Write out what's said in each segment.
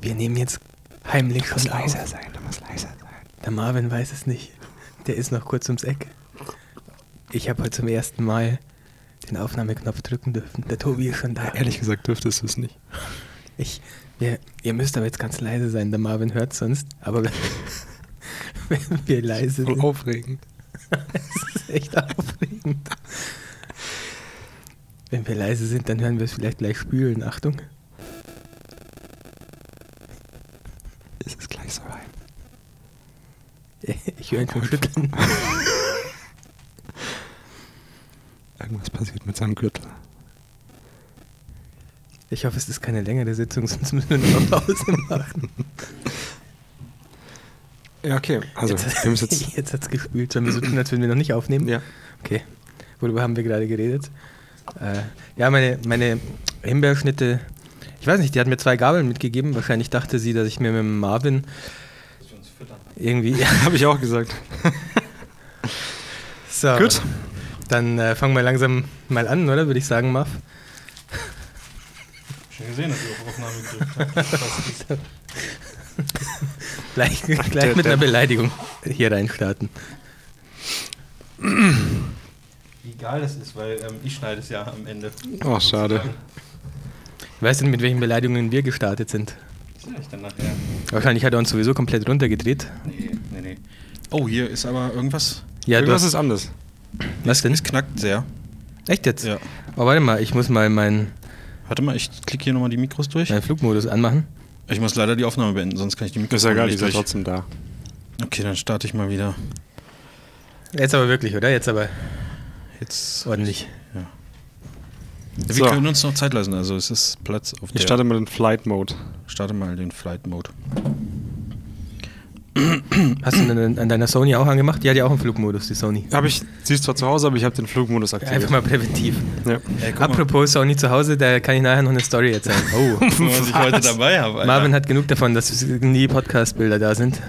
Wir nehmen jetzt heimlich schon muss auf. leiser sein, du musst leiser sein. Der Marvin weiß es nicht. Der ist noch kurz ums Eck. Ich habe heute zum ersten Mal den Aufnahmeknopf drücken dürfen. Der Tobi ist schon da. Ehrlich gesagt dürftest du es nicht. Ich, wir, ihr müsst aber jetzt ganz leise sein, der Marvin hört sonst. Aber wenn, wenn wir leise sind, aufregend. das ist echt aufregend. Wenn wir leise sind, dann hören wir es vielleicht gleich spülen. Achtung. Es ist gleich so weit. Ich höre ihn schon schütteln. Irgendwas passiert mit seinem Gürtel. Ich hoffe, es ist keine längere Sitzung, sonst müssen wir noch Pause machen. Ja, okay. Also, jetzt wir jetzt. jetzt hat es gespült. Sollen wir so tun, als würden wir noch nicht aufnehmen? Ja. Okay. Worüber haben wir gerade geredet? Äh, ja, meine, meine Himbeerschnitte, ich weiß nicht, die hat mir zwei Gabeln mitgegeben. Wahrscheinlich dachte sie, dass ich mir mit dem Marvin irgendwie. Habe ich auch gesagt. so, Gut. Dann äh, fangen wir langsam mal an, oder? Würde ich sagen, Marv. Schon gesehen, dass ihr auf Aufnahme gedrückt habt. Gleich, gleich mit der- einer Beleidigung hier reinstarten. Egal das ist, weil ähm, ich schneide es ja am Ende. Oh, schade. Weißt du, mit welchen Beleidigungen wir gestartet sind? Das ich dann nachher. Wahrscheinlich hat er uns sowieso komplett runtergedreht. Nee, nee, nee. Oh, hier ist aber irgendwas. Ja, du Irgendwas ist anders. was denn? Es knackt sehr. Echt jetzt? Ja. Oh, warte mal, ich muss mal meinen Warte mal, ich klicke hier nochmal die Mikros durch. meinen Flugmodus anmachen. Ich muss leider die Aufnahme beenden, sonst kann ich die Mikros Ist ja die nicht sind durch. trotzdem da. Okay, dann starte ich mal wieder. Jetzt aber wirklich, oder? Jetzt aber Jetzt. ordentlich. Ja. Wir So. können uns noch Zeit lassen, also es ist Platz auf Ich der. starte mal den Flight Mode. starte mal den Flight Mode. Hast du denn an deiner Sony auch angemacht? Die hat ja auch einen Flugmodus, die Sony. Habe ich, sie ist zwar zu Hause, aber ich habe den Flugmodus aktiviert. Einfach mal präventiv. Ja. Ey, Apropos Sony zu Hause, da kann ich nachher noch eine Story erzählen. Oh, was ich heute dabei habe. Marvin hat genug davon, dass nie Podcast-Bilder da sind.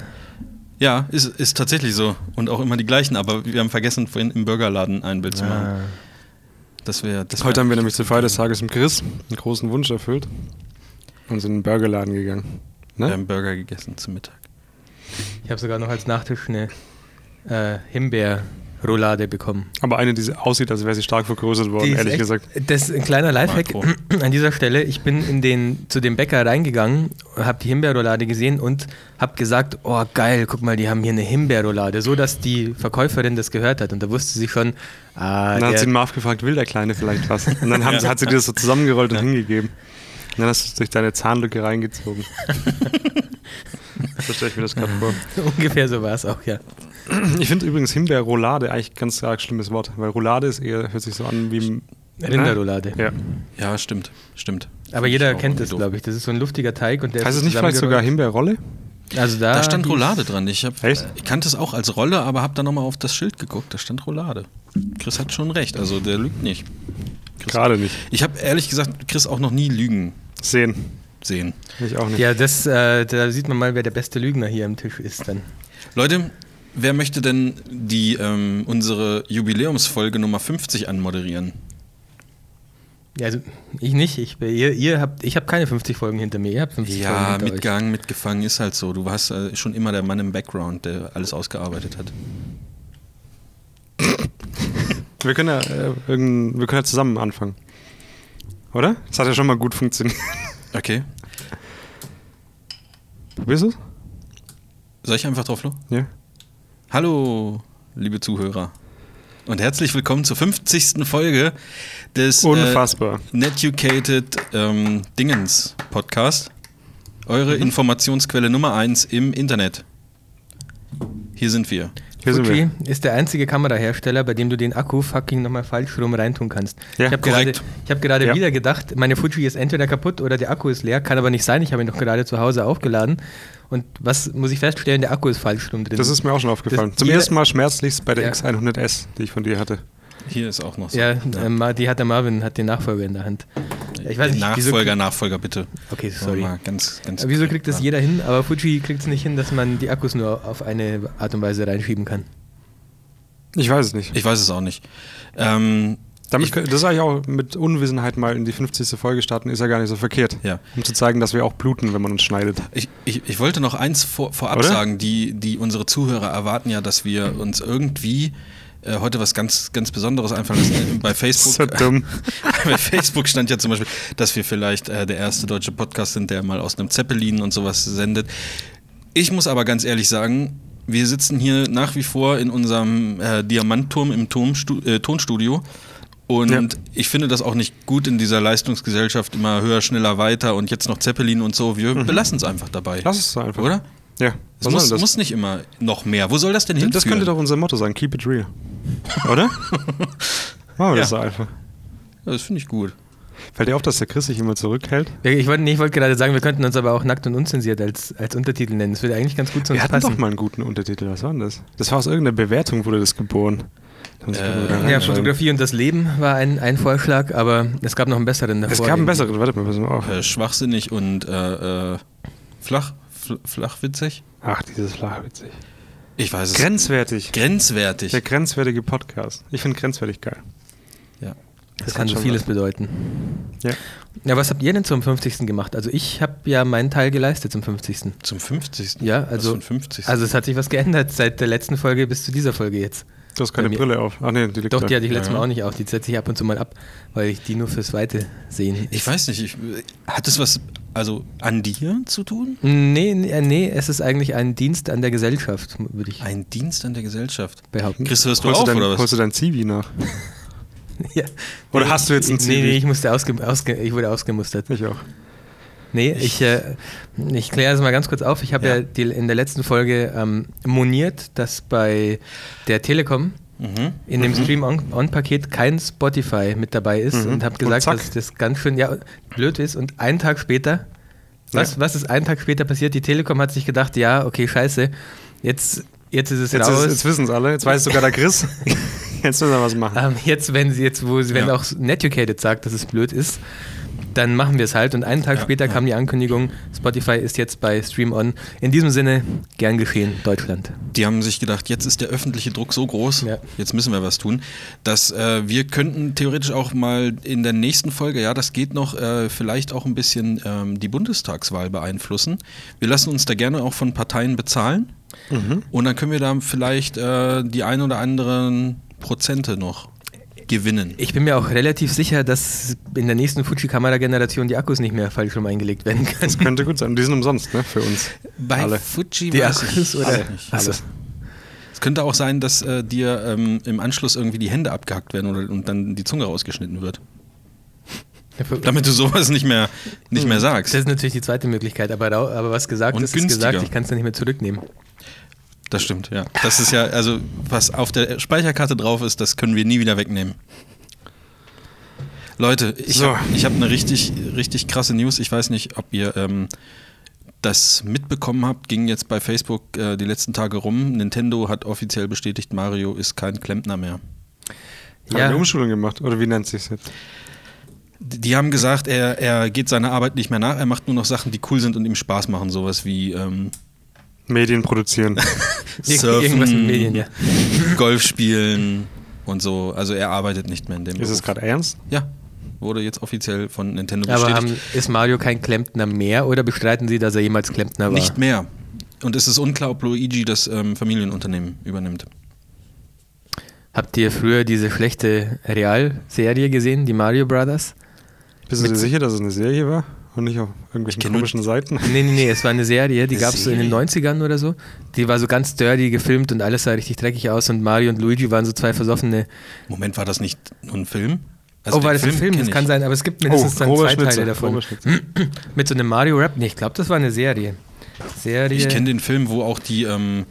Ja, ist, ist tatsächlich so. Und auch immer die gleichen, aber wir haben vergessen, vorhin im Burgerladen ein Bild zu machen. Ah. Das wäre. Das Heute haben wir nämlich zur Feier des Tages mit Chris einen großen Wunsch erfüllt und sind in den Burgerladen gegangen. Wir Ne? haben Burger gegessen zum Mittag. Ich habe sogar noch als Nachtisch eine äh, Himbeerroulade bekommen. Aber eine, die aussieht, als wäre sie stark vergrößert worden, ehrlich echt- gesagt. Das ist ein kleiner Lifehack Makro. an dieser Stelle. Ich bin in den, zu dem Bäcker reingegangen, habe die Himbeerroulade gesehen und habe gesagt, oh geil, guck mal, die haben hier eine Himbeerroulade, so dass die Verkäuferin das gehört hat und da wusste sie schon, ah, dann hat sie den Marv gefragt, will der Kleine vielleicht was? Und dann haben, hat sie dir das so zusammengerollt und hingegeben. Und dann hast du es durch deine Zahnlücke reingezogen. so stelle ich mir das gerade vor. ungefähr so war es auch, ja. Ich finde übrigens Himbeerroulade eigentlich ein ganz arg schlimmes Wort, weil Roulade ist eher, hört sich so an wie. Rinderroulade. Ja. Ja, stimmt. Stimmt. Aber jeder kennt das, glaube ich. Das ist so ein luftiger Teig und der Heißt ist es nicht vielleicht sogar. Himbeerrolle? Also da, Da stand Roulade dran. Ich, hab, ich kannte es auch als Rolle, aber habe dann nochmal auf das Schild geguckt. Da stand Roulade. Chris hat schon recht. Also der lügt nicht. Chris, Gerade nicht. Ich habe ehrlich gesagt Chris auch noch nie lügen Sehen. Sehen. Ich auch nicht. Ja, das, äh, da sieht man mal, wer der beste Lügner hier am Tisch ist dann. Leute, wer möchte denn die ähm, unsere Jubiläumsfolge Nummer 50 anmoderieren? Ja, also ich nicht. Ich, ihr, ihr habt, ich habe keine 50 Folgen hinter mir. Ihr habt 50 Folgen Ja, euch. mitgegangen, mitgefangen ist halt so. Du warst äh, schon immer der Mann im Background, der alles ausgearbeitet hat. Wir können ja, äh, irgend- wir können ja zusammen anfangen. Oder? Das hat ja schon mal gut funktioniert. Okay. Probierst du es? Soll ich einfach drauf los? Ja. Hallo, liebe Zuhörer. Und herzlich willkommen zur 50. Folge des Unfassbar. Äh, Netucated ähm, Dingens Podcast. Eure Mhm. Informationsquelle Nummer 1 im Internet. Hier sind wir. Fuji ist der einzige Kamerahersteller, bei dem du den Akku fucking nochmal falsch rum reintun kannst. Ja, ich habe gerade, hab Ja. wieder gedacht, meine Fuji ist entweder kaputt oder der Akku ist leer. Kann aber nicht sein, ich habe ihn doch gerade zu Hause aufgeladen. Und was muss ich feststellen, der Akku ist falsch rum drin. Das ist mir auch schon aufgefallen. Das- Zum ersten Mal schmerzlichst bei der Ja. X100S, die ich von dir hatte. Hier ist auch noch so. ja, ähm, Ma- die hat der Marvin, hat den Nachfolger in der Hand. Ja, ich weiß nicht, wieso, Nachfolger, Nachfolger, bitte. Okay, sorry. Mal ganz, ganz wieso kriegt das ja. jeder hin? Aber Fuji kriegt es nicht hin, dass man die Akkus nur auf eine Art und Weise reinschieben kann. Ich weiß es nicht. Ich weiß es auch nicht. Ähm, Damit, Ich- das ist eigentlich auch mit Unwissenheit mal in die 50. Folge starten, ist ja gar nicht so verkehrt. Ja. Um zu zeigen, dass wir auch bluten, wenn man uns schneidet. Ich, ich, ich wollte noch eins vor, vorab Oder? sagen, die, die unsere Zuhörer erwarten ja, dass wir uns irgendwie äh, heute was ganz, ganz Besonderes einfallen lassen. Bei Facebook, So dumm. bei Facebook stand ja zum Beispiel, dass wir vielleicht äh, der erste deutsche Podcast sind, der mal aus einem Zeppelin und sowas sendet. Ich muss aber ganz ehrlich sagen, wir sitzen hier nach wie vor in unserem äh, Diamantturm im Tonstu äh, Tonstudio. Und Ja. ich finde das auch nicht gut in dieser Leistungsgesellschaft immer höher, schneller, weiter und jetzt noch Zeppelin und so. Wir belassen es einfach dabei. Lass es einfach. Oder? Ja. Es muss, das? muss nicht immer noch mehr. Wo soll das denn hinführen? das könnte doch unser Motto sein. Keep it real. Oder? Machen wir das so Ja. einfach. Ja, das finde ich gut. Fällt dir auf, dass der Chris sich immer zurückhält? Ich wollte nee, ich wollte gerade sagen, wir könnten uns aber auch nackt und unzensiert als, als Untertitel nennen. Das würde eigentlich ganz gut zu uns Wir hatten passen. doch mal einen guten Untertitel. Was war denn das? Das war aus irgendeiner Bewertung, wurde das geboren. Äh, Ja. Fotografie und das Leben war ein, ein Vorschlag, aber es gab noch einen besseren davor. Es gab einen besseren. Warte mal, pass mal auf. Äh, schwachsinnig und äh, äh, flach, fl flachwitzig. Ach, dieses Flachwitzig. Ich weiß es. Grenzwertig. grenzwertig. Der grenzwertige Podcast. Ich finde grenzwertig geil. Ja. Das kann so schon vieles was. bedeuten. Ja. Ja, was habt ihr denn zum 50. gemacht? Also ich habe ja meinen Teil geleistet zum 50. Zum 50. Ja, also, ein 50. also es hat sich was geändert seit der letzten Folge bis zu dieser Folge jetzt. Du hast keine Brille auf. Ach nee, die liegt Doch, da. die hatte ich letztes Ja, Mal ja. auch nicht auf. Die setze ich ab und zu mal ab, weil ich die nur fürs Weite sehen. ich weiß nicht, ich, hat es was also an dir zu tun? Nee, nee, nee, es ist eigentlich ein Dienst an der Gesellschaft, würde ich Ein Dienst an der Gesellschaft. behaupten. Hörst du holst auf dein, oder was? Holst du dein Zivi nach? Ja. Oder hast du jetzt ein Nee, Zivi? nee, ich, musste ausge, ausge, ich wurde ausgemustert. Ich auch. Nee, ich, äh, ich kläre das mal ganz kurz auf. Ich habe ja, Ja. die, in der letzten Folge ähm, moniert, dass bei der Telekom Mhm. in dem Stream-On-Paket kein Spotify mit dabei ist Mhm. und habe Und gesagt, zack. dass das ganz schön ja, blöd ist. Und einen Tag später, was, Ja. was ist einen Tag später passiert? Die Telekom hat sich gedacht, ja, okay, scheiße, jetzt, jetzt ist es Jetzt, raus. ist, jetzt wissen es alle. Jetzt weiß sogar der Chris. jetzt müssen wir was machen. Ähm, jetzt, wenn sie jetzt, wo sie, wenn Ja. auch Netucated sagt, dass es blöd ist, dann machen wir es halt. Und einen Tag Ja, später ja. kam die Ankündigung, Spotify ist jetzt bei Stream On. In diesem Sinne, gern geschehen, Deutschland. Die haben sich gedacht, jetzt ist der öffentliche Druck so groß, Ja. jetzt müssen wir was tun, dass äh, wir könnten theoretisch auch mal in der nächsten Folge, ja, das geht noch, äh, vielleicht auch ein bisschen ähm, die Bundestagswahl beeinflussen. Wir lassen uns da gerne auch von Parteien bezahlen Mhm. und dann können wir da vielleicht äh, die ein oder anderen Prozente noch gewinnen. Ich bin mir auch relativ sicher, dass in der nächsten Fuji-Kamera-Generation die Akkus nicht mehr falsch rum eingelegt werden können. Das könnte gut sein. Die sind umsonst, ne? Für uns. Bei alle. Fuji Die Akkus ich oder- alle nicht. Achso. Es könnte auch sein, dass äh, dir ähm, im Anschluss irgendwie die Hände abgehackt werden oder, und dann die Zunge rausgeschnitten wird. Damit du sowas nicht mehr, nicht mehr Das sagst. ist natürlich die zweite Möglichkeit, aber, aber was gesagt Und ist, ist gesagt, günstiger. ich kann es dann nicht mehr zurücknehmen. Das stimmt, ja. Das ist ja, also was auf der Speicherkarte drauf ist, das können wir nie wieder wegnehmen. Leute, ich So. habe hab eine richtig, richtig krasse News. Ich weiß nicht, ob ihr ähm, das mitbekommen habt. Ging jetzt bei Facebook äh, die letzten Tage rum. Nintendo hat offiziell bestätigt, Mario ist kein Klempner mehr. Haben Ja. eine Umschulung gemacht. Oder wie nennt sich jetzt? Die die haben gesagt, er, er geht seiner Arbeit nicht mehr nach, er macht nur noch Sachen, die cool sind und ihm Spaß machen. Sowas wie ähm, Medien produzieren. Surfen, Irgendwas mit Medien, ja. Golf spielen und so. Also er arbeitet nicht mehr in dem Ist es Beruf. gerade ernst? Ja, wurde jetzt offiziell von Nintendo Aber bestätigt. haben, ist Mario kein Klempner mehr oder bestreiten Sie, dass er jemals Klempner war? nicht mehr. Und es ist unklar, ob Luigi das ähm, Familienunternehmen übernimmt. Habt ihr früher diese schlechte Realserie gesehen, die Mario Brothers? Bist du dir sicher, dass es eine Serie war? Und nicht auf irgendwelchen komischen Seiten? Nee, nee, nee, es war eine Serie, die gab es so in den Serie? 90ern oder so. Die war so ganz dirty gefilmt und alles sah richtig dreckig aus und Mario und Luigi waren so zwei versoffene. Moment, war das nicht nur ein Film? oh, war das ein Film? Das ich. kann sein, aber es gibt mindestens dann grober zwei Teile Schnitzer, davon. Mit so einem Mario-Rap? Nee, ich glaube, das war eine Serie. Serie. Ich kenne den Film, wo auch die, ähm,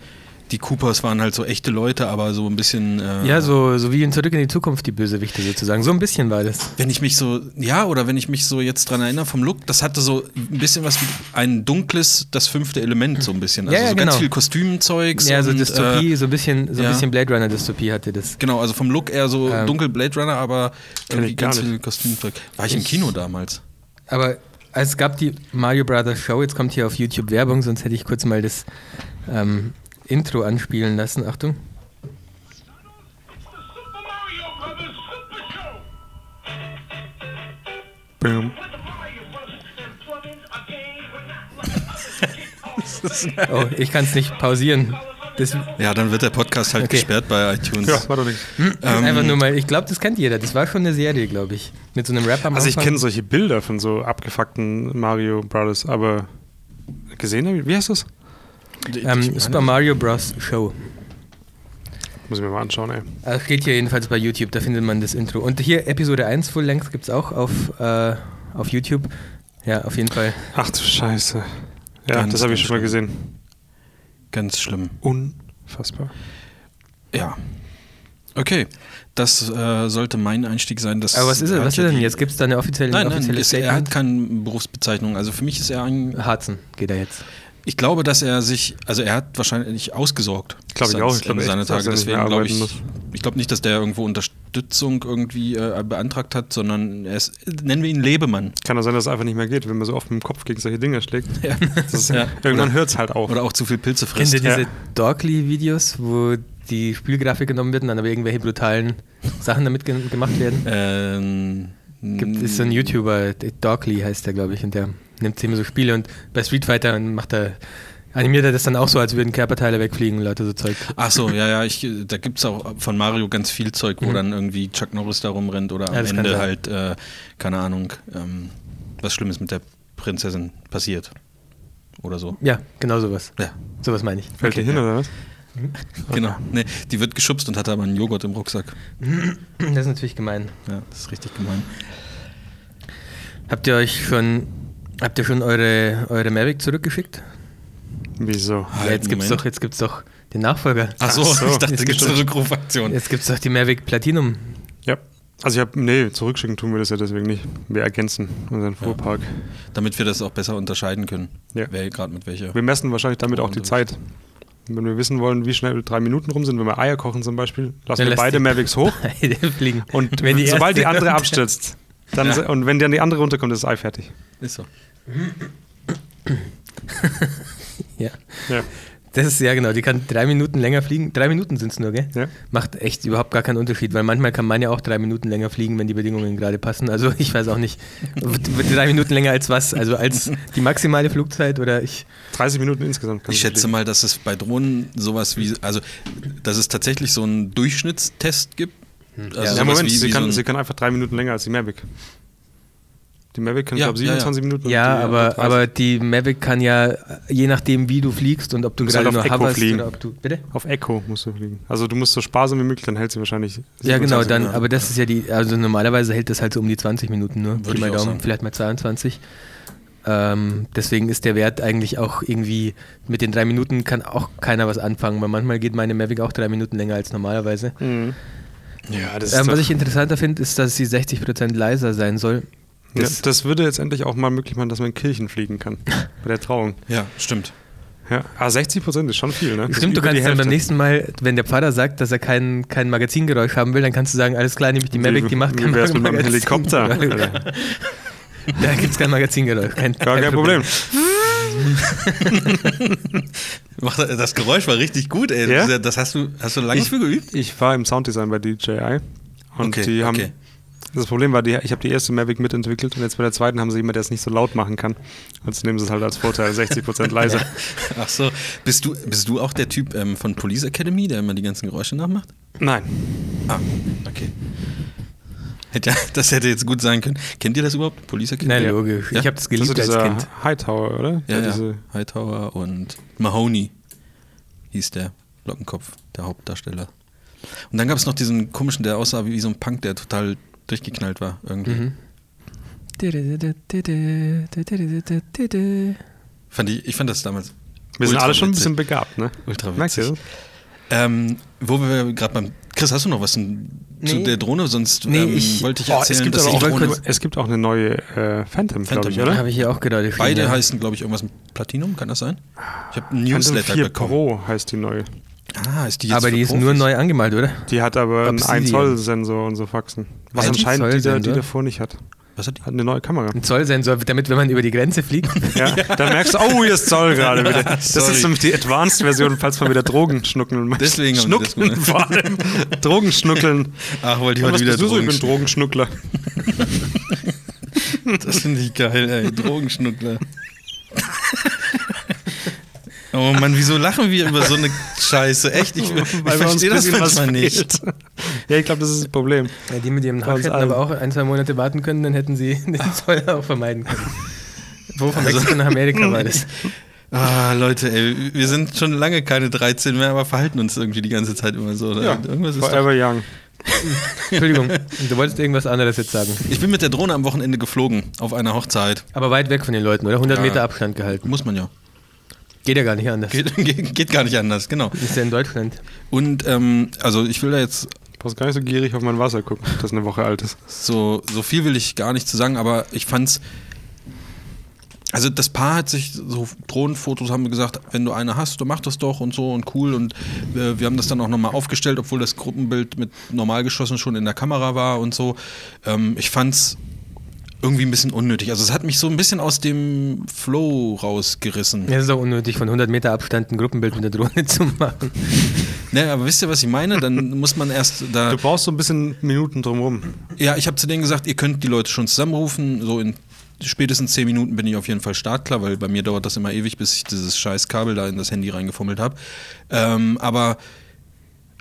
die Coopers waren halt so echte Leute, aber so ein bisschen. Äh, Ja, so, so wie in Zurück in die Zukunft, die Bösewichte sozusagen. So ein bisschen war das. Wenn ich mich so, ja, oder wenn ich mich so jetzt dran erinnere vom Look, das hatte so ein bisschen was wie ein dunkles, das fünfte Element, so ein bisschen. Also Ja, ja, so ganz genau. viel Kostümzeugs. Ja, so und, Dystopie, Äh, so ein bisschen, so ein ja. bisschen Blade Runner-Dystopie hatte das. genau, also vom Look eher so Ähm, dunkel Blade Runner, aber irgendwie ganz nicht. viel Kostümzeug. War ich im Ich- Kino damals? Aber es gab die Mario Brothers Show, jetzt kommt hier auf YouTube Werbung, sonst hätte ich kurz mal das ähm, Intro anspielen lassen. Achtung. Boom. oh, ich kann es nicht pausieren. Das ja, dann wird der Podcast halt okay. gesperrt bei iTunes. Ja, war doch nichts. Ähm, einfach nur mal, ich glaube, das kennt jeder. Das war schon eine Serie, glaube ich. Mit so einem Rapper. Also, ich kenne solche Bilder von so abgefuckten Mario Brothers, aber gesehen habe ich, wie heißt das? Ähm, Super Mario Bros. Show. Muss ich mir mal anschauen, ey. Also steht hier jedenfalls bei YouTube, da findet man das Intro. Und hier Episode 1 Full Length gibt es auch auf, äh, auf YouTube. Ja, auf jeden Fall. Ach du Scheiße. Ja, Ganz, das habe ich schon mal gesehen. Ganz schlimm. Unfassbar. Ja. Okay, das äh, sollte mein Einstieg sein. Das Aber was ist, er, was ist er denn jetzt? Gibt es da eine offizielle, Nein, nein, offizielle ist, er hat keine Berufsbezeichnung. Also für mich ist er ein. Harzen geht er jetzt. Ich glaube, dass er sich, also er hat wahrscheinlich ausgesorgt. Glaube ich auch. Ich glaube Ende seiner echt, dass Tage. er Deswegen glaube ich, ich glaube nicht, dass der irgendwo Unterstützung irgendwie äh, beantragt hat, sondern er ist, nennen wir ihn Lebemann. Kann auch sein, dass es einfach nicht mehr geht, wenn man so oft mit dem Kopf gegen solche Dinge schlägt. Ja. Ist, Ja. Irgendwann hört es halt auf. Oder auch zu viel Pilze Kennt frisst. ihr diese Ja. Dorkly-Videos, wo die Spielgrafik genommen wird und dann aber irgendwelche brutalen Sachen damit ge gemacht werden? Ähm, Gibt, ist so ein YouTuber, Dorkly heißt der, glaube ich, und der nimmt sich immer so Spiele und bei Street Fighter macht er, animiert er das dann auch so, als würden Körperteile wegfliegen und Leute so Zeug. Ach so, ja, ja, ich, da gibt es auch von Mario ganz viel Zeug, wo Mhm. dann irgendwie Chuck Norris da rumrennt oder am Ja, Ende halt, äh, keine Ahnung, ähm, was Schlimmes mit der Prinzessin passiert. Oder so. Ja, genau sowas. Ja, Sowas meine ich. Fällt dir hin, oder was? genau. Nee, die wird geschubst und hat aber einen Joghurt im Rucksack. Das ist natürlich gemein. Ja, das ist richtig gemein. Habt ihr euch schon, habt ihr schon eure, eure Mavic zurückgeschickt? Wieso? Halt, ja, jetzt gibt's Moment. doch, jetzt gibt's doch den Nachfolger. Ach so, Ach so, ich dachte, jetzt es gibt gibt's- eine Rückrufaktion. Jetzt gibt's doch die Mavic Platinum. Ja. Also ich habe, nee, zurückschicken tun wir das ja deswegen nicht. Wir ergänzen unseren Fuhrpark. Damit wir das auch besser unterscheiden können. Ja. Wer gerade mit welcher. Wir messen wahrscheinlich damit auch die. Zeit. Wenn wir wissen wollen, wie schnell drei Minuten rum sind, wenn wir Eier kochen zum Beispiel, lassen Dann wir beide Mavics hoch fliegen. und Wenn die sobald die andere abstürzt, dann Ja. und wenn dann die andere runterkommt, ist das Ei fertig. Ist so. Ja. Ja. Das ist ja genau, die kann drei Minuten länger fliegen. Drei Minuten sind es nur, gell? Ja. Macht echt überhaupt gar keinen Unterschied, weil manchmal kann man ja auch drei Minuten länger fliegen, wenn die Bedingungen gerade passen. Also ich weiß auch nicht, drei Minuten länger als was? Also als die maximale Flugzeit oder ich. 30 Minuten insgesamt. kann Ich schätze fliegen. mal, dass es bei Drohnen sowas wie, also dass es tatsächlich so einen Durchschnittstest gibt. Also Ja, Moment, wie, sie, wie kann, so sie kann einfach drei Minuten länger als die Mavic. Die Mavic kann, Ja, ich glaube, ja, ja. 27 Minuten. Ja, die aber, andere 30. aber die Mavic kann ja, je nachdem wie du fliegst und ob du gerade halt nur auf Echo fliegen. oder ob du. Bitte? Auf Echo musst du fliegen. Also du musst so sparsam wie möglich, dann hält sie wahrscheinlich. Ja, genau, 27 dann, Minuten. aber das ist ja die, also normalerweise hält das halt so um die 20 Minuten nur. Würde Pi mal Daumen, sagen. vielleicht mal 22. Ähm, deswegen ist der Wert eigentlich auch irgendwie, mit den drei Minuten kann auch keiner was anfangen, weil manchmal geht meine Mavic auch drei Minuten länger als normalerweise. Mhm. Ja, Ähm, was ich interessanter finde, ist, dass sie 60% leiser sein soll. Ja, Das- das würde jetzt endlich auch mal möglich machen, dass man in Kirchen fliegen kann. bei der Trauung. ja, stimmt. Ja. Ah, 60 Prozent ist schon viel, ne? Das Stimmt, du kannst dann beim nächsten Mal, wenn der Pfarrer sagt, dass er kein, kein Magazingeräusch haben will, dann kannst du sagen, alles klar, nehme ich die Mavic, die macht kein wär's mit meinem Magazingeräusch. Helikopter? da gibt es kein Magazingeräusch. Kein, Gar kein Problem. Macht- Das Geräusch war richtig gut, ey. Das, ja- das hast du, hast du lange Ich- für geübt? Ich war im Sounddesign bei DJI und Okay, die haben. okay. Das Problem war, die, ich habe die erste Mavic mitentwickelt und jetzt bei der zweiten haben sie jemanden, der es nicht so laut machen kann. Jetzt nehmen sie es halt als Vorteil, 60 Prozent leiser. Ach so. Bist du, bist du auch der Typ ähm, von Police Academy, der immer die ganzen Geräusche nachmacht? Nein. Ah, okay. Hätte, ja- das hätte jetzt gut sein können. Kennt ihr das überhaupt? Police Academy? Nein, Ja. logisch. Ja? Ich habe das Das ist geliebt als Kind. Hightower, oder? Ja, ja. Diese, Hightower und Mahoney hieß der Lockenkopf, der Hauptdarsteller. Und dann gab es noch diesen komischen, der aussah wie, wie so ein Punk, der total durchgeknallt war irgendwie. Mhm. Fand ich, ich fand das damals wir sind alle schon ein bisschen begabt, ne? ultra witzig. Ähm, wo wir gerade beim. Chris, hast du noch was zu Nee. der Drohne? Sonst Nee, ähm, ich- wollte ich Oh, erzählen, es, gibt dass aber ich auch, Drohne. kurz- es gibt auch eine neue äh, Phantom, glaube Phantom, ich, ja. oder? Habe ich hier auch geschrieben. Beide ja. heißen, glaube ich, irgendwas mit Platinum, kann das sein? Ich habe einen Phantom Newsletter 4 bekommen. Pro heißt die neue. Ah, ist die jetzt Aber die ist Profis? nur neu angemalt, oder? Die hat aber einen Obsidian. 1 Zoll Sensor und so Faxen. Was Ein anscheinend die, da, die davor nicht hat. Was hat die? Hat eine neue Kamera. Ein Zollsensor, damit, wenn man über die Grenze fliegt. Ja, da merkst du, oh, hier ist Zoll gerade wieder. Das ist nämlich die Advanced-Version, falls man wieder Drogen schnuckeln möchte. Deswegen haben die das Schnuckeln vor allem. Drogen schnuckeln. Ach, wollte ich heute wieder so? Ich bin Drogen Drogenschnuckler. Das finde ich geil, ey. Drogenschnuckler. Oh Mann, wieso lachen wir über so eine Scheiße? Echt, ich, ich verstehe das manchmal nicht. Ja, ich glaube, das ist das Problem. Ja, die mit ihrem uns hätten aber auch ein, zwei Monate warten können, dann hätten sie den Zoll auch vermeiden können. Wo von Mexiko nach Amerika war das? Ah, Leute, ey, wir sind schon lange keine 13 mehr, aber verhalten uns irgendwie die ganze Zeit immer so. Oder? Ja, Irgendwas ist doch Forever young. Entschuldigung, du wolltest irgendwas anderes jetzt sagen. ich bin mit der Drohne am Wochenende geflogen auf einer Hochzeit. Aber weit weg von den Leuten, oder? 100 Ja. Meter Abstand gehalten. Muss man ja. Geht ja gar nicht anders. Geht, geht, geht gar nicht anders, genau. Ist ja in Deutschland. Und ähm, also ich will da jetzt Du brauchst gar nicht so gierig auf mein Wasser gucken, das eine Woche alt ist. so, so viel will ich gar nicht zu sagen, aber ich fand's. Also das Paar hat sich so Drohnenfotos haben gesagt, wenn du eine hast, du mach das doch und so und cool und äh, wir haben das dann auch nochmal aufgestellt, obwohl das Gruppenbild mit normal geschossen schon in der Kamera war und so. Ähm, ich fand's irgendwie ein bisschen unnötig. Also es hat mich so ein bisschen aus dem Flow rausgerissen. Ja, Es ist auch unnötig, von 100 Meter Abstand ein Gruppenbild mit der Drohne zu machen. Ne, aber wisst ihr, was ich meine? Dann muss man erst da. Du brauchst so ein bisschen Minuten drumherum. Ja, ich habe zu denen gesagt, ihr könnt die Leute schon zusammenrufen. So in spätestens 10 Minuten bin ich auf jeden Fall startklar, weil bei mir dauert das immer ewig, bis ich dieses scheiß Kabel da in das Handy reingefummelt habe. Ähm, aber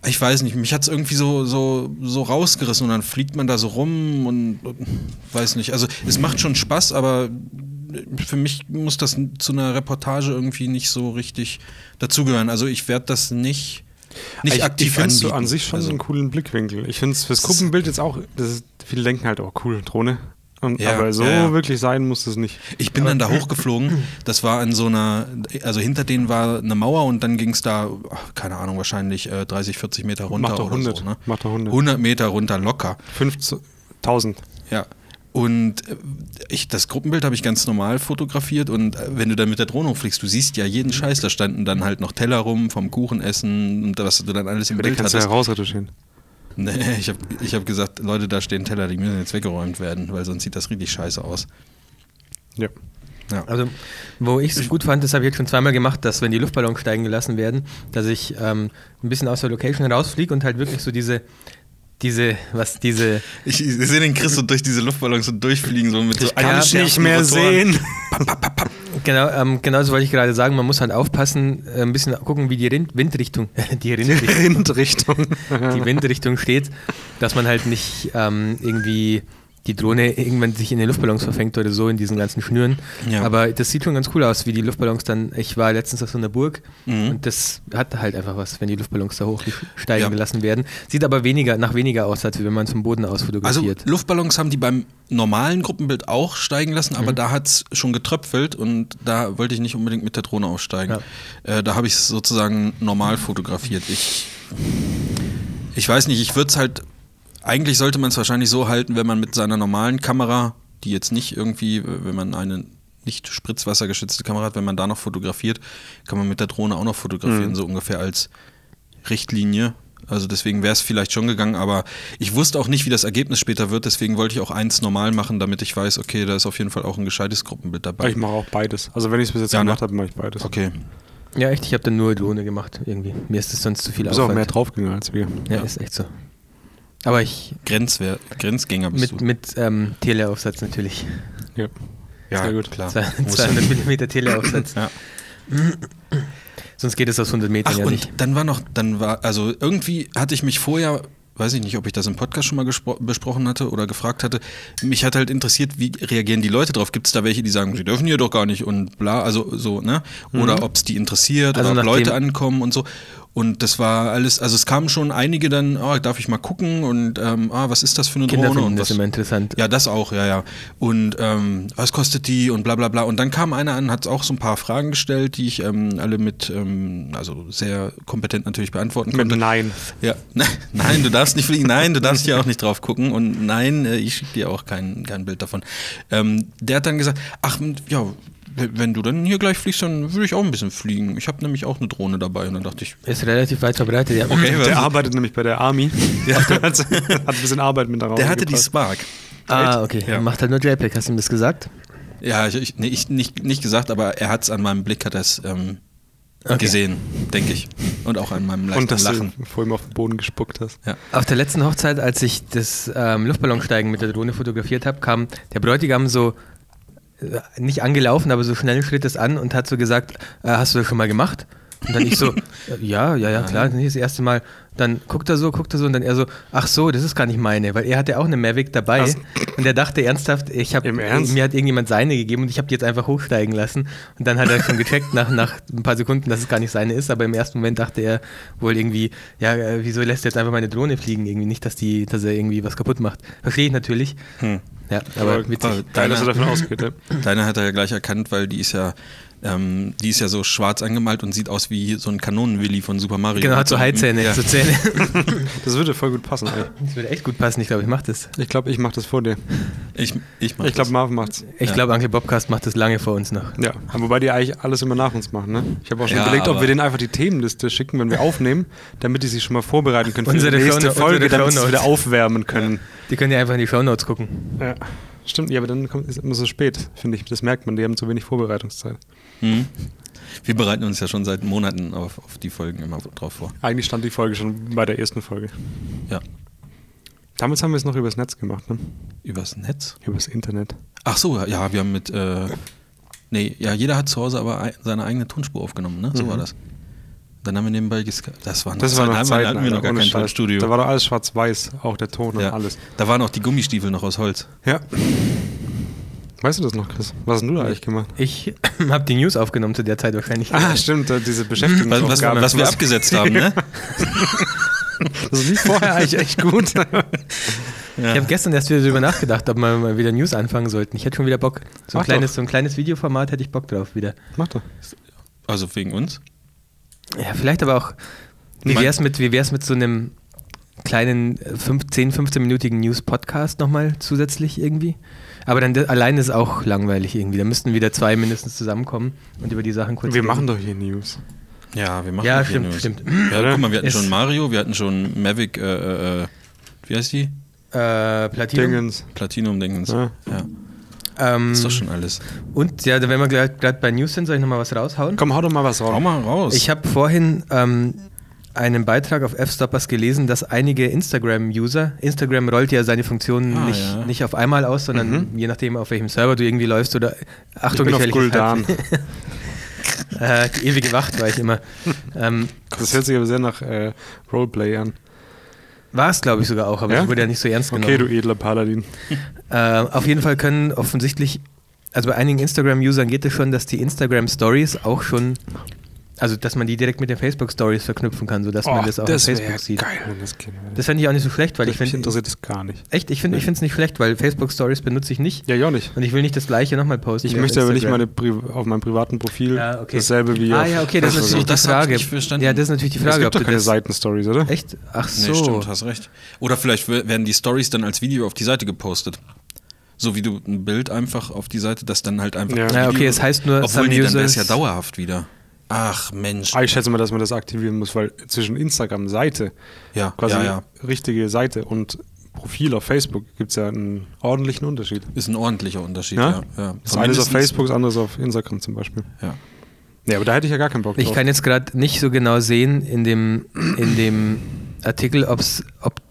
ich weiß nicht, mich hat es irgendwie so, so, so rausgerissen und dann fliegt man da so rum und, und weiß nicht. Also es macht schon Spaß, aber für mich muss das zu einer Reportage irgendwie nicht so richtig dazugehören. Also ich werde das nicht, nicht ich, aktiv ich finde so anbieten. an sich schon also, so einen coolen Blickwinkel. Ich finde es fürs Gruppenbild jetzt auch, ist, viele denken halt auch cool, Drohne. Und, Ja, aber so ja, ja. wirklich sein muss es nicht. Ich bin dann da hochgeflogen. Das war an so einer, also hinter denen war eine Mauer und dann ging es da, keine Ahnung, wahrscheinlich äh, 30, 40 Meter runter Macht oder 100. so. Ne? Macht doch 100. 100 Meter runter locker. 5000. Ja. Und äh, ich, das Gruppenbild habe ich ganz normal fotografiert und äh, wenn du dann mit der Drohne hochfliegst, du siehst ja jeden Scheiß, da standen dann halt noch Teller rum vom Kuchenessen und was du dann alles im Aber Bild kannst du hattest. Nee, ich habe ich hab gesagt, Leute, da stehen Teller, die müssen jetzt weggeräumt werden, weil sonst sieht das richtig scheiße aus. Ja. Ja. Also, wo ich es gut fand, das habe ich jetzt schon zweimal gemacht, dass wenn die Luftballons steigen gelassen werden, dass ich ähm, ein bisschen aus der Location rausfliege und halt wirklich so diese, diese, was, diese, Ich, ich sehe den Chris so durch diese Luftballons so durchfliegen, so mit so kann einem nicht mehr Rotoren. sehen. Genau, ähm, genau das wollte ich gerade sagen, man muss halt aufpassen, äh, ein bisschen gucken, wie die Rind Windrichtung, die Rindrichtung, Rindrichtung. die Windrichtung steht, dass man halt nicht ähm, irgendwie die Drohne irgendwann sich in den Luftballons verfängt oder so in diesen ganzen Schnüren. Ja. Aber das sieht schon ganz cool aus, wie die Luftballons dann. Ich war letztens auf so einer Burg Mhm. und das hat halt einfach was, wenn die Luftballons da hochsteigen Ja. gelassen werden. Sieht aber weniger nach weniger aus, als wenn man es vom Boden aus Also fotografiert. Luftballons haben die beim normalen Gruppenbild auch steigen lassen, Mhm. aber da hat es schon getröpfelt und da wollte ich nicht unbedingt mit der Drohne aussteigen. Äh, da habe ich es sozusagen normal fotografiert. Ich, ich weiß nicht, ich würde es halt, eigentlich sollte man es wahrscheinlich so halten, wenn man mit seiner normalen Kamera, die jetzt nicht irgendwie, wenn man eine nicht spritzwassergeschützte Kamera hat, wenn man da noch fotografiert, kann man mit der Drohne auch noch fotografieren, Mhm. so ungefähr als Richtlinie. Also deswegen wäre es vielleicht schon gegangen, aber ich wusste auch nicht, wie das Ergebnis später wird, deswegen wollte ich auch eins normal machen, damit ich weiß, okay, da ist auf jeden Fall auch ein gescheites Gruppenbild dabei. Ich mache auch beides. Also wenn ich es bis jetzt Ja, ne? gemacht habe, mache ich beides. Okay. ja, echt, ich habe dann nur Drohne gemacht irgendwie. Mir ist das sonst zu viel Du bist auch mehr draufgegangen als wir. Ja, Ja. ist echt so. Aber ich Grenzwer Grenzgänger bist mit, du. mit ähm, Teleaufsatz natürlich. Ja. ja, sehr gut. klar. Zwei- Muss 200 ja. Millimeter Teleaufsatz. Ja. Sonst geht es aus 100 Metern Ach, ja und nicht. dann war noch, dann war, also irgendwie hatte ich mich vorher, weiß ich nicht, ob ich das im Podcast schon mal besprochen hatte oder gefragt hatte, mich hat halt interessiert, wie reagieren die Leute drauf? Gibt es da welche, die sagen, sie dürfen hier doch gar nicht und bla, also so, ne? Oder ob es die interessiert Also oder ob Leute ankommen und so. Und das war alles, also es kamen schon einige dann, ah, darf ich mal gucken und ähm, ah, was ist das für eine Kinder Drohne und das was, immer interessant. ja, das auch, ja, ja. Und ähm, was kostet die und bla bla bla. Und dann kam einer an, hat auch so ein paar Fragen gestellt, die ich ähm, alle mit, ähm, also sehr kompetent natürlich beantworten Mit konnte. Nein. Ja, nein, du darfst nicht fliegen, nein, du darfst hier auch nicht drauf gucken und nein, äh, ich schicke dir auch kein, kein Bild davon. Ähm, der hat dann gesagt, ach, ja, wenn du dann hier gleich fliegst, dann würde ich auch ein bisschen fliegen. Ich habe nämlich auch eine Drohne dabei und dann dachte ich, Ist relativ weit verbreitet, ja. Okay, Der arbeitet nämlich bei der Army. Ja. hat, hat ein bisschen Arbeit mit darauf. der hatte die gebracht. Spark. Ah, okay. Ja. Er macht halt nur JPEG, hast du ihm das gesagt? Ja, ich, ich, nee, ich nicht, nicht gesagt, aber er hat es an meinem Blick, hat er es ähm, Okay. gesehen, denke ich. Und auch an meinem leichten Und dass Lachen. du vor ihm auf den Boden gespuckt hast. Ja. Auf der letzten Hochzeit, als ich das ähm, Luftballonsteigen mit der Drohne fotografiert habe, kam der Bräutigam so nicht angelaufen, aber so schnell schritt es an und hat so gesagt, äh, hast du das schon mal gemacht? Und dann ich so, äh, ja, ja, ja, klar, das erste Mal. Dann guckt er so, guckt er so und dann er so, ach so, das ist gar nicht meine, weil er hatte auch eine Mavic dabei Was? und er dachte ernsthaft, ich habe Im Ernst? mir hat irgendjemand seine gegeben und ich habe die jetzt einfach hochsteigen lassen und dann hat er schon gecheckt nach, nach ein paar Sekunden, dass es gar nicht seine ist, aber im ersten Moment dachte er wohl irgendwie, ja, äh, wieso lässt er jetzt einfach meine Drohne fliegen? Irgendwie nicht, dass die, dass er irgendwie was kaputt macht. Verstehe ich natürlich. Hm. Ja, aber, witzig. Deine, deine hat er ja gleich erkannt, weil die ist ja, ähm, die ist ja so schwarz angemalt und sieht aus wie so ein Kanonenwilli von Super Mario. Genau, hat so Haizähne, Ja. so Zähne. Das würde voll gut passen. Ey. Das würde echt gut passen, ich glaube, ich mache das. Ich glaube, ich mache das vor dir. Ich, ich, Ich glaube. Marvin macht's. Ich Ja. glaube, Uncle Bobcast macht das lange vor uns noch. Ja, wobei die eigentlich alles immer nach uns machen. Ne? Ich habe auch schon Ja, überlegt, ob wir denen einfach die Themenliste schicken, wenn wir aufnehmen, damit die sich schon mal vorbereiten können für Unsere die nächste Folge, damit sie wieder aufwärmen können. Die können ja einfach in die Shownotes gucken. Ja. Stimmt, ja, aber dann kommt es immer so spät, finde ich. Das merkt man, die haben zu wenig Vorbereitungszeit. Hm. Wir bereiten uns ja schon seit Monaten auf, auf die Folgen immer drauf vor. Eigentlich stand die Folge schon bei der ersten Folge. Ja. Damals haben wir es noch übers Netz gemacht, ne? Übers Netz? Übers Internet. Ach so, ja, wir haben mit. Äh, nee, ja, jeder hat zu Hause aber ei- seine eigene Tonspur aufgenommen, ne? So Mhm. war das. Dann haben wir nebenbei gesky- Das war noch, Das war Zeit- noch da hatten wir- noch gar kein. Tonstudio. Da war doch alles schwarz-weiß, auch der Ton ja. und alles. Da waren auch die Gummistiefel noch aus Holz. Ja. Weißt du das noch, Chris? Was hast denn du da eigentlich gemacht? Ich habe die News aufgenommen zu der Zeit wahrscheinlich. Ah, stimmt, äh, diese Was, was, Beschäftigungsaufgabe. was wir abgesetzt haben, ne? Das lief vorher eigentlich echt gut. Ja. Ich habe gestern erst wieder darüber nachgedacht, ob wir mal wieder News anfangen sollten. Ich hätte schon wieder Bock. So ein, Mach kleines, doch. so ein kleines Videoformat hätte ich Bock drauf wieder. Mach doch. Also wegen uns. Ja, vielleicht aber auch. Wie Mein- wär's mit, wie wär's mit so einem kleinen äh, fünf- 10, 15-minütigen News-Podcast nochmal zusätzlich irgendwie? Aber dann allein ist auch langweilig irgendwie. Da müssten wieder zwei mindestens zusammenkommen und über die Sachen kurz Wir reden. machen doch hier News. Ja, wir machen Ja, doch hier stimmt, News. stimmt. Ja, guck mal, wir hatten Ist- schon Mario, wir hatten schon Mavic, äh, äh, wie heißt die? Äh, Platinum. Dingens. Platinum-Dingens. Ja. Ja, Ähm, ist doch schon alles. Und ja, wenn wir gerade bei News sind, soll ich nochmal was raushauen? Komm, hau doch mal was Hau raus. mal raus. Ich habe vorhin ähm, einen Beitrag auf F-Stoppers gelesen, dass einige Instagram-User, Instagram rollt ja seine Funktionen Ah, nicht, ja. nicht auf einmal aus, sondern je nachdem, auf welchem Server du irgendwie läufst oder Achtung, ich bin auf Guldan. Äh, die ewige Wacht war ich immer. ähm, Das hört sich aber sehr nach äh, Roleplay an. war es, glaube ich, sogar auch, aber Ja? es wurde ja nicht so ernst genommen. Okay, du edler Paladin. Äh, auf jeden Fall können offensichtlich, also bei einigen Instagram-Usern geht es schon, dass die Instagram-Stories auch schon, also dass man die direkt mit den Facebook-Stories verknüpfen kann, sodass man das auch auf Facebook sieht. geil, wenn das würde. Das fände ich auch nicht so schlecht, weil ich Mich finde, interessiert das gar nicht. echt, ich finde ich es nicht schlecht, weil Facebook-Stories benutze ich nicht Ja, ja auch nicht. und ich will nicht das gleiche nochmal posten. Ich möchte aber nicht meine Pri auf meinem privaten Profil Ja, okay. dasselbe wie Ah ja, okay, das ist natürlich die Das ich Frage. nicht verstanden. Ja, das ist natürlich die Es Frage, gibt ob doch keine das... Seitenstories, oder? Echt? Ach Nee, so. stimmt, hast recht. Oder vielleicht werden die Stories dann als Video auf die Seite gepostet. So wie du ein Bild einfach auf die Seite, das dann halt einfach. Ja. Ja, okay, es heißt nur, Obwohl, nee, dann wäre es ja dauerhaft wieder. Ach, Mensch. Ah, ich schätze mal, dass man das aktivieren muss, weil zwischen Instagram-Seite, Ja, quasi ja, ja. richtige Seite und Profil auf Facebook gibt es ja einen ordentlichen Unterschied. Ist ein ordentlicher Unterschied, Ja? ja. ja. Das eine ist auf Facebook, das andere ist auf Instagram zum Beispiel. Ja. Ja, aber da hätte ich ja gar keinen Bock drauf. Ich kann jetzt gerade nicht so genau sehen in dem, in dem Artikel, ob's, ob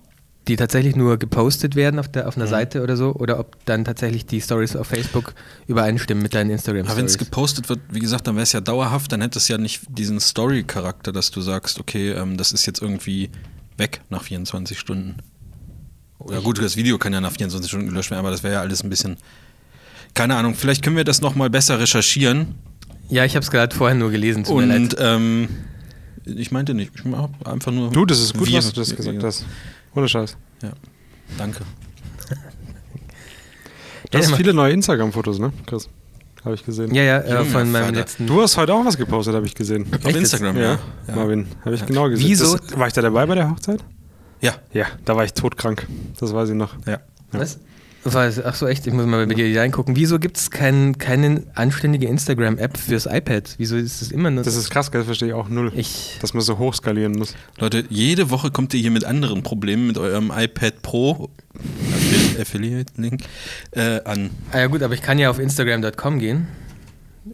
die tatsächlich nur gepostet werden auf, der, auf einer Mhm. Seite oder so oder ob dann tatsächlich die Stories auf Facebook übereinstimmen mit deinen instagram Aber wenn es gepostet wird, wie gesagt, dann wäre es ja dauerhaft, dann hätte es ja nicht diesen Story-Charakter, dass du sagst, okay, ähm, das ist jetzt irgendwie weg nach 24 Stunden. Oder gut, das Video kann ja nach 24 Stunden gelöscht werden, aber das wäre ja alles ein bisschen. Keine Ahnung, vielleicht können wir das nochmal besser recherchieren. Ja, ich habe es gerade vorher nur gelesen. Tut mir Und leid. ähm, ich meinte nicht, ich habe einfach nur. Du, das ist gut, wir- was du das gesagt hast. Ohne Scheiß. Ja, danke. Du hast Ja, viele neue Instagram-Fotos, ne, Chris? Habe ich gesehen. Ja, ja, äh, von meinem Vater. letzten. Du hast heute auch was gepostet, habe ich gesehen. Auf jetzt? Instagram, Ja, ja. ja. Marvin, habe ich genau gesehen. Wieso? Das, war ich da dabei bei der Hochzeit? Ja, Ja, da war ich todkrank. Das weiß ich noch. ja. Was? Was? Ach so, echt? Ich muss mal bei dir reingucken. Wieso gibt es kein, keine anständige Instagram-App fürs iPad? Wieso ist das immer nur. Das ist krass, das verstehe ich auch null. ich. dass man so hoch skalieren muss. Leute, jede Woche kommt ihr hier mit anderen Problemen mit eurem iPad Pro, Affi- Affiliate-Link, äh, an. Ah ja, gut, aber ich kann ja auf Instagram.com gehen.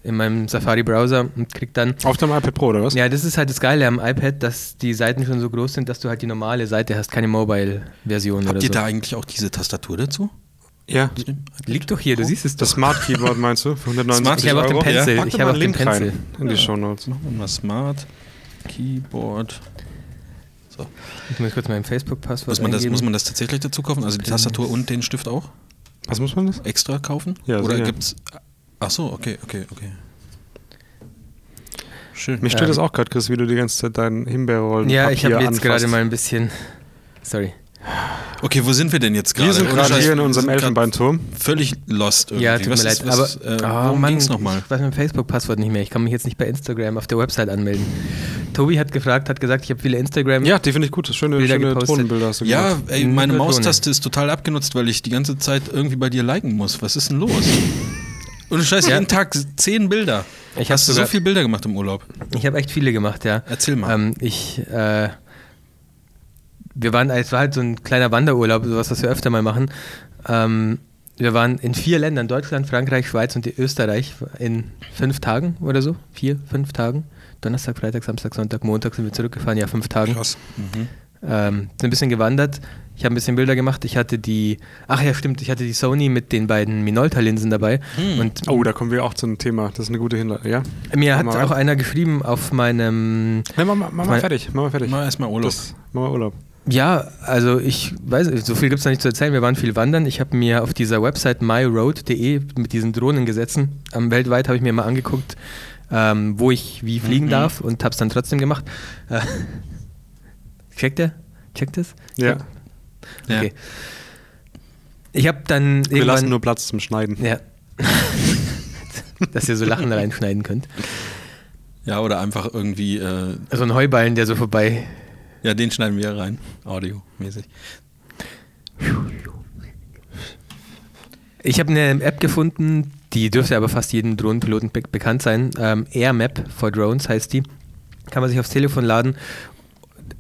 In meinem Safari-Browser und krieg dann. Auf deinem iPad Pro, oder was? Ja, das ist halt das Geile am iPad, dass die Seiten schon so groß sind, dass du halt die normale Seite hast, keine Mobile-Version oder Habt ihr so. da eigentlich auch diese Tastatur dazu? Ja, Liegt doch hier, du siehst es das doch. Smart Keyboard meinst du? Für 190 Smart Ich habe auch den Euro, ja. Pencil. Pack Ich habe Link rein Pencil. in die Shownotes. Machen wir mal Smart Keyboard. Ich muss kurz mein Facebook-Passwort Muss man, das, muss man das tatsächlich dazu kaufen? Also die Tastatur und den Stift auch Was muss man das? extra kaufen? Ja, Oder sicher. gibt's. Ach so, okay, okay, okay. Schön. Mich stört Ähm. das auch gerade, Chris, wie du die ganze Zeit deinen Himbeerrollen Ja, ich habe jetzt gerade anfasst. mal ein bisschen. Sorry. Okay, wo sind wir denn jetzt gerade? Wir sind gerade hier in unserem Elfenbeinturm. Völlig lost irgendwie. Ja, tut was mir ist, leid. was, aber äh, oh, worum Mann, ging's nochmal? Ich weiß mein Facebook-Passwort nicht mehr. Ich kann mich jetzt nicht bei Instagram auf der Website anmelden. Tobi hat gefragt, hat gesagt, ich habe viele Instagram. Ja, die finde ich gut. Das schöne, Bilder schöne gepostet. Drohnenbilder hast du Ja, ey, meine. Maustaste ist total abgenutzt, weil ich die ganze Zeit irgendwie bei dir liken muss. Was ist denn los? Und Scheiß, Ja. jeden Tag zehn Bilder. Ich Hast du so viele Bilder gemacht im Urlaub? Ich habe echt viele gemacht, ja. Erzähl mal. Ähm, ich, äh, wir waren, es war halt so ein kleiner Wanderurlaub, sowas, was wir öfter mal machen. Ähm, wir waren in vier Ländern, Deutschland, Frankreich, Schweiz und Österreich, in fünf Tagen oder so. Vier, fünf Tagen. Donnerstag, Freitag, Samstag, Sonntag, Montag sind wir zurückgefahren, ja, fünf Tagen. Krass. Mhm. Ähm, sind ein bisschen gewandert. Ich habe ein bisschen Bilder gemacht. Ich hatte die, ach ja, stimmt, ich hatte die Sony mit den beiden Minolta-Linsen dabei. Hm. Und Oh, da kommen wir auch zu einem Thema. Das ist eine gute Hinleitung. Ja? mir hat Komm mal auch rein. einer geschrieben auf meinem Nee, mach, mal- mach mal Mein- fertig. Mach mal fertig. Mal erstmal Urlaub. Das, mach mal Urlaub. Ja, also ich weiß, nicht, so viel gibt es noch nicht zu erzählen. Wir waren viel wandern. Ich habe mir auf dieser Website myroad.de mit diesen Drohnengesetzen, ähm, weltweit habe ich mir mal angeguckt, ähm, wo ich wie fliegen Mhm. darf und habe es dann trotzdem gemacht. Äh, checkt er? Checkt es? Ja. Ja. Okay. Ich habe dann Wir lassen nur Platz zum Schneiden. Ja. Dass ihr so Lachen reinschneiden könnt. ja, oder einfach irgendwie, äh, So ein Heuballen, der so vorbei. Ja, den schneiden wir rein, audiomäßig. Ich habe eine App gefunden, die dürfte aber fast jedem Drohnenpiloten be bekannt sein. Ähm, AirMap for Drones heißt die. Kann man sich aufs Telefon laden.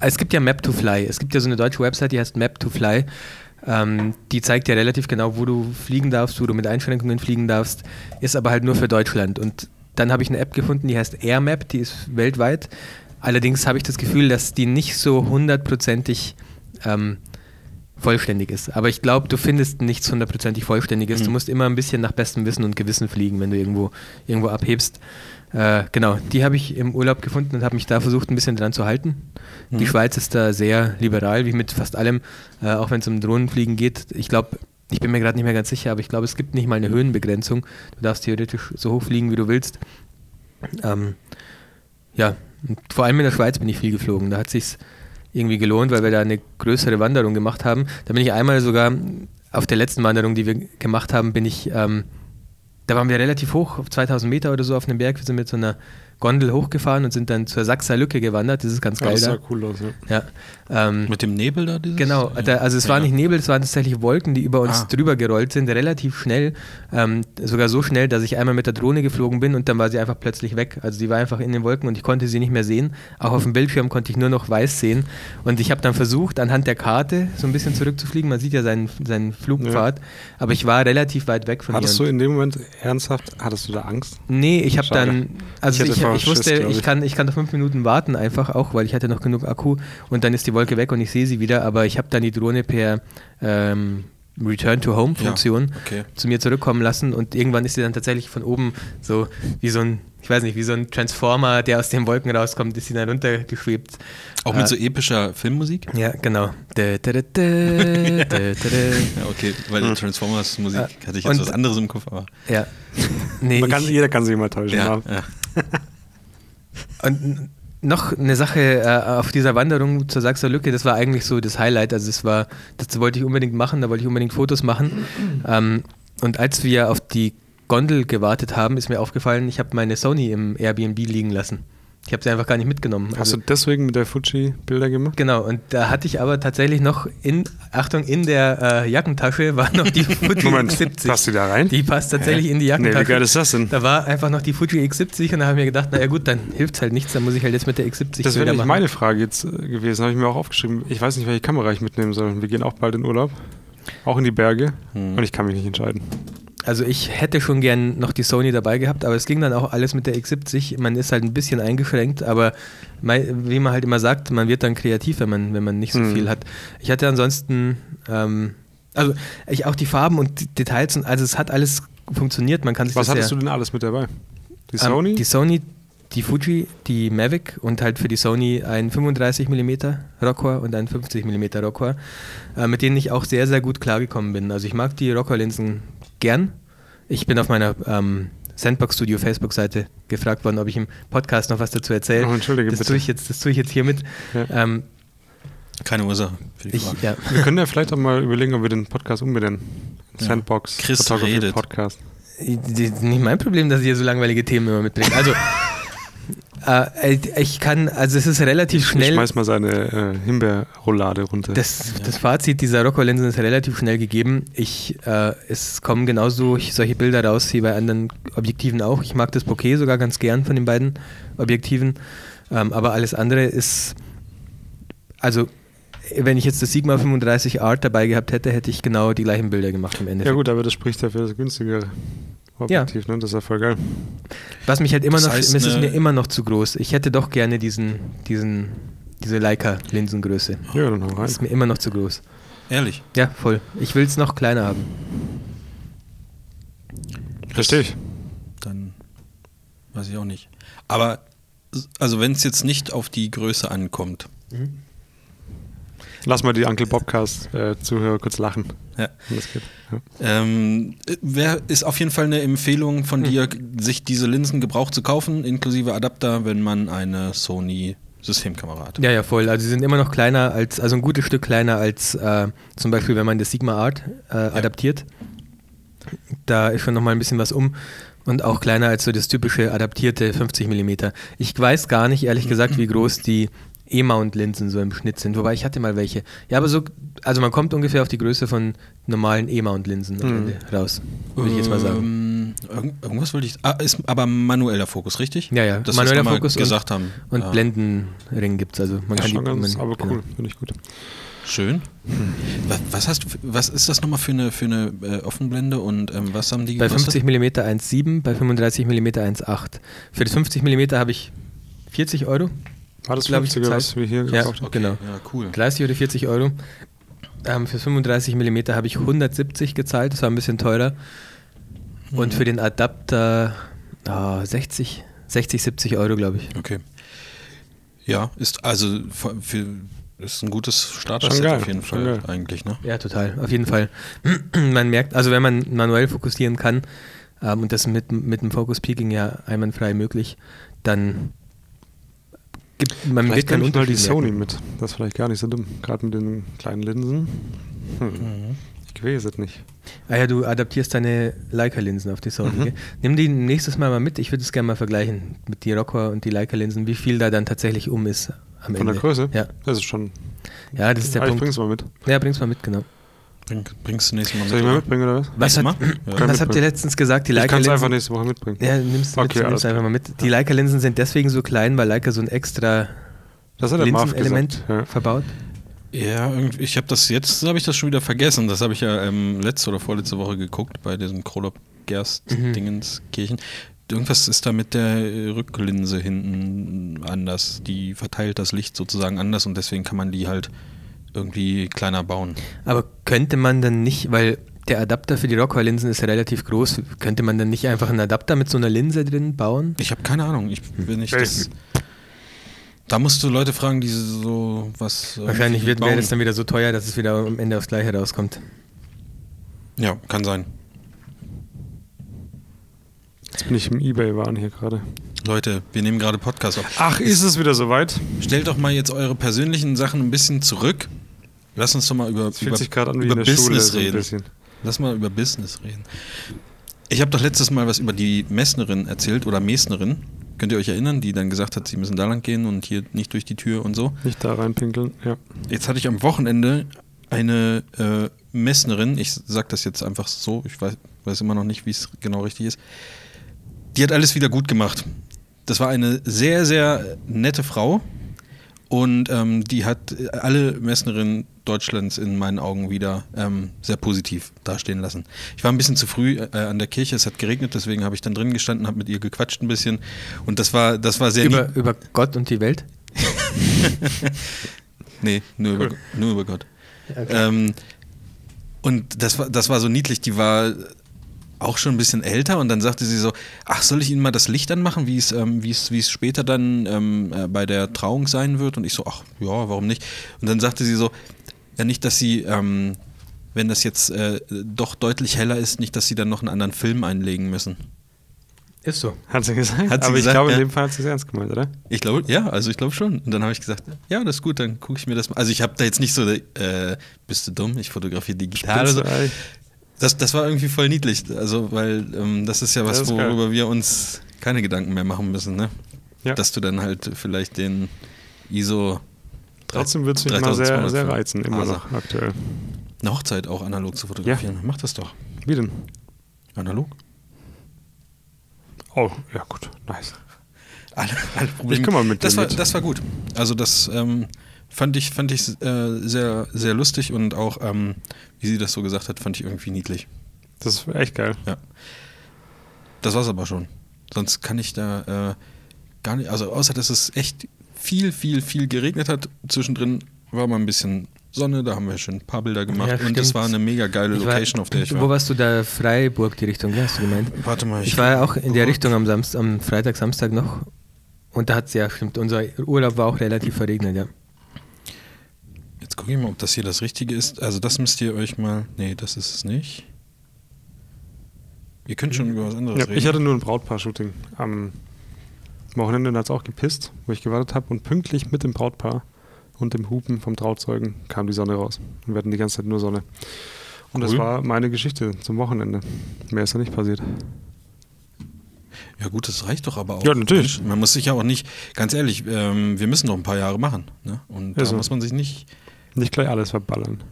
Es gibt ja Map to Fly. Es gibt ja so eine deutsche Website, die heißt Map to Fly. Ähm, die zeigt dir relativ genau, wo du fliegen darfst, wo du mit Einschränkungen fliegen darfst. Ist aber halt nur für Deutschland. Und dann habe ich eine App gefunden, die heißt AirMap, die ist weltweit. Allerdings habe ich das Gefühl, dass die nicht so hundertprozentig ähm, vollständig ist. Aber ich glaube, du findest nichts hundertprozentig Vollständiges. Du Mhm. musst immer ein bisschen nach bestem Wissen und Gewissen fliegen, wenn du irgendwo, irgendwo abhebst. Äh, genau, die habe ich im Urlaub gefunden und habe mich da versucht, ein bisschen dran zu halten. Die Mhm. Schweiz ist da sehr liberal, wie mit fast allem, äh, auch wenn es um Drohnenfliegen geht. Ich glaube, ich bin mir gerade nicht mehr ganz sicher, aber ich glaube, es gibt nicht mal eine Höhenbegrenzung. Du darfst theoretisch so hoch fliegen, wie du willst. Ähm, ja, vor allem in der Schweiz bin ich viel geflogen. Da hat sich irgendwie gelohnt, weil wir da eine größere Wanderung gemacht haben. Da bin ich einmal sogar auf der letzten Wanderung, die wir gemacht haben, bin ich, ähm, da waren wir relativ hoch, auf 2000 Meter oder so auf einem Berg. Wir sind mit so einer Gondel hochgefahren und sind dann zur Sachser Lücke gewandert. Das ist ganz Ja, geil das sah da. cool aus. Ja. Ja, ähm, Mit dem Nebel da? Dieses? Genau, da, also es Ja. war nicht Nebel, es waren tatsächlich Wolken, die über uns Ah. drüber gerollt sind, relativ schnell, ähm, sogar so schnell, dass ich einmal mit der Drohne geflogen bin und dann war sie einfach plötzlich weg. Also die war einfach in den Wolken und ich konnte sie nicht mehr sehen. Auch auf dem Bildschirm konnte ich nur noch weiß sehen. Und ich habe dann versucht, anhand der Karte so ein bisschen zurückzufliegen. Man sieht ja seinen, seinen Flugpfad, aber ich war relativ weit weg von Hattest ihr. du in dem Moment ernsthaft, hattest du da Angst? Nee, ich habe dann, also Ich ich, wusste, Schiss, ich, ich. kann, ich kann da fünf Minuten warten einfach auch, weil ich hatte noch genug Akku und dann ist die Wolke weg und ich sehe sie wieder, aber ich habe dann die Drohne per ähm, Return-to-Home-Funktion Ja, okay. zu mir zurückkommen lassen und irgendwann ist sie dann tatsächlich von oben so wie so ein, ich weiß nicht, wie so ein Transformer, der aus den Wolken rauskommt, ist sie dann runtergeschwebt. Auch mit Äh, so epischer Filmmusik? Ja, genau. Dä, dä, dä. Ja, okay, weil Transformers Musik Äh, hatte ich und- jetzt was anderes im Kopf, aber. Ja. Nee, Man kann, ich- jeder kann sich mal täuschen. Ja. Und noch eine Sache äh, auf dieser Wanderung zur Sachser Lücke, das war eigentlich so das Highlight. Also das war, das wollte ich unbedingt machen, da wollte ich unbedingt Fotos machen. Ähm, und als wir auf die Gondel gewartet haben, ist mir aufgefallen, ich habe meine Sony im Airbnb liegen lassen. Ich habe sie einfach gar nicht mitgenommen. Hast Also, du deswegen mit der Fuji Bilder gemacht? genau, und da hatte ich aber tatsächlich noch in, Achtung, in der äh, Jackentasche war noch die Fuji Moment, X70. passt die da rein? Die passt tatsächlich in die nee, Jackentasche. wie geil ist das denn? Da war einfach noch die Fuji X70 und da habe ich mir gedacht, naja gut, dann hilft es halt nichts, dann muss ich halt jetzt mit der X70 Das wäre nämlich meine Frage jetzt äh, gewesen, habe ich mir auch aufgeschrieben. Ich weiß nicht, welche Kamera ich mitnehmen soll. Wir gehen auch bald in Urlaub, auch in die Berge Hm. und ich kann mich nicht entscheiden. Also ich hätte schon gern noch die Sony dabei gehabt, aber es ging dann auch alles mit der X70. Man ist halt ein bisschen eingeschränkt, aber wie man halt immer sagt, man wird dann kreativ, wenn man, wenn man nicht so Hm. viel hat. Ich hatte ansonsten ähm, Also ich auch die Farben und die Details und also es hat alles funktioniert. Man kann sich Was hattest sehr, du denn alles mit dabei? Die Ähm, Sony? die Sony, die Fuji, die Mavic und halt für die Sony ein 35 mm Rockor und ein 50 mm Rockor, äh, mit denen ich auch sehr, sehr gut klargekommen bin. Also ich mag die Rockor-Linsen gern. Ich bin auf meiner ähm, Sandbox Studio Facebook-Seite gefragt worden, ob ich im Podcast noch was dazu erzähle. Oh, entschuldige das bitte. tue ich jetzt, das tue ich jetzt hiermit. Ja. Ähm, Keine Ursache für die ich, Frage. ja. wir können ja vielleicht auch mal überlegen, ob wir den Podcast umbenennen. Ja. Sandbox Chris Photography redet. Podcast. Die- Nicht mein Problem, dass ich hier so langweilige Themen immer mitbringe. Also, äh, ich kann, also es ist relativ Ich schnell. schmeiß mal seine äh, Himbeerroulade runter. Das, das Fazit dieser Rockwell-Linsen ist relativ schnell gegeben. Ich, äh, es kommen genauso solche Bilder raus wie bei anderen Objektiven auch. Ich mag das Bokeh sogar ganz gern von den beiden Objektiven. Ähm, aber alles andere ist, also wenn ich jetzt das Sigma 35 Art dabei gehabt hätte, hätte ich genau die gleichen Bilder gemacht im Endeffekt. ja gut, aber das spricht ja für das günstigere Objektiv, ne? Das ist ja voll geil. Was mich halt immer Das noch, heißt, es ist eine- mir immer noch zu groß. Ich hätte doch gerne diesen, diesen, diese Leica-Linsengröße. Ja, dann hau rein. Das ist mir immer noch zu groß. Ehrlich. Ja, voll. Ich will es noch kleiner haben. Verstehe ich. Dann weiß ich auch nicht. Aber also wenn es jetzt nicht auf die Größe ankommt, Lass mal die Uncle Bobcast-Zuhörer kurz lachen. ja, wenn das geht. Ja. ähm, wär, ist auf jeden Fall eine Empfehlung von dir, sich diese Linsen gebraucht zu kaufen, inklusive Adapter, wenn man eine Sony Systemkamera hat. Ja, ja, voll. Also sie sind immer noch kleiner als, also ein gutes Stück kleiner als äh, zum Beispiel, wenn man das Sigma Art äh, adaptiert. Da ist schon nochmal ein bisschen was um. Und auch kleiner als so das typische adaptierte 50 mm. Ich weiß gar nicht, ehrlich gesagt, wie groß die E-Mount-Linsen so im Schnitt sind. Wobei ich hatte mal welche. Ja, aber so, also man kommt ungefähr auf die Größe von normalen E-Mount-Linsen Mhm. Raus. Würde ich jetzt mal sagen. Ähm, irgend- irgendwas wollte ich. Ah, ist aber manueller Fokus, richtig? Ja, ja, Dass manueller wir mal Fokus und- gesagt haben. Und ja. Blendenring gibt es. Also man Ja, kann schon die, ganz, man, aber genau. cool, finde ich gut. Schön. Was, was hast du? Was ist das nochmal für eine für eine äh, Offenblende und ähm, was haben die Bei gekostet? 50 mm 1,7, bei 35 mm 1,8. Für das 50 mm habe ich 40 Euro, War das Glaub ich, 50er, was Zeit. wir hier Ja. gekauft haben? Okay, genau. Ja, cool. 30 oder 40 Euro. Ähm, für 35 mm habe ich 170 gezahlt, das war ein bisschen teurer. Und Mhm. für den Adapter ah, 60, 60, 70 Euro, glaube ich. Okay. Ja, ist also für, ist ein gutes Starter-Set auf jeden Fall geil. eigentlich, ne? Ja, total, auf jeden Fall. man merkt, also wenn man manuell fokussieren kann, ähm, und das mit, mit dem Focus Peaking ja einwandfrei möglich, dann gibt man Vielleicht wird ich mal die Sony merken. mit. Das ist vielleicht gar nicht so dumm. Gerade mit den kleinen Linsen. Hm. Mhm. Ich weiß es nicht. Ah ja, du adaptierst deine Leica-Linsen auf die Sony. Mhm. Nimm die nächstes Mal mal mit. Ich würde es gerne mal vergleichen mit die Rocker und die Leica-Linsen, wie viel da dann tatsächlich um ist am Von Ende. der Größe? Ja, Das ist schon. ja das ist der Ah, ich Punkt. bring's mal mit. Ja, bring's mal mit, genau. Bring, bringst du nächstes Mal mit? Soll ich mal mitbringen oder was? Was, hat? Ja. Was habt ihr letztens gesagt? Die Ich kann es einfach Leica-Linsen. nächste Woche mitbringen. Ja, nimmst du Okay, mit, nimmst einfach mal mit. Die Leica-Linsen sind deswegen so klein, weil Leica so ein extra Linsenelement. Ja. verbaut. Ja, ich habe das jetzt, habe ich das schon wieder vergessen. Das habe ich ja ähm, letzte oder vorletzte Woche geguckt bei diesem Krolop Gerst. Dingenskirchen. Irgendwas ist da mit der Rücklinse hinten anders. Die verteilt das Licht sozusagen anders und deswegen kann man die halt irgendwie kleiner bauen. Aber könnte man dann nicht, weil der Adapter für die Rockwell-Linsen ist ja relativ groß, könnte man dann nicht einfach einen Adapter mit so einer Linse drin bauen? Ich habe keine Ahnung. Ich will nicht das. Da musst du Leute fragen, die so was. Wahrscheinlich wird, wäre das dann wieder so teuer, dass es wieder am Ende aufs Gleiche rauskommt. Ja, kann sein. Jetzt bin ich im Ebay-Wahn hier gerade. Leute, wir nehmen gerade Podcast auf. Ach, ist es wieder soweit? Stellt doch mal jetzt eure persönlichen Sachen ein bisschen zurück. Lass uns doch mal über, über, über Schule Business so ein reden. bisschen. Lass mal über Business reden. Ich habe doch letztes Mal was über die Messnerin erzählt oder Mesnerin. Könnt ihr euch erinnern, die dann gesagt hat, sie müssen da lang gehen und hier nicht durch die Tür und so. Nicht da reinpinkeln, ja. Jetzt hatte ich am Wochenende eine äh, Messnerin, ich sag das jetzt einfach so, ich weiß, weiß immer noch nicht, wie es genau richtig ist. Die hat alles wieder gut gemacht. Das war eine sehr, sehr nette Frau und ähm, die hat alle Messnerinnen Deutschlands in meinen Augen wieder ähm, sehr positiv dastehen lassen. Ich war ein bisschen zu früh äh, an der Kirche, es hat geregnet, deswegen habe ich dann drin gestanden, habe mit ihr gequatscht ein bisschen und das war, das war sehr Über, über Gott und die Welt? Nee, nur, Cool. über, nur über Gott. Okay. Ähm, Und das war, das war so niedlich, die war auch schon ein bisschen älter und dann sagte sie so, ach, soll ich Ihnen mal das Licht anmachen, wie es, ähm, wie es, wie es später dann ähm, äh, bei der Trauung sein wird? Und ich so, ach ja, warum nicht? Und dann sagte sie so, ja nicht, dass sie, ähm, wenn das jetzt äh, doch deutlich heller ist, nicht, dass sie dann noch einen anderen Film einlegen müssen. Ist so. Hat sie gesagt? Hat sie Aber gesagt, ich glaube, ja. in dem Fall hat sie es ernst gemeint, oder? Ich glaube, ja, also ich glaube schon. Und dann habe ich gesagt, ja, das ist gut, dann gucke ich mir das mal. Also ich habe da jetzt nicht so, äh, bist du dumm, ich fotografiere digital. oder so. Das, das war irgendwie voll niedlich. Also, weil ähm, das ist ja was, ist geil. worüber wir uns keine Gedanken mehr machen müssen, ne? Ja. Dass du dann halt vielleicht den ISO. Trotzdem wird es mich immer sehr, 3200 sehr reizen, immer Also, noch aktuell. Eine Hochzeit auch analog zu fotografieren. Mach das doch. Wie denn? Analog. Oh, ja gut, nice. Alle, alle Probleme. Ich mal mit das war, mit. Das war gut. Also das ähm, fand ich, fand ich äh, sehr, sehr lustig und auch, ähm, wie sie das so gesagt hat, fand ich irgendwie niedlich. Das ist echt geil. Ja. Das war's aber schon. Sonst kann ich da äh, gar nicht, also außer dass es echt viel, viel, viel geregnet hat. Zwischendrin war mal ein bisschen Sonne, da haben wir schon ein paar Bilder gemacht Ja, und es stimmt. war eine mega geile Ich war- Location, auf der ich Wo war. warst du da? Freiburg, die Richtung, ja, hast du gemeint? Warte mal, Ich war ja auch in der. Richtung am, Samst am Freitag, Samstag noch. Und da hat es ja, stimmt, unser Urlaub war auch relativ verregnet, ja. Jetzt gucke ich mal, ob das hier das Richtige ist. Also das müsst ihr euch mal. Nee, das ist es nicht. Ihr könnt schon über was anderes Ja, reden. ich hatte nur ein Brautpaar-Shooting. Am Wochenende hat es auch gepisst, wo ich gewartet habe und pünktlich mit dem Brautpaar und dem Hupen vom Trauzeugen kam die Sonne raus. Und wir hatten die ganze Zeit nur Sonne. Und das Cool. war meine Geschichte zum Wochenende. Mehr ist da nicht passiert. Ja gut, das reicht doch aber auch. Ja, natürlich. Man muss sich ja auch nicht, ganz ehrlich, ähm, wir müssen noch ein paar Jahre machen. Ne? Und da Ist so. muss man sich nicht, Nicht gleich alles verballern.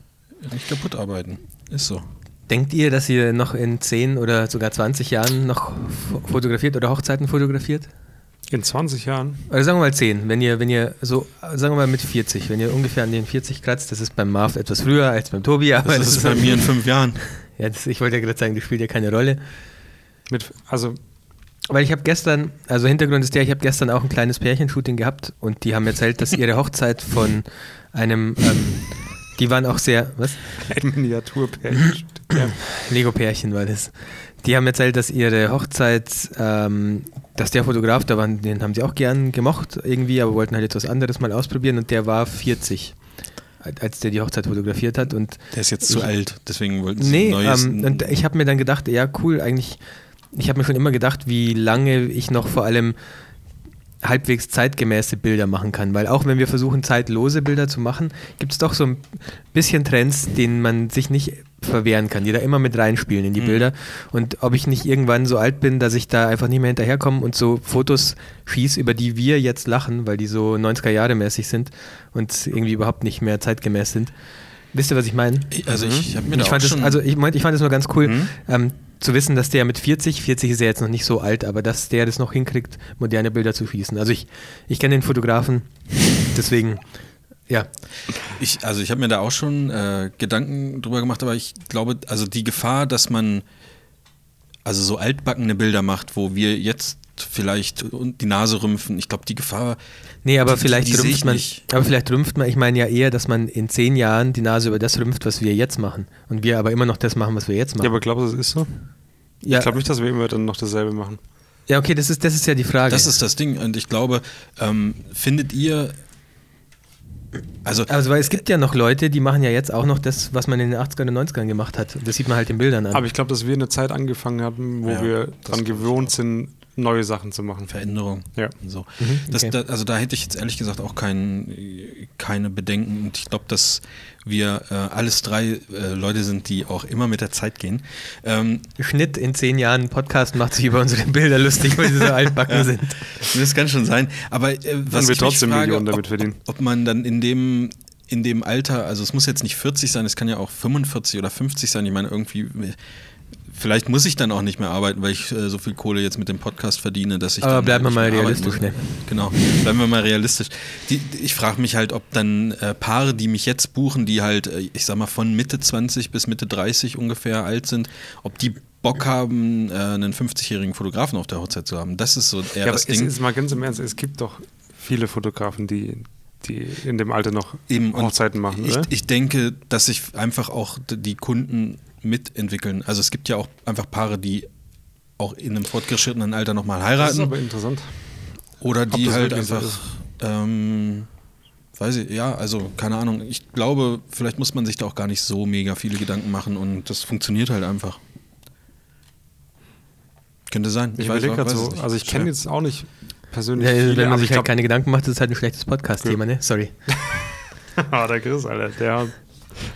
nicht kaputt arbeiten. Ist so. Denkt ihr, dass ihr noch in 10 oder sogar 20 Jahren noch fo- fotografiert oder Hochzeiten fotografiert? In 20 Jahren? Oder sagen wir mal 10, wenn ihr, wenn ihr so, sagen wir mal mit 40, wenn ihr ungefähr an den 40 kratzt, das ist beim Marv etwas früher als beim Tobi, aber Das ist bei mir in fünf Jahren. Ja, das, ich wollte ja gerade sagen, das spielt ja keine Rolle. Mit, also, Weil ich habe gestern, also Hintergrund ist der, ich habe gestern auch ein kleines Pärchenshooting gehabt und die haben erzählt, dass ihre Hochzeit von einem, ähm, die waren auch sehr, was? ein Miniaturpärchen. ja. Lego-Pärchen war das. Die haben erzählt, dass ihre Hochzeit, ähm, dass der Fotograf, da waren, den haben sie auch gern gemocht irgendwie, aber wollten halt jetzt was anderes mal ausprobieren und der war 40, als der die Hochzeit fotografiert hat und Der ist jetzt zu Ich- alt, deswegen wollten sie Nee, ein neues. ähm, und ich habe mir dann gedacht, ja cool, eigentlich, ich habe mir schon immer gedacht, wie lange ich noch vor allem halbwegs zeitgemäße Bilder machen kann, weil auch wenn wir versuchen, zeitlose Bilder zu machen, gibt es doch so ein bisschen Trends, denen man sich nicht verwehren kann, die da immer mit reinspielen in die Mhm. Bilder. Und ob ich nicht irgendwann so alt bin, dass ich da einfach nicht mehr hinterherkomme und so Fotos schieße, über die wir jetzt lachen, weil die so 90er Jahre mäßig sind und irgendwie überhaupt nicht mehr zeitgemäß sind. Wisst ihr, was ich meine? Ich- also ich habe mir da ich fand schon, also ich, meinte, ich fand es nur ganz cool, Mhm. ähm, zu wissen, dass der mit 40, 40 ist ja jetzt noch nicht so alt, aber dass der das noch hinkriegt, moderne Bilder zu schießen. Also ich, ich kenne den Fotografen, deswegen, ja. Ich, also ich habe mir da auch schon äh, Gedanken drüber gemacht, aber ich glaube, also die Gefahr, dass man also so altbackene Bilder macht, wo wir jetzt vielleicht und die Nase rümpfen, ich glaube, die Gefahr. Nee, aber die, vielleicht die rümpft ich man, nicht. aber vielleicht rümpft man, ich meine ja eher, dass man in zehn Jahren die Nase über das rümpft, was wir jetzt machen. Und wir aber immer noch das machen, was wir jetzt machen. ja, aber glaubst du, das ist so? ja, Ich glaube nicht, dass wir immer dann noch dasselbe machen. ja, okay, das ist, das ist ja die Frage. Das ist das Ding. Und ich glaube, ähm, findet ihr. Also, also, weil es gibt ja noch Leute, die machen ja jetzt auch noch das, was man in den 80ern und 90ern gemacht hat. Das sieht man halt in Bildern an. Aber ich glaube, dass wir eine Zeit angefangen hatten, wo Ja, wir ich gewohnt sind, neue Sachen zu machen. Veränderung. Ja. So. Mhm, das, okay. da, also da hätte ich jetzt ehrlich gesagt auch kein, keine Bedenken. Und ich glaube, dass wir äh, alles drei äh, Leute sind, die auch immer mit der Zeit gehen. Ähm, Schnitt in zehn Jahren Podcast macht sich über unsere Bilder lustig, weil sie so altbacken sind. das kann schon sein. Aber äh, was wir trotzdem frage, Millionen damit ob, verdienen. Ob, ob man dann in dem in dem Alter, also es muss jetzt nicht 40 sein, es kann ja auch 45 oder 50 sein. Ich meine, irgendwie, vielleicht muss ich dann auch nicht mehr arbeiten, weil ich äh, so viel Kohle jetzt mit dem Podcast verdiene, dass ich Aber dann bleiben wir mal realistisch, ne? Genau, bleiben wir mal realistisch. Die, ich frage mich halt, ob dann äh, Paare, die mich jetzt buchen, die halt, äh, ich sag mal, von Mitte 20 bis Mitte 30 ungefähr alt sind, ob die Bock haben, äh, einen 50-jährigen Fotografen auf der Hochzeit zu haben. Das ist so eher Ja, aber das es Ding. ist mal ganz im Ernst, es gibt doch viele Fotografen, die die in dem Alter noch Eben, Hochzeiten machen, ich, ich denke, dass sich einfach auch die Kunden mitentwickeln. Also es gibt ja auch einfach Paare, die auch in einem fortgeschrittenen Alter nochmal das ist heiraten aber interessant. oder die halt einfach, ähm, weiß ich, ja, also keine Ahnung. Ich glaube, vielleicht muss man sich da auch gar nicht so mega viele Gedanken machen und das funktioniert halt einfach. Könnte sein. Ich weiß- überlege gerade weiß es so, nicht. also ich kenne jetzt auch nicht persönlich Ja, viele, wenn man aber sich ich halt keine Gedanken macht, ist es halt ein schlechtes Podcast-Thema, ne? Sorry. ah, der Chris, Alter, der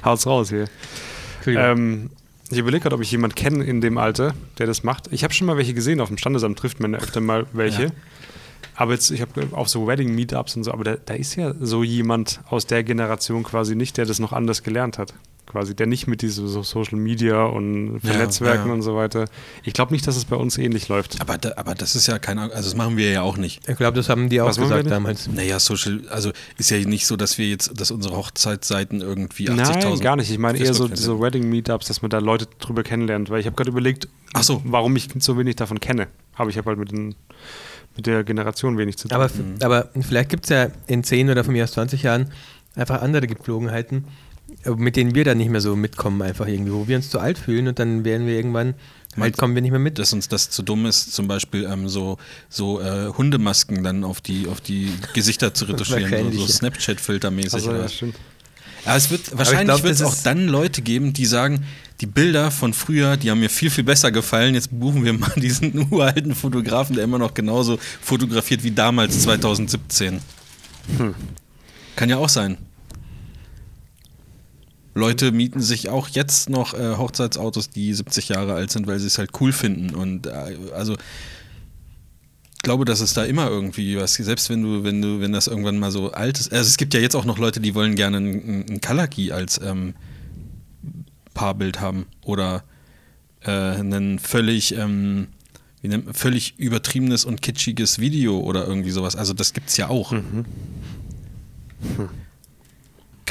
haut's raus hier. Ähm, ich überlege gerade, ob ich jemanden kenne in dem Alter, der das macht. Ich habe schon mal welche gesehen, auf dem Standesamt trifft man öfter mal welche. Ja. Aber jetzt, ich habe auch so Wedding-Meetups und so, aber da, da ist ja so jemand aus der Generation quasi nicht, der das noch anders gelernt hat. Quasi, der nicht mit diesem so Social Media und Ja, Netzwerken ja. und so weiter. Ich glaube nicht, dass es bei uns ähnlich läuft. aber, da, aber das ist ja keine Ahnung, also das machen wir ja auch nicht. ich glaube, das haben die auch Was gesagt damals. Naja, Social, also ist ja nicht so, dass wir jetzt, dass unsere Hochzeitsseiten irgendwie 80.000. Nein, gar nicht. Ich meine eher so, so Wedding-Meetups, dass man da Leute drüber kennenlernt. Weil ich habe gerade überlegt, Ach so. warum ich so wenig davon kenne. Aber ich habe halt mit, den, mit der Generation wenig zu tun. Aber, f- aber vielleicht gibt es ja in 10 oder von mir aus 20 Jahren einfach andere Gepflogenheiten, mit denen wir dann nicht mehr so mitkommen, einfach irgendwie, wo wir uns zu alt fühlen und dann werden wir irgendwann, halt kommen wir nicht mehr mit. dass uns das zu dumm ist, zum Beispiel ähm, so, so äh, Hundemasken dann auf die, auf die Gesichter zu retuschieren, so, so ja. Snapchat-Filtermäßig. also, ja, stimmt. Aber es wird wahrscheinlich glaub, wird es auch dann Leute geben, die sagen, die Bilder von früher, die haben mir viel, viel besser gefallen. Jetzt buchen wir mal diesen uralten Fotografen, der immer noch genauso fotografiert wie damals 2017. Hm. Kann ja auch sein. Leute mieten sich auch jetzt noch äh, Hochzeitsautos, die 70 Jahre alt sind, weil sie es halt cool finden. Und äh, also ich glaube, dass es da immer irgendwie was, selbst wenn du, wenn du, wenn das irgendwann mal so alt ist. Also es gibt ja jetzt auch noch Leute, die wollen gerne ein, ein Kalaki als ähm, Paarbild haben oder äh, ein völlig, ähm, wie nennt völlig übertriebenes und kitschiges Video oder irgendwie sowas. Also das gibt's ja auch. Mhm.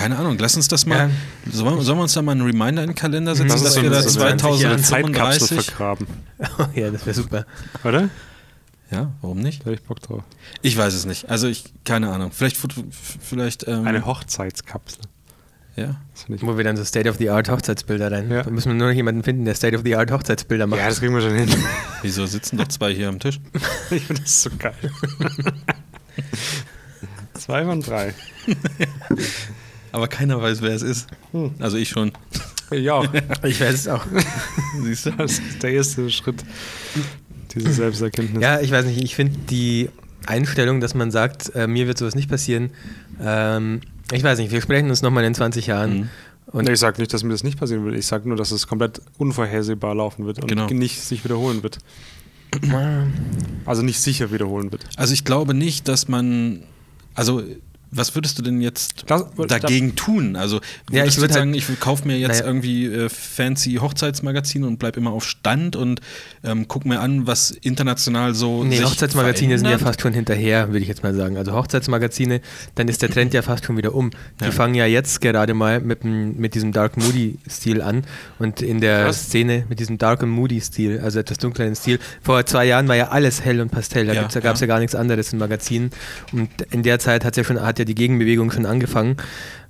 Keine Ahnung, lass uns das mal. Ja. Sollen, wir- sollen wir uns da mal einen Reminder in den Kalender setzen, Das dass wir da so eine- so eine 2035. Zeitkapsel vergraben. ja, das wäre super. Oder? Ja, warum nicht? Da hätte ich Bock drauf. Ich weiß es nicht. Also ich, keine Ahnung. Vielleicht, vielleicht. Ähm, Eine Hochzeitskapsel. Ja. Das finde ich. Wo wir dann so State-of-the-Art Hochzeitsbilder rein. Ja. Da müssen wir nur noch jemanden finden, der State-of-the-Art Hochzeitsbilder macht. Ja, das kriegen wir schon hin. Wieso sitzen doch zwei hier am Tisch? ich finde das so geil. Zwei von drei. Aber keiner weiß, wer es ist. Also ich schon. Ja, Ich weiß es auch. Siehst du? das ist der erste Schritt. Diese Selbsterkenntnis. Ja, ich weiß nicht, ich finde die Einstellung, dass man sagt, äh, mir wird sowas nicht passieren, ähm, ich weiß nicht, wir sprechen uns nochmal in 20 Jahren. Mhm. Und ich sage nicht, dass mir das nicht passieren wird. Ich sage nur, dass es komplett unvorhersehbar laufen wird und Genau. nicht sich wiederholen wird. Also nicht sicher wiederholen wird. Also ich glaube nicht, dass man. Also, was würdest du denn jetzt dagegen tun? Also, Ja, ich würd du halt- sagen, ich kaufe mir jetzt Naja. irgendwie äh, fancy Hochzeitsmagazine und bleib immer auf Stand und ähm, guck mir an, was international so. Nee, Hochzeitsmagazine sind ja verändert? fast schon hinterher, würde ich jetzt mal sagen. Also Hochzeitsmagazine, dann ist der Trend ja fast schon wieder um. Die Ja. fangen ja jetzt gerade mal mit, mit diesem Dark Moody-Stil an und in der Was? Szene mit diesem Dark Moody-Stil, also etwas dunkleren Stil. Vor zwei Jahren war ja alles hell und pastell, da Ja, gab es ja. ja. gar nichts anderes in Magazinen und in der Zeit hat's ja schon, hat ja die Gegenbewegung schon angefangen.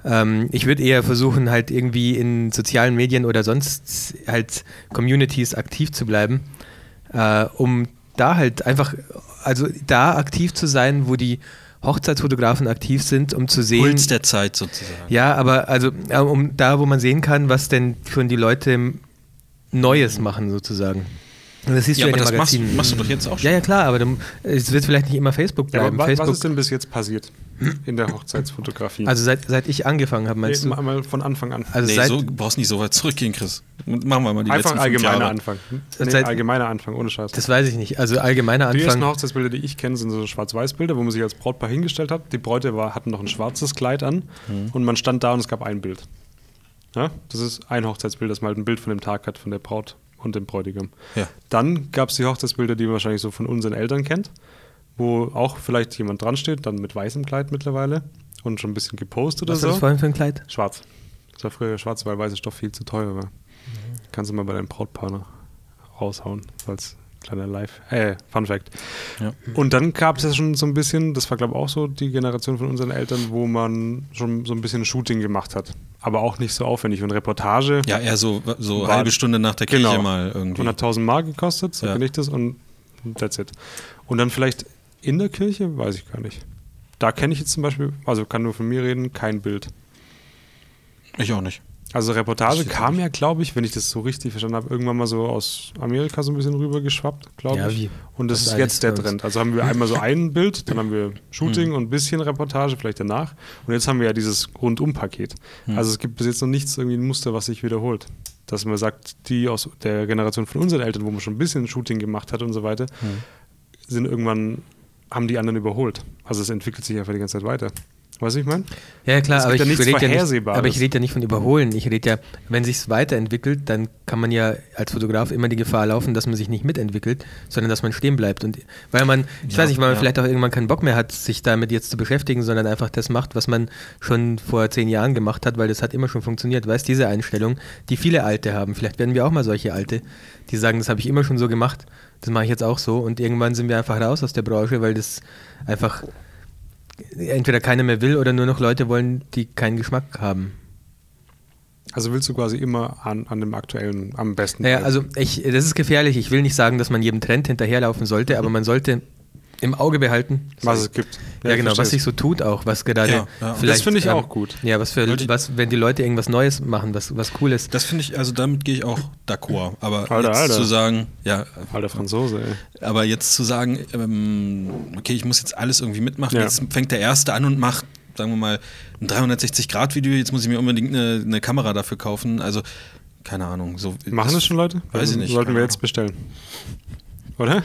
Ähm, ich würde eher versuchen, halt irgendwie in sozialen Medien oder sonst halt Communities aktiv zu bleiben äh, um da halt einfach, also da aktiv zu sein, wo die Hochzeitsfotografen aktiv sind, um zu sehen. Puls der Zeit sozusagen. ja, aber also äh, um da, wo man sehen kann, was denn schon die Leute Neues machen sozusagen. Das siehst Ja, du ja aber in den das machst, Magazinen. machst du doch jetzt auch schon. ja, ja, klar, aber es wird vielleicht nicht immer Facebook Ja, bleiben. aber wa- Facebook, was ist denn bis jetzt passiert in der Hochzeitsfotografie? also seit, seit ich angefangen habe, meinst nee, du? mal- mal von Anfang an. Also nee, seit, so du brauchst nicht so weit zurückgehen, Chris. Machen wir mal die Einfach letzten fünf allgemeiner Jahre. Anfang. Nee, Seit- allgemeiner Anfang, ohne Scheiß. das weiß ich nicht. Also allgemeiner Die ersten Anfang. Hochzeitsbilder, die ich kenne, sind so Schwarz-Weiß-Bilder, wo man sich als Brautpaar hingestellt hat. Die Bräute war, hatten noch ein schwarzes Kleid an Mhm. und man stand da und es gab ein Bild. Ja? Das ist ein Hochzeitsbild, das mal halt ein Bild von dem Tag hat, von der Braut und dem Bräutigam. Ja. Dann gab es die Hochzeitsbilder, die man wahrscheinlich so von unseren Eltern kennt, wo auch vielleicht jemand dran steht, dann mit weißem Kleid mittlerweile und schon ein bisschen gepostet Was war oder das so. vorhin für ein Kleid? Schwarz. Das war früher schwarz, weil weißer Stoff viel zu teuer war. Kannst du mal bei deinem Brautpaar noch raushauen, falls Kleiner Live, äh, Fun Fact. Ja. Und dann gab es ja schon so ein bisschen, das war glaube ich auch so die Generation von unseren Eltern, wo man schon so ein bisschen Shooting gemacht hat. Aber auch nicht so aufwendig. Und Reportage Ja, eher so, so halbe Stunde nach der Kirche Genau. mal irgendwie. 100.000 Mark gekostet, so Ja. ich das und that's it. Und dann vielleicht in der Kirche, weiß ich gar nicht. Da kenne ich jetzt zum Beispiel, also kann nur von mir reden, kein Bild. Ich auch nicht. Also Reportage kam ja, glaube ich, wenn ich das so richtig verstanden habe, irgendwann mal so aus Amerika so ein bisschen rüber geschwappt, glaube Ja, ich. wie? Und das Was ist jetzt der. Trend. Also haben wir einmal so ein Bild, dann haben wir Shooting Hm. und ein bisschen Reportage, vielleicht danach. Und jetzt haben wir ja dieses Rundum-Paket. Hm. Also es gibt bis jetzt noch nichts, irgendwie ein Muster, was sich wiederholt. Dass man sagt, die aus der Generation von unseren Eltern, wo man schon ein bisschen Shooting gemacht hat und so weiter, Hm. sind irgendwann, haben die anderen überholt. Also es entwickelt sich einfach die ganze Zeit weiter. Weißt du, ich meine? Ja, klar, Es aber ich, ja rede ja nicht, aber ich rede ja nicht von Überholen. Ich rede ja, wenn sich weiterentwickelt, dann kann man ja als Fotograf immer die Gefahr laufen, dass man sich nicht mitentwickelt, sondern dass man stehen bleibt. Und weil man, ich Ja, weiß nicht, weil man ja. vielleicht auch irgendwann keinen Bock mehr hat, sich damit jetzt zu beschäftigen, sondern einfach das macht, was man schon vor zehn Jahren gemacht hat, weil das hat immer schon funktioniert. Weißt diese Einstellung, die viele Alte haben. Vielleicht werden wir auch mal solche Alte, die sagen, das habe ich immer schon so gemacht, das mache ich jetzt auch so. Und irgendwann sind wir einfach raus aus der Branche, weil das einfach entweder keiner mehr will oder nur noch Leute wollen, die keinen Geschmack haben. Also willst du quasi immer an, an dem aktuellen am besten. Naja, also ich, das ist gefährlich. Ich will nicht sagen, dass man jedem Trend hinterherlaufen sollte, aber man sollte im Auge behalten, was es gibt. ja, ich genau, was sich so tut auch, was gerade Ja, ja. vielleicht. Das finde ich ähm, auch gut. Ja, was für, ich- was, wenn die Leute irgendwas Neues machen, was, was cool ist. Das finde ich, also damit gehe ich auch d'accord. Aber Alter, jetzt Alter. zu sagen, ja, Alter Franzose, ey. aber jetzt zu sagen, ähm, okay, ich muss jetzt alles irgendwie mitmachen. Ja. Jetzt fängt der Erste an und macht, sagen wir mal, ein 360-Grad-Video. Jetzt muss ich mir unbedingt eine, eine Kamera dafür kaufen. Also, keine Ahnung. So, Machen das schon Leute? Weiß ich nicht, Sollten wir jetzt bestellen. Oder?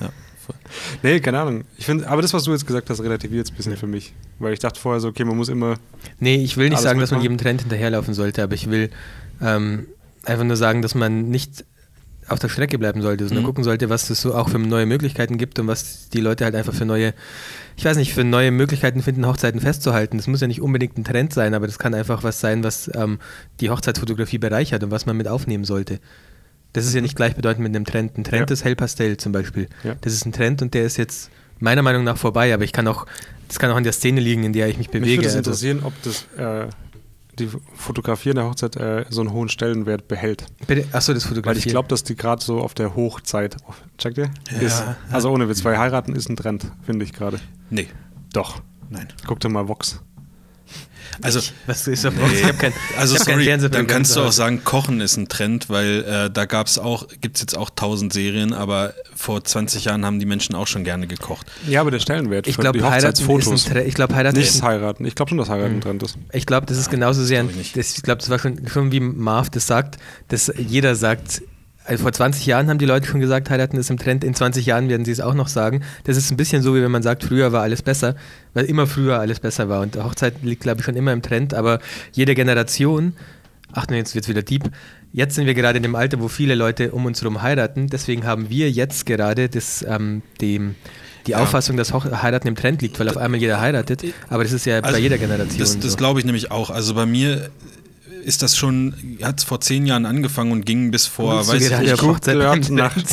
Ja, voll. Nee, keine Ahnung. Ich finde, aber das, was du jetzt gesagt hast, relativiert es ein bisschen für mich. Weil ich dachte vorher so, okay, man muss immer. Nee, ich will nicht sagen, dass man mitmachen? jedem Trend hinterherlaufen sollte, aber ich will ähm, einfach nur sagen, dass man nicht auf der Strecke bleiben sollte, sondern Mhm. gucken sollte, was es so auch für neue Möglichkeiten gibt und was die Leute halt einfach für neue, ich weiß nicht, für neue Möglichkeiten finden, Hochzeiten festzuhalten. Das muss ja nicht unbedingt ein Trend sein, aber das kann einfach was sein, was ähm, die Hochzeitsfotografie bereichert und was man mit aufnehmen sollte. Das ist ja nicht gleichbedeutend mit einem Trend. Ein Trend Ja. ist Hellpastell zum Beispiel. Ja. Das ist ein Trend und der ist jetzt meiner Meinung nach vorbei, aber ich kann auch, das kann auch an der Szene liegen, in der ich mich Mich bewege. würde es also- interessieren, ob das äh, die Fotografie in der Hochzeit äh, so einen hohen Stellenwert behält. Bitte, achso, das Weil Fotografieren. ich glaube, dass die gerade so auf der Hochzeit, checkt ihr? Ja, ist. Also ohne Witz, weil heiraten ist ein Trend, finde ich gerade. Nee, Doch. nein. Guck dir mal Vox. Also, Was ist das? Ich habe kein, also ich hab sorry, Fernsehprogramm dann kannst du auch sagen, Kochen ist ein Trend, weil äh, da gab's auch, gibt es jetzt auch tausend Serien, aber vor 20 Jahren haben die Menschen auch schon gerne gekocht. Ja, aber der Stellenwert Ich für glaube, die Hochzeitsfotos. Ich glaube, heiraten Nicht ist heiraten. Ich glaube schon, dass heiraten ein Trend ist. ich glaube, das ist genauso sehr. glaub ein- ich ich glaube, das war schon, schon wie Marv das sagt, dass jeder sagt. Also vor 20 Jahren haben die Leute schon gesagt, heiraten ist im Trend. In 20 Jahren werden sie es auch noch sagen. Das ist ein bisschen so, wie wenn man sagt, früher war alles besser, weil immer früher alles besser war. Und Hochzeit liegt, glaube ich, schon immer im Trend. Aber jede Generation, ach nee, jetzt wird es wieder deep. Jetzt sind wir gerade in dem Alter, wo viele Leute um uns herum heiraten. Deswegen haben wir jetzt gerade das, ähm, dem, die Ja. Auffassung, dass Heiraten im Trend liegt, weil auf einmal jeder heiratet. Aber das ist ja bei Also, jeder Generation. Das, das so. glaube ich nämlich auch. Also bei mir ist das schon, hat es vor zehn Jahren angefangen und ging bis vor, weiß ich nicht, auf Hochzeit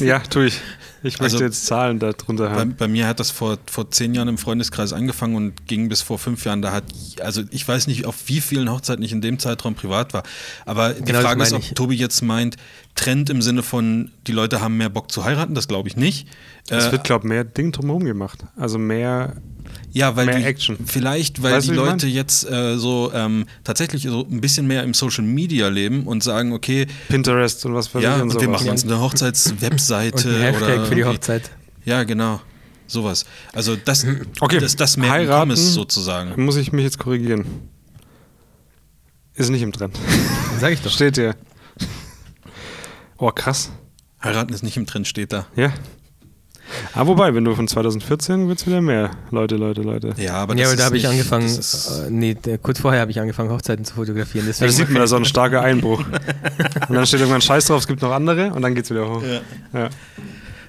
Ja, tue ich. Ich möchte Also- jetzt Zahlen darunter Bei, haben. bei mir hat das vor, vor zehn Jahren im Freundeskreis angefangen und ging bis vor fünf Jahren. Da hat, also ich weiß nicht, auf wie vielen Hochzeiten ich in dem Zeitraum privat war. Aber die Genau, Frage ist, ob ich. Tobi jetzt meint, Trend im Sinne von, die Leute haben mehr Bock zu heiraten, das glaube ich nicht. Es Äh, wird, glaube ich, mehr Ding drumherum gemacht. Also mehr. Ja, weil mehr die, Action. Vielleicht, weil Weißt die Leute jetzt äh, so ähm, tatsächlich so ein bisschen mehr im Social Media leben und sagen, okay, Pinterest und was weiß ja, und und wir machen uns eine Hochzeitswebseite ein Hashtag oder für die Hochzeit. Ja, genau. Sowas. Also das, Okay, das, das mehr heiraten Heiraten, ist sozusagen. Muss ich mich jetzt korrigieren. Ist nicht im Trend. Sag ich doch. Steht hier. Oh, krass. Heiraten ist nicht im Trend, steht da. Ja. Aber wobei, wenn du von 2014 wird es wieder mehr. Leute, Leute, Leute. Ja, aber ja, das aber da habe ich angefangen, das ist- äh, nee, kurz vorher habe ich angefangen, Hochzeiten zu fotografieren. Da Deswegen sieht man da so einen starken Einbruch. Und dann steht irgendwann Scheiß drauf, es gibt noch andere und dann geht's wieder hoch. Ja. Ja.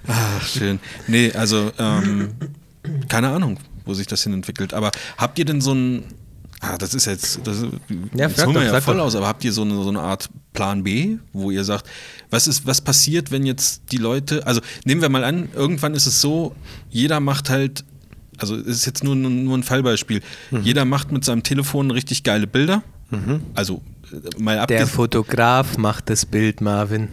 Ah, schön. Nee, also ähm, keine Ahnung, wo sich das hin entwickelt. Aber habt ihr denn so ein Ah, das ist jetzt, das, Ja, das holen wir ja voll doch. aus, aber habt ihr so eine, so eine Art Plan B, wo ihr sagt, was ist, was passiert, wenn jetzt die Leute, also nehmen wir mal an, irgendwann ist es so, jeder macht halt, also es ist jetzt nur, nur ein Fallbeispiel, Mhm. jeder macht mit seinem Telefon richtig geile Bilder, also äh, mal Der abgesehen, Fotograf macht das Bild, Marvin.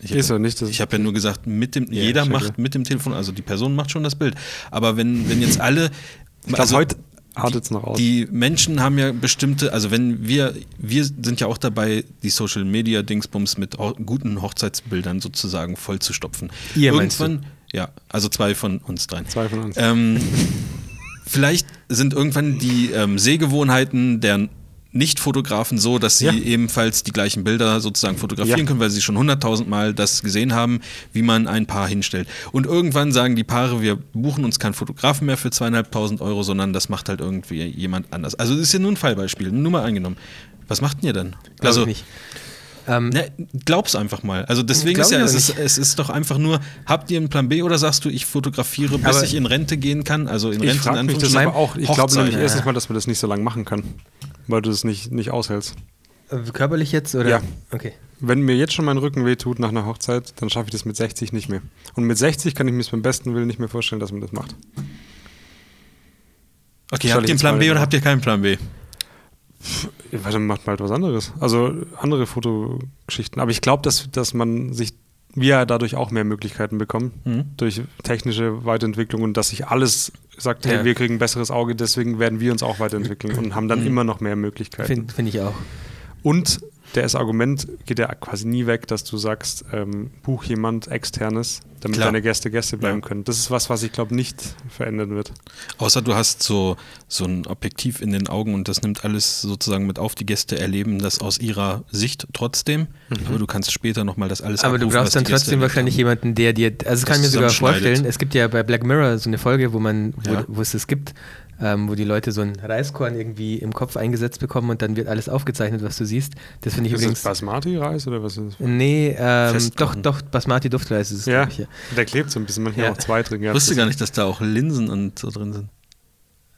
ich Ist ja nicht. Ich habe ja nur gesagt, mit dem, Ja, jeder macht mit dem Telefon, also die Person macht schon das Bild. Aber wenn, wenn jetzt alle. Ich glaub, heute artet es noch aus. Die Menschen haben ja bestimmte, also wenn wir, wir sind ja auch dabei, die Social Media Dingsbums mit ho guten Hochzeitsbildern sozusagen voll zu stopfen. Ihr Irgendwann, ja, also zwei von uns dreien. Zwei von uns. Ähm, vielleicht sind irgendwann die ähm, Sehgewohnheiten der Nicht-Fotografen so, dass sie Ja. ebenfalls die gleichen Bilder sozusagen fotografieren Ja. können, weil sie schon hunderttausend Mal das gesehen haben, wie man ein Paar hinstellt. Und irgendwann sagen die Paare, wir buchen uns keinen Fotografen mehr für zweieinhalbtausend Euro, sondern das macht halt irgendwie jemand anders. Also das ist ja nur ein Fallbeispiel, nur mal angenommen. Was macht denn ihr dann? Also, ich. Ähm, Ne, glaub's einfach mal. Also deswegen ist ja, es ist, es ist doch einfach nur, habt ihr einen Plan B oder sagst du, ich fotografiere, bis Aber- ich in Rente gehen kann? Also in Rente in mich das Anführungsstrichen. aber auch. Ich glaube nämlich erstens mal, dass man das nicht so lange machen kann, weil du das nicht, nicht aushältst. Äh, Körperlich jetzt oder? Ja. Okay. Wenn mir jetzt schon mein Rücken weh tut nach einer Hochzeit, dann schaffe ich das mit 60 nicht mehr. Und mit 60 kann ich mir es beim besten Willen nicht mehr vorstellen, dass man das macht. Okay, habt ihr einen Plan mal B oder habt ihr keinen Plan B? Dann macht man halt was anderes. Also andere Fotogeschichten. Aber ich glaube, dass, dass man sich, wir dadurch auch mehr Möglichkeiten bekommen, Mhm. durch technische Weiterentwicklung und dass sich alles sagt, hey, Ja. wir kriegen ein besseres Auge, deswegen werden wir uns auch weiterentwickeln und haben dann Mhm. immer noch mehr Möglichkeiten. Finde find ich auch. Und das Argument geht ja quasi nie weg, dass du sagst, ähm, buch jemand externes, damit Klar. deine Gäste Gäste bleiben Ja. können. Das ist was, was ich glaube nicht verändern wird. Außer du hast so, so ein Objektiv in den Augen und das nimmt alles sozusagen mit auf. Die Gäste erleben das aus ihrer Sicht trotzdem, aber du kannst später nochmal das alles Aber du abrufen, was brauchst dann trotzdem wahrscheinlich haben. jemanden, der dir, also das kann ich mir sogar vorstellen, es gibt ja bei Black Mirror so eine Folge, wo man, wo, Ja. wo es das gibt, ähm, wo die Leute so ein Reiskorn irgendwie im Kopf eingesetzt bekommen und dann wird alles aufgezeichnet, was du siehst. Das finde ich Ist übrigens. das Basmati-Reis oder was ist das? Nee, ähm, doch, doch, Basmati Duftreis ist es, Ja, ich. Ja. der klebt so ein bisschen, manchmal Ja. auch zwei drin. Ich wusste gar nicht, dass da auch Linsen und so drin sind.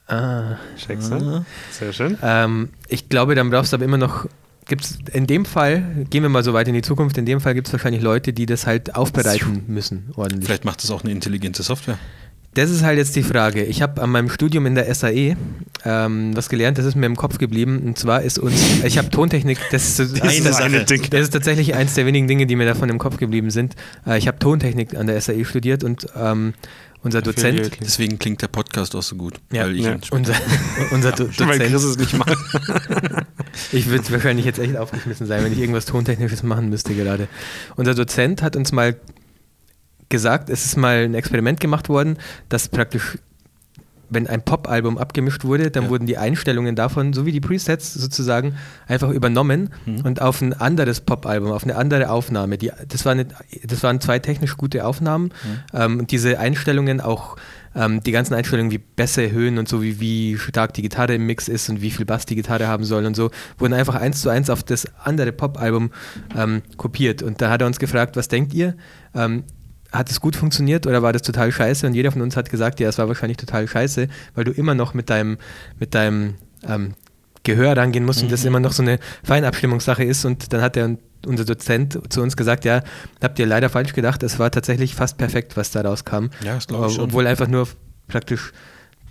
Ah. Checkst du? Sehr schön. Ähm, ich glaube, dann brauchst du aber immer noch. Gibt's in dem Fall, gehen wir mal so weit in die Zukunft, in dem Fall gibt es wahrscheinlich Leute, die das halt aufbereiten müssen, ordentlich. Vielleicht macht das auch eine intelligente Software. Das ist halt jetzt die Frage. Ich habe an meinem Studium in der SAE ähm, was gelernt, das ist mir im Kopf geblieben. Und zwar ist uns, ich habe Tontechnik, das ist, das, Eine ist, Sache. Ding. das ist tatsächlich eins der wenigen Dinge, die mir davon im Kopf geblieben sind. Äh, ich habe Tontechnik an der SAE studiert und ähm, unser Dozent. Deswegen klingt der Podcast auch so gut. Ja. weil ich Ja. unser, unser Do Schon weil Chris Dozent, es nicht macht. ich würde wahrscheinlich jetzt echt aufgeschmissen sein, wenn ich irgendwas Tontechnisches machen müsste gerade. Unser Dozent hat uns mal gesagt, es ist mal ein Experiment gemacht worden, dass praktisch, wenn ein Pop-Album abgemischt wurde, dann Ja. wurden die Einstellungen davon, so wie die Presets sozusagen, einfach übernommen Mhm. und auf ein anderes Pop-Album, auf eine andere Aufnahme. Die, das, war eine, das waren zwei technisch gute Aufnahmen ähm, und diese Einstellungen auch ähm, die ganzen Einstellungen wie Bässe, Höhen und so, wie, wie stark die Gitarre im Mix ist und wie viel Bass die Gitarre haben soll und so, wurden einfach eins zu eins auf das andere Pop-Album ähm, kopiert. Und da hat er uns gefragt, was denkt ihr? Hat es gut funktioniert oder war das total scheiße? Und jeder von uns hat gesagt, ja, es war wahrscheinlich total scheiße, weil du immer noch mit deinem, mit deinem ähm, Gehör rangehen musst und das immer noch so eine Feinabstimmungssache ist. Und dann hat der, unser Dozent zu uns gesagt, ja, habt ihr leider falsch gedacht, es war tatsächlich fast perfekt, was da rauskam. Ja, das glaube ich schon. Obwohl einfach nur praktisch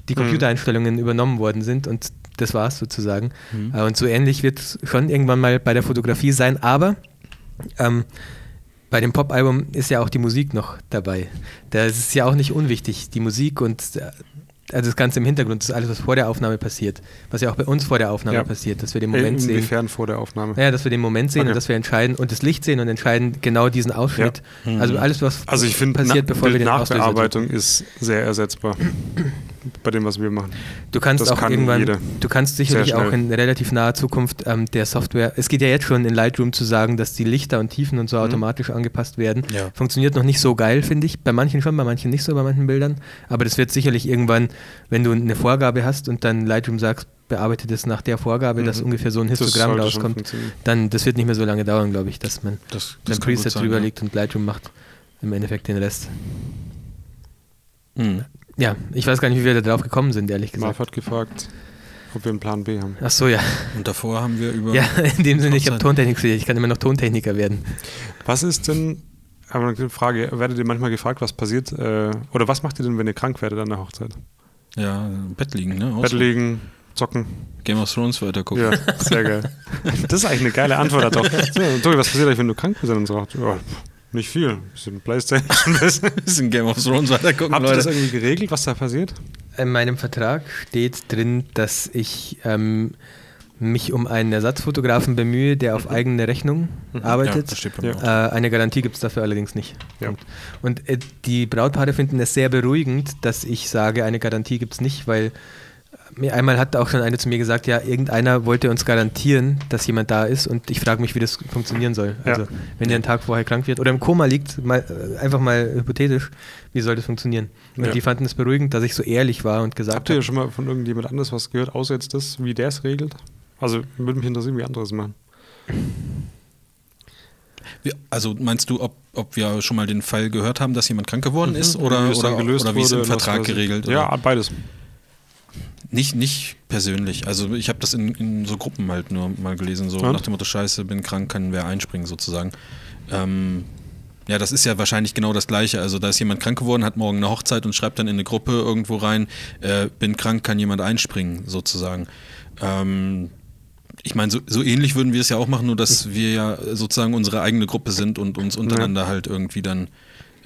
die Computereinstellungen übernommen worden sind und das war es sozusagen. Mhm. Äh, Und so ähnlich wird es schon irgendwann mal bei der Fotografie sein, aber ähm, bei dem Pop-Album ist ja auch die Musik noch dabei. Das ist ja auch nicht unwichtig, die Musik und äh, also das Ganze im Hintergrund, das ist alles, was vor der Aufnahme passiert, was ja auch bei uns vor der Aufnahme Ja. passiert, dass wir den Moment sehen. Inwiefern vor der Aufnahme? Ja, dass wir den Moment sehen Okay. und dass wir entscheiden und das Licht sehen und entscheiden genau diesen Ausschnitt. Also alles, was Also ich finde, passiert, bevor wir den. Nachbearbeitung ist sehr ersetzbar bei dem, was wir machen. Du kannst Das auch kann irgendwann, jeder. du kannst sicherlich auch in relativ naher Zukunft ähm, der Software, es geht ja jetzt schon in Lightroom zu sagen, dass die Lichter und Tiefen und so automatisch angepasst werden. Ja. Funktioniert noch nicht so geil, finde ich. Bei manchen schon, bei manchen nicht so, bei manchen Bildern. Aber das wird sicherlich irgendwann, wenn du eine Vorgabe hast und dann Lightroom sagst, bearbeite das nach der Vorgabe, dass Mhm. ungefähr so ein Das Histogramm rauskommt, dann das wird nicht mehr so lange dauern, glaube ich, dass man Das, ein kann gut Preset sein, drüber ja. legt und Lightroom macht im Endeffekt den Rest. Mhm. Ja, ich weiß gar nicht, wie wir da drauf gekommen sind, ehrlich gesagt. Marv hat gefragt, ob wir einen Plan B haben. Ach so, ja. Und davor haben wir über. Ja, in dem Sinne, ich habe Hochzeit. Tontechnik studiert. Ich kann immer noch Tontechniker werden. Was ist denn, aber eine Frage, werdet ihr manchmal gefragt, was passiert, äh, oder was macht ihr denn, wenn ihr krank werdet an der Hochzeit? Ja, im Bett liegen, ne? Bett liegen, zocken. Game of Thrones weiter gucken. Ja, sehr geil. Das ist eigentlich eine geile Antwort darauf. So, Tobi, was passiert eigentlich, wenn du krank bist? Und so, ja, nicht viel. Bisschen Playstation. bisschen Game of Thrones weiter gucken, Habt ihr das irgendwie geregelt, was da passiert? In meinem Vertrag steht drin, dass ich ähm, mich um einen Ersatzfotografen bemühe, der auf eigene Rechnung Ja, arbeitet. das Ja. Äh, eine Garantie gibt es dafür allerdings nicht. Ja. Und, und äh, die Brautpaare finden es sehr beruhigend, dass ich sage, eine Garantie gibt es nicht, weil mir einmal hat auch schon eine zu mir gesagt, ja, irgendeiner wollte uns garantieren, dass jemand da ist und ich frage mich, wie das funktionieren soll. Ja. Also wenn der einen Tag vorher krank wird oder im Koma liegt, mal, äh, einfach mal hypothetisch, wie soll das funktionieren? Und Ja. die fanden es beruhigend, dass ich so ehrlich war und gesagt Habt ihr habe, schon mal von irgendjemand anderes was gehört, außer jetzt das, wie der es regelt? Also würde mich interessieren, wie andere es machen. Also meinst du, ob, ob wir schon mal den Fall gehört haben, dass jemand krank geworden ist Wie oder, oder, gelöst oder wie es im Vertrag geregelt? Ja, Oder? beides. Nicht, nicht persönlich. Also ich habe das in, in so Gruppen halt nur mal gelesen, so Und? nach dem Motto, scheiße, bin krank, kann wer einspringen sozusagen. Ähm, ja, das ist ja wahrscheinlich genau das Gleiche. Also da ist jemand krank geworden, hat morgen eine Hochzeit und schreibt dann in eine Gruppe irgendwo rein, äh, bin krank, kann jemand einspringen sozusagen. Ähm, ich meine, so, so ähnlich würden wir es ja auch machen, nur dass wir ja sozusagen unsere eigene Gruppe sind und uns untereinander halt irgendwie dann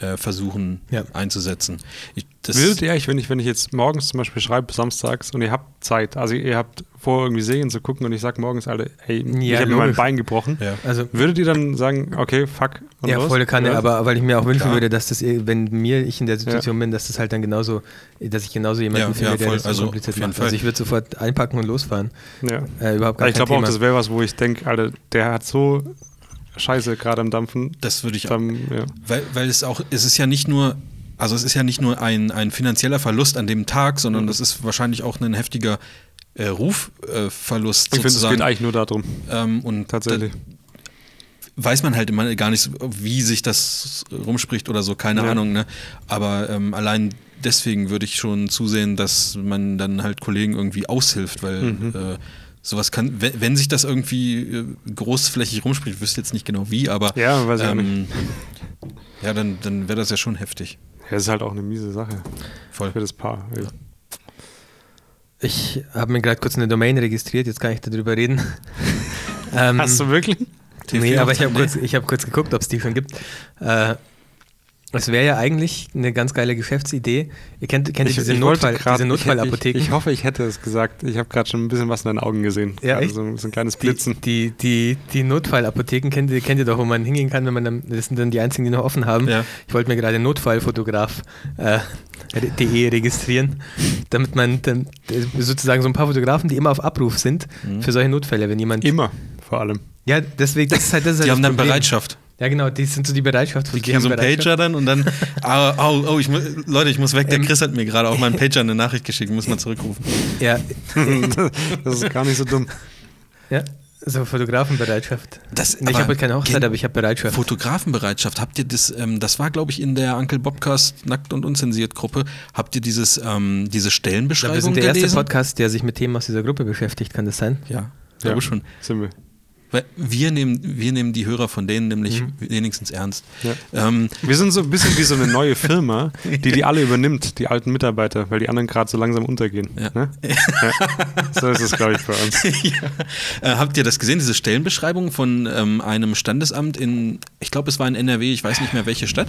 äh, versuchen Ja. einzusetzen. Ich, das, Würdet ihr euch, wenn ich, wenn ich jetzt morgens zum Beispiel schreibe, samstags, und ihr habt Zeit, also ihr habt vor, irgendwie Serien zu gucken und ich sage morgens, Alter, hey, ich Ja, habe mir mein. Bein gebrochen, ja. also würdet ihr dann sagen, okay, fuck, und ja, los? volle Kanne, Ja. aber weil ich mir auch wünschen Klar. würde, dass das, eh- wenn mir ich in der Situation bin, dass das halt dann genauso, dass ich genauso jemanden Ja, finde, ja, der voll. das so Also, kompliziert macht. Fall. Also ich würde sofort einpacken und losfahren. Ja. Äh, überhaupt gar Aber ich glaube auch, das wäre was, wo ich denke, Alter, der hat so Scheiße gerade am Dampfen. Das würde ich auch. Dann, ja. Weil, weil es auch, es ist ja nicht nur, also es ist ja nicht nur ein, ein finanzieller Verlust an dem Tag, sondern Mhm. das ist wahrscheinlich auch ein heftiger äh, Rufverlust äh, Ich finde, es geht eigentlich nur darum, ähm, und tatsächlich. weiß man halt immer gar nicht, wie sich das rumspricht oder so, keine Ja. Ahnung. Ne? Aber ähm, allein deswegen würde ich schon zusehen, dass man dann halt Kollegen irgendwie aushilft, weil Mhm. äh, sowas kann, wenn, wenn sich das irgendwie äh, großflächig rumspricht, ich wüsste jetzt nicht genau wie, aber Ja, weiß ich ähm, ja, dann, dann wäre das ja schon heftig. Ja, es ist halt auch eine miese Sache Voll. für das Paar. Ich habe mir gerade kurz eine Domain registriert, jetzt kann ich darüber reden. ähm, Hast du wirklich? nee, aber ich habe Hochzeit? kurz, ich hab kurz geguckt, ob es die schon gibt. Äh, es wäre ja eigentlich eine ganz geile Geschäftsidee. Ihr kennt, kennt ihr diese, wollte Notfall, grad- diese Notfallapotheken? Ich, ich, ich hoffe, ich hätte es gesagt. Ich habe gerade schon ein bisschen was in deinen Augen gesehen. Ja, also echt? so, ein kleines die, Blitzen. die, die, die Notfallapotheken kennt ihr, kennt ihr doch, wo man hingehen kann, wenn man dann, das sind dann die einzigen, die noch offen haben. Ja. Ich wollte mir gerade Notfallfotograf äh, registrieren, damit man dann äh, sozusagen so ein paar Fotografen, die immer auf Abruf sind Mhm. für solche Notfälle, wenn jemand. Immer, vor allem. Ja, deswegen, das ist halt das. Ist Die halt haben das dann Problem. Bereitschaft. Ja, genau, die sind so die Bereitschaft. Die kriegen so einen. Pager dann und dann, au, au, au, ich Leute, ich muss weg. Der Ähm, Chris hat mir gerade auf meinen Pager eine Nachricht geschickt, muss man zurückrufen. Ja, das ist gar nicht so dumm. ja, so Fotografenbereitschaft. Das, Nee, ich habe keine Hochzeit, aber ich habe Bereitschaft. Fotografenbereitschaft, habt ihr das, ähm, das war glaube ich in der Uncle Bobcast Nackt und Unzensiert Gruppe, habt ihr dieses, ähm, diese Stellenbeschreibung wir sind der erste gelesen? Podcast, der sich mit Themen aus dieser Gruppe beschäftigt, kann das sein? Ja, glaube schon. Sind wir. Weil wir nehmen, wir nehmen die Hörer von denen nämlich Mhm. wenigstens ernst. Ja. Ähm, Wir sind so ein bisschen wie so eine neue Firma, die die alle übernimmt, die alten Mitarbeiter, weil die anderen gerade so langsam untergehen. Ja. Ne? Ja. So ist es, glaube ich, bei uns. äh, habt ihr das gesehen, diese Stellenbeschreibung von ähm, einem Standesamt in, ich glaube, es war in NRW, ich weiß nicht mehr welche Stadt.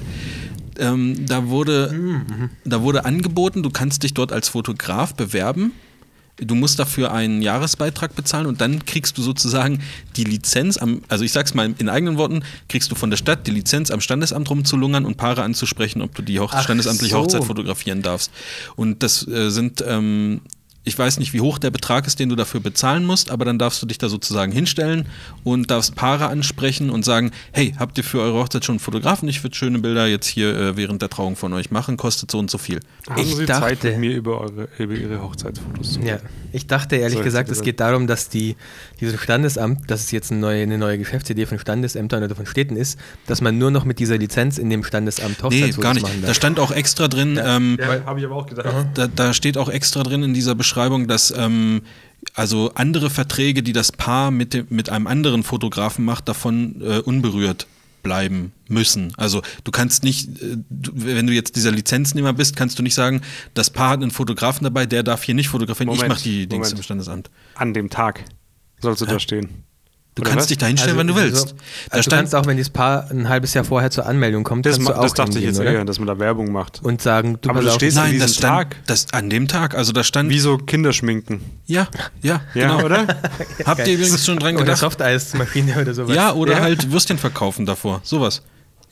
Ähm, da, wurde, da wurde angeboten, du kannst dich dort als Fotograf bewerben. Du musst dafür einen Jahresbeitrag bezahlen und dann kriegst du sozusagen die Lizenz, am, also ich sag's mal in eigenen Worten, kriegst du von der Stadt die Lizenz am Standesamt rumzulungern und Paare anzusprechen, ob du die Hoch Ach standesamtliche so. Hochzeit fotografieren darfst. Und das äh, sind, ähm, ich weiß nicht, wie hoch der Betrag ist, den du dafür bezahlen musst, aber dann darfst du dich da sozusagen hinstellen und darfst Paare ansprechen und sagen, hey, habt ihr für eure Hochzeit schon einen Fotografen? Ich würde schöne Bilder jetzt hier äh, während der Trauung von euch machen, kostet so und so viel. Haben Ich Sie dachte- Zeit, mit mir über, eure, über Ihre Hochzeitsfotos zu Ja, reden? ich dachte ehrlich So, gesagt, es geht darum, dass die, dieses Standesamt, dass es jetzt eine neue, eine neue Geschäftsidee von Standesämtern oder von Städten ist, dass man nur noch mit dieser Lizenz in dem Standesamt Nee, Hochzeitsfotos gar nicht. machen Da stand auch extra drin, ähm, Ja, habe ich aber auch gedacht. da, da steht auch extra drin in dieser Beschreibung, Beschreibung, dass ähm, also andere Verträge, die das Paar mit, dem, mit einem anderen Fotografen macht, davon äh, unberührt bleiben müssen. Also du kannst nicht, äh, wenn du jetzt dieser Lizenznehmer bist, kannst du nicht sagen, das Paar hat einen Fotografen dabei, der darf hier nicht fotografieren, ich Moment, mache die Dings Moment. im Standesamt. An dem Tag sollst du da stehen. Du Oder kannst was? dich da hinstellen, wenn du willst. Also, Da also du stand- kannst auch, wenn dieses Paar ein halbes Jahr vorher zur Anmeldung kommt, Das, kannst ma- du auch das dachte ich jetzt oder? eher, dass man da Werbung macht. Und sagen, du, Aber du auf, stehst an Nein, das diesem stand Tag? Das, an dem Tag. Also da stand. Wie so Kinderschminken. Ja, ja, Ja, genau. oder? Habt ihr übrigens schon dran oder gedacht? Softeismaschine oder sowas. Ja, oder Ja. halt Würstchen verkaufen davor. Sowas.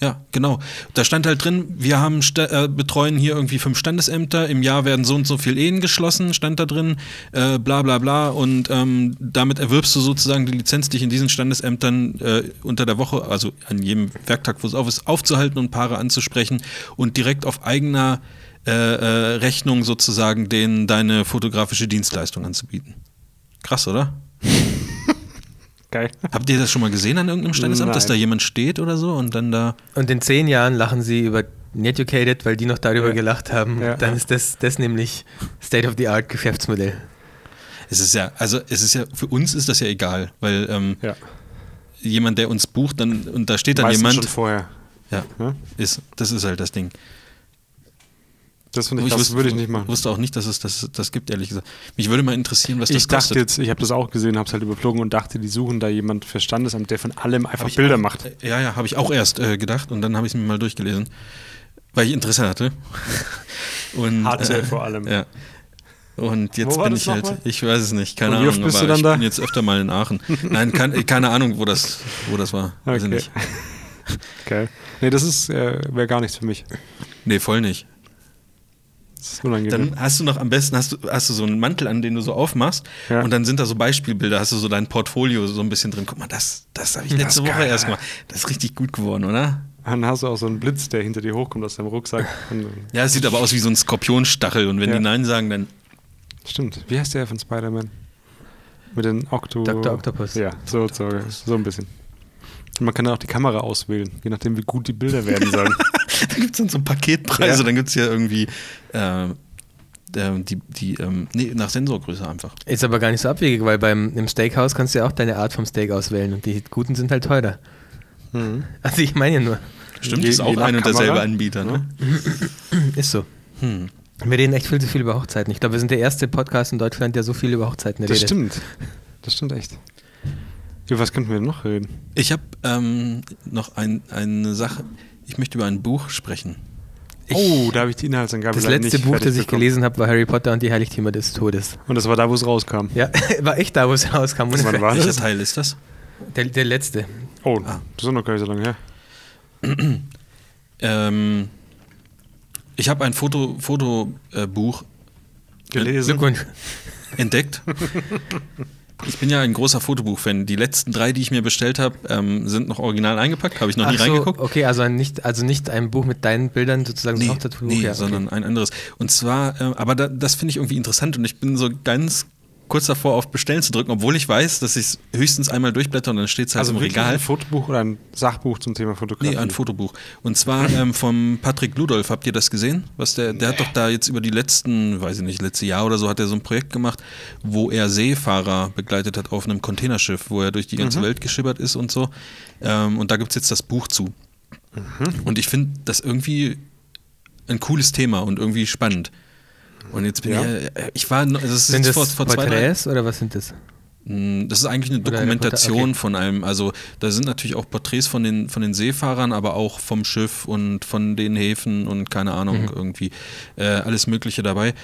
Ja, genau. Da stand halt drin, wir haben äh, betreuen hier irgendwie fünf Standesämter, im Jahr werden so und so viel Ehen geschlossen, stand da drin, äh, bla bla bla. Und ähm, damit erwirbst du sozusagen die Lizenz, dich in diesen Standesämtern äh, unter der Woche, also an jedem Werktag, wo es auf ist, aufzuhalten und Paare anzusprechen und direkt auf eigener äh, äh, Rechnung sozusagen denen deine fotografische Dienstleistung anzubieten. Krass, oder? Geil. Habt ihr das schon mal gesehen an irgendeinem Standesamt, dass da Nein. jemand steht oder so und dann da. Und in zehn Jahren lachen sie über Netucated, weil die noch darüber Ja. gelacht haben. Ja. Dann ist das, das nämlich State-of-the-Art Geschäftsmodell. Es ist ja, also es ist ja, für uns ist das ja egal, weil ähm, Ja. jemand, der uns bucht, dann, und da steht dann Meistens jemand. schon vorher. Ja, Ja? ist, das ist halt das Ding. Das finde ich, Ich wusste, würde ich nicht machen. wusste auch nicht, dass es das, das gibt, ehrlich gesagt. Mich würde mal interessieren, was das Ich dachte kostet. jetzt, ich habe das auch gesehen, habe es halt überflogen und dachte, die suchen da jemand für Standesamt, der von allem einfach ich Bilder auch, macht. äh, Ja, ja, habe ich auch erst äh, gedacht und dann habe ich es mir mal durchgelesen, weil ich Interesse hatte. Und, Hatte vor allem. Ja. Und jetzt bin das ich halt, nochmal? ich weiß es nicht, keine Ahnung, bist aber du dann ich da? bin jetzt öfter mal in Aachen. Nein, kann, keine Ahnung, wo das, wo das war. Weiß ich Okay. nicht. Geil. Nee, das ist, äh, wäre gar nichts für mich. Nee, voll nicht. Das ist unangenehm. Dann hast du noch am besten hast du, hast du so einen Mantel an, den du so aufmachst Ja. und dann sind da so Beispielbilder, hast du so dein Portfolio so ein bisschen drin. Guck mal, das, das habe ich Das letzte Woche geil. erst gemacht. Das ist richtig gut geworden, oder? Dann hast du auch so einen Blitz, der hinter dir hochkommt aus deinem Rucksack. Und, Ja, es sieht aber aus wie so ein Skorpionstachel und wenn Ja. die Nein sagen, dann stimmt. Wie heißt der von Spider-Man? Mit den Octo... Dr. Octopus. Ja, so, so, so ein bisschen. Und man kann dann auch die Kamera auswählen, je nachdem, wie gut die Bilder werden sollen. da gibt es dann so Paketpreise, Ja. dann gibt es ja irgendwie äh, äh, die, die ähm, nee, nach Sensorgröße einfach. Ist aber gar nicht so abwegig, weil beim im Steakhouse kannst du ja auch deine Art vom Steak auswählen und die guten sind halt teurer. Mhm. Also ich meine ja nur, Stimmt, Je- ist auch ein und derselbe. Anbieter, ne? ist so. Hm. Wir reden echt viel zu viel über Hochzeiten. Ich glaube, wir sind der erste Podcast in Deutschland, der so viel über Hochzeiten Das redet. stimmt. Das stimmt echt. Über was könnten wir noch reden? Ich habe ähm, noch ein, eine Sache. Ich möchte über ein Buch sprechen. oh, da habe ich die Inhaltsangabe Das letzte nicht Buch, das ich bekommen. gelesen habe, war Harry Potter und die Heiligtümer des Todes. Und das war da, wo es rauskam. Ja, war echt da, wo es rauskam. Wann war Welcher das? Teil ist das? Der, der letzte. Oh, Ah. das ist noch gar nicht so lange her. Ähm, ich habe ein Foto, Fotobuch Gelesen. Glückwunsch. entdeckt. Ich bin ja ein großer Fotobuch-Fan. Die letzten drei, die ich mir bestellt habe, ähm, sind noch original eingepackt. Habe ich noch nie Ach so, reingeguckt. okay, also nicht, also nicht ein Buch mit deinen Bildern sozusagen, so Nee, nee ja, okay. sondern ein anderes. Und zwar, äh, aber da, das finde ich irgendwie interessant und ich bin so ganz kurz davor, auf Bestellen zu drücken, obwohl ich weiß, dass ich es höchstens einmal durchblätter und dann steht es halt Also im Regal. ein Fotobuch oder ein Sachbuch zum Thema Fotografie? Nee, ein Fotobuch. Und zwar ähm, vom Patrick Ludolf. Habt ihr das gesehen? Was der, der hat doch da jetzt über die letzten, weiß ich nicht, letzte Jahr oder so, hat er so ein Projekt gemacht, wo er Seefahrer begleitet hat auf einem Containerschiff, wo er durch die ganze Welt geschippert ist und so. Ähm, und da gibt es jetzt das Buch zu. Und ich finde das irgendwie ein cooles Thema und irgendwie spannend. Und jetzt bin Ja. ich, äh, ich war, das ist Sind das vor, vor zwei, drei, Porträts oder was sind das? Mm, Das ist eigentlich eine eine Dokumentation Porträt- okay. von einem, also da sind natürlich auch Porträts von den, von den Seefahrern, aber auch vom Schiff und von den Häfen und keine Ahnung, Mhm. irgendwie äh, alles Mögliche dabei.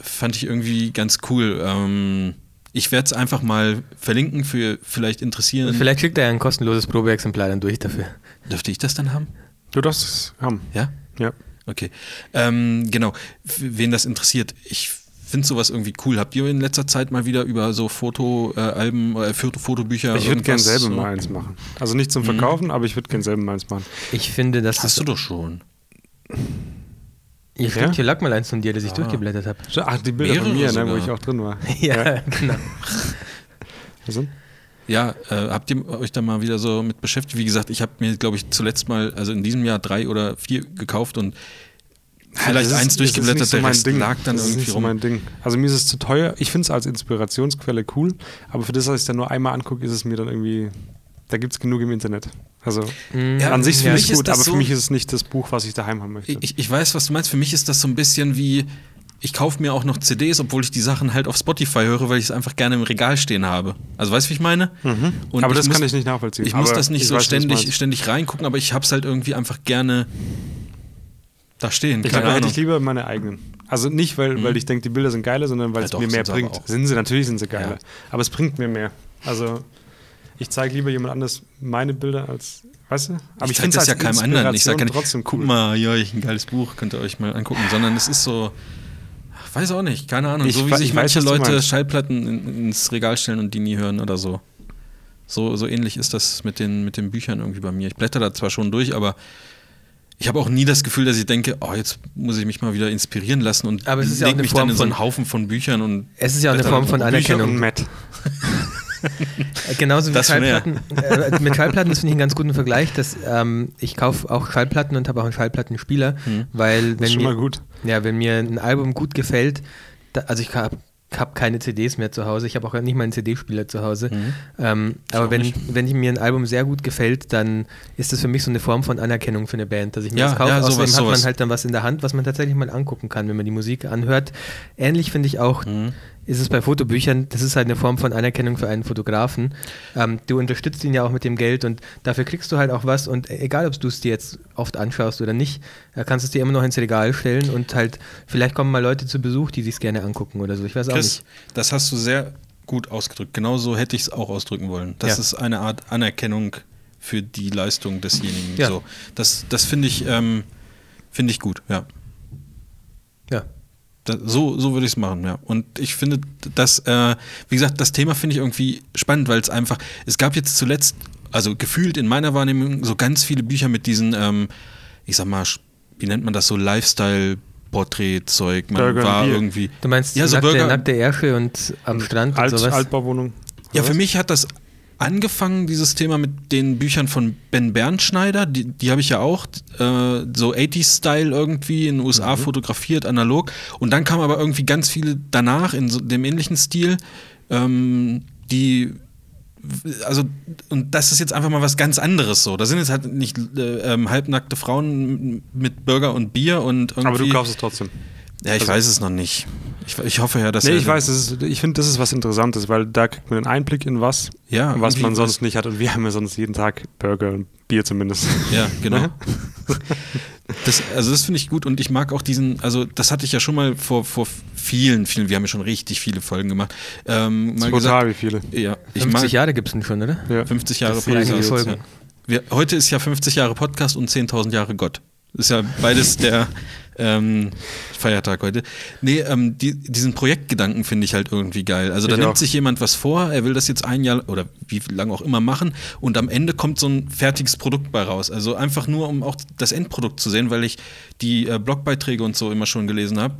Fand ich irgendwie ganz cool. Ähm, ich werde es einfach mal verlinken für vielleicht interessieren. Vielleicht kriegt er ja ein kostenloses Probeexemplar dann durch dafür. Dürfte ich das dann haben? Du darfst es haben. Ja? Ja. Okay. Ähm, genau. Wen das interessiert, ich finde sowas irgendwie cool. Habt ihr in letzter Zeit mal wieder über so Fotoalben, äh, Foto Fotobücher Ich würde gern irgendwas selber so? mal eins machen. Also nicht zum Mhm. Verkaufen, aber ich würde gern selber mal eins machen. Ich finde, dass Hast das. du doch schon. Ich Ja? hier lag mal eins von dir, das ich Ah. durchgeblättert habe. Ach, die Bilder von Mehrere mir, ne, wo ich auch drin war. Ja, genau. Also, Ja, äh, habt ihr euch da mal wieder so mit beschäftigt? Wie gesagt, ich habe mir, glaube ich, zuletzt mal, also in diesem Jahr drei oder vier gekauft und vielleicht ist- eins das ist durchgeblättert, so der mein Rest Ding. lag dann das ist irgendwie nicht so rum. mein Ding. Also mir ist es zu teuer. Ich finde es als Inspirationsquelle cool, aber für das, dass ich es dann nur einmal angucke, ist es mir dann irgendwie. Da gibt es genug im Internet. Also Ja, an sich für finde mich ich ist gut, aber so- für mich ist es nicht das Buch, was ich daheim haben möchte. Ich, ich weiß, was du meinst. Für mich ist das so ein bisschen wie, ich kaufe mir auch noch CDs, obwohl ich die Sachen halt auf Spotify höre, weil ich es einfach gerne im Regal stehen habe. Also weißt du, wie ich meine? Mhm. aber das muss, kann ich nicht nachvollziehen. Ich muss aber das nicht ich so weiß, ständig, ständig reingucken, aber ich habe es halt irgendwie einfach gerne da stehen. Ich glaube, hätte ich lieber meine eigenen. Also nicht, weil, weil ich denke, die Bilder sind geiler, sondern weil Ja, es doch, mir mehr bringt. Sind sie, natürlich sind sie geiler. Ja. Aber es bringt mir mehr. Also ich zeige lieber jemand anders meine Bilder als, weißt du? Aber ich zeig find's das ja als keinem anderen. Ich sage trotzdem guck cool. mal, ja, ich ein geiles Buch, könnt ihr euch mal angucken. Sondern es ist so, weiß auch nicht, keine Ahnung. Ich so wie sich ich weiß, manche du Leute. Schallplatten in, ins Regal stellen und die nie hören oder so. So, so ähnlich ist das mit den, mit den Büchern irgendwie bei mir. Ich blätter da zwar schon durch, aber ich habe auch nie das Gefühl, dass ich denke, oh, jetzt muss ich mich mal wieder inspirieren lassen und Aber es ist ja auch eine mich Form dann in so einen von- Haufen von Büchern und Es ist ja auch eine Form von Bücher Anerkennung. und Matt. Genauso wie Das. Schallplatten. Äh, mit Schallplatten ist finde ich einen ganz guten Vergleich. Dass, ähm, ich kaufe auch Schallplatten und habe auch einen Schallplattenspieler, Hm. weil Das wenn ist schon mal mir, gut. ja, wenn mir ein Album gut gefällt, da, also ich habe hab keine CDs mehr zu Hause, ich habe auch nicht mal einen CD-Spieler zu Hause. Ähm, aber wenn, nicht. wenn ich mir ein Album sehr gut gefällt, dann ist das für mich so eine Form von Anerkennung für eine Band, dass ich mir Ja, das kaufe. ja, Außerdem sowas, hat man sowas. halt dann was in der Hand, was man tatsächlich mal angucken kann, wenn man die Musik anhört. Ähnlich finde ich auch, Mhm. Ist es bei Fotobüchern, das ist halt eine Form von Anerkennung für einen Fotografen. Ähm, du unterstützt ihn ja auch mit dem Geld und dafür kriegst du halt auch was und egal, ob du es dir jetzt oft anschaust oder nicht, äh, kannst du es dir immer noch ins Regal stellen und halt, vielleicht kommen mal Leute zu Besuch, die sich gerne angucken oder so. Ich weiß auch Chris, nicht. das hast du sehr gut ausgedrückt. Genauso hätte ich es auch ausdrücken wollen. Das Ja. ist eine Art Anerkennung für die Leistung desjenigen. Ja. So, das das finde ich, ähm, finde ich gut. Ja. Da, so, so würde ich es machen, ja. Und ich finde, das, äh, wie gesagt, das Thema finde ich irgendwie spannend, weil es einfach, es gab jetzt zuletzt, also gefühlt in meiner Wahrnehmung, so ganz viele Bücher mit diesen, ähm, ich sag mal, wie nennt man das, so Lifestyle-Porträt-Zeug. Man Burger war irgendwie. Du meinst Ja, so nackte, Burger- nackte Ärsche und am Strand Alt, und sowas? Altbauwohnung. Ja, für mich hat das angefangen, dieses Thema mit den Büchern von Ben Bernschneider. Die, die habe ich ja auch, äh, so 80s-Style irgendwie in den USA fotografiert, analog. Und dann kamen aber irgendwie ganz viele danach in so dem ähnlichen Stil, ähm, die also, und das ist jetzt einfach mal was ganz anderes so. Da sind jetzt halt nicht äh, ähm, halbnackte Frauen mit Burger und Bier und irgendwie. Aber du kaufst es trotzdem. Ja, ich Also- weiß es noch nicht. Ich, ich hoffe ja, dass Nee, ich weiß, das ist, ich finde, das ist was Interessantes, weil da kriegt man einen Einblick in was, Ja, was man sonst nicht hat. Und wir haben ja sonst jeden Tag Burger und Bier zumindest. Ja, genau. Das, also das finde ich gut und ich mag auch diesen, also das hatte ich ja schon mal vor, vor vielen, vielen, wir haben ja schon richtig viele Folgen gemacht, ähm, mal Total, wie viele. ja, ich 50 mag Jahre gibt es denn schon, oder? Ja. 50 Jahre Podcast. Folgen. Ja. Wir, heute ist ja 50 Jahre Podcast und 10.000 Jahre Gott. Das ist ja beides der ähm, Feiertag heute. Nee, ähm, die, diesen Projektgedanken finde ich halt irgendwie geil. Also da Ich nimmt auch. sich jemand was vor, er will das jetzt ein Jahr oder wie lange auch immer machen und am Ende kommt so ein fertiges Produkt bei raus. Also einfach nur, um auch das Endprodukt zu sehen, weil ich die äh, Blogbeiträge und so immer schon gelesen habe,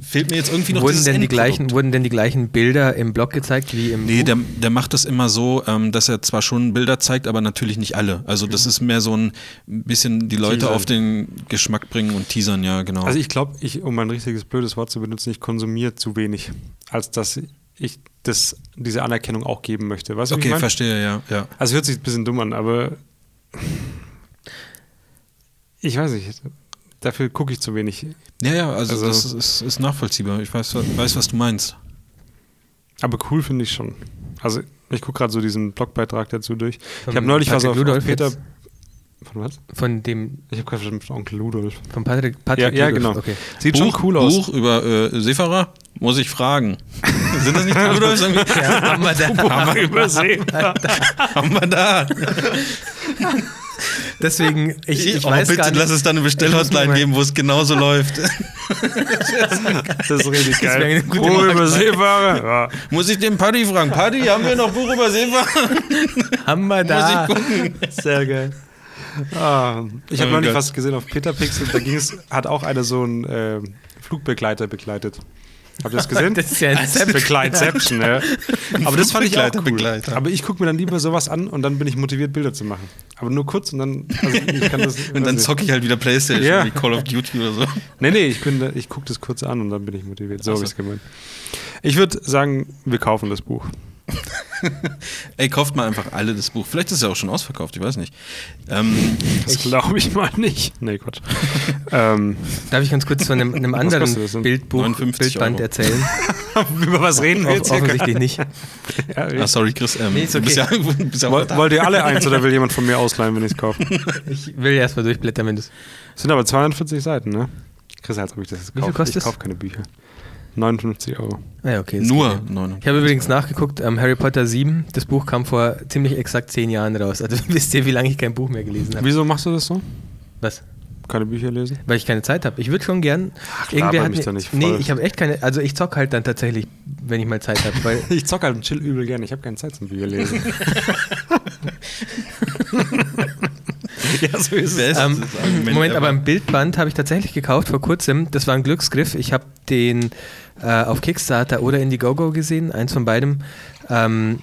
fehlt mir jetzt irgendwie noch Wurden denn, die gleichen, wurden denn die gleichen Bilder im Blog gezeigt wie im Nee, der, der macht das immer so, ähm, dass er zwar schon Bilder zeigt, aber natürlich nicht alle. Also das ist mehr so ein bisschen die Leute Teasern. auf den Geschmack bringen und teasern, ja, genau. Also ich glaube, ich, um ein richtiges blödes Wort zu benutzen, ich konsumiere zu wenig, als dass ich das, diese Anerkennung auch geben möchte. Weißt du, okay, ich mein? verstehe, ja, ja. Also hört sich ein bisschen dumm an, aber ich weiß nicht. Dafür gucke ich zu wenig. Ja, ja, also, Also- das ist, ist nachvollziehbar. Ich weiß, weiß, was du meinst. Aber cool finde ich schon. Also ich gucke gerade so diesen Blogbeitrag dazu durch. Ich habe neulich was auf, Ludolf auf Peter. jetzt? Von was? Von dem, Ich habe gerade verstanden, von Onkel Ludolf. von Patrick, Patrick Ja, ja, Ludolf, genau. Okay. Sieht Buch, schon cool aus. Buch über äh, Seefahrer? Muss ich fragen. Sind das nicht die Rudolfs? irgendwie? Ja, haben wir da. Haben wir übersehen. Haben wir da. Deswegen, ich, ich oh, weiß bitte gar nicht. lass es dann eine Bestellhotline geben, wo es genauso läuft. Das ist richtig geil. Buch über Marktplatz. Seefahrer. Ja. Muss ich den Paddy fragen? Paddy, haben wir noch Buch über Seefahrer? Haben wir da. Muss ich gucken. Sehr geil. Ah, ich habe Oh neulich was gesehen auf Peter Pixel, da ging es, hat auch einer so einen äh, Flugbegleiter begleitet. Habt ihr das gesehen? Das ist ja Inception. Begleitception, ja. Aber das fand ich auch cool. Aber ich gucke mir dann lieber sowas an und dann bin ich motiviert, Bilder zu machen. Aber nur kurz und dann. Also ich kann das, Und dann zocke ich halt wieder Playstation Ja. wie Call of Duty oder so. Nee, nee, ich, bin ich gucke das kurz an und dann bin ich motiviert. So habe ich es gemeint. Ich würde sagen, wir kaufen das Buch. Ey, kauft mal einfach alle das Buch. Vielleicht ist es ja auch schon ausverkauft, ich weiß nicht. Ähm, Das glaube ich mal nicht. Nee, Quatsch. ähm, Darf ich ganz kurz von einem, einem anderen das? Bildbuch, 59 Bildband Euro. erzählen? über was reden wir jetzt hier? offensichtlich nicht. Ja, ah, sorry, Chris. Ähm, Nee, ist du bist ja, okay. bist ja auch Woll, wollt ihr alle eins oder will jemand von mir ausleihen, wenn ich es kaufe? Ich will erst mal durchblättern, wenn du sind aber 240 Seiten, ne? Chris, als ob ich das jetzt Wie viel kostet Ich es? kaufe keine Bücher. 59 Euro. Ah, ja, okay. Nur geht ja. 9. Ich habe übrigens nachgeguckt, ähm, Harry Potter 7, das Buch kam vor ziemlich exakt zehn Jahren raus. Also wisst ihr, wie lange ich kein Buch mehr gelesen habe. Wieso machst du das so? Was? Keine Bücher lesen? Weil ich keine Zeit habe. Ich würde schon gern. Ach, laber mich mir- doch nicht Nee, voll. ich habe echt keine. Also ich zock halt dann tatsächlich, wenn ich mal Zeit habe. Ich zocke halt und chill übel gerne. Ich habe keine Zeit zum Bücher lesen. ja, so ist ist Ähm, Moment, aber ein Bildband habe ich tatsächlich gekauft vor kurzem. Das war ein Glücksgriff. Ich habe den äh, auf Kickstarter oder Indiegogo gesehen, eins von beidem. Ähm,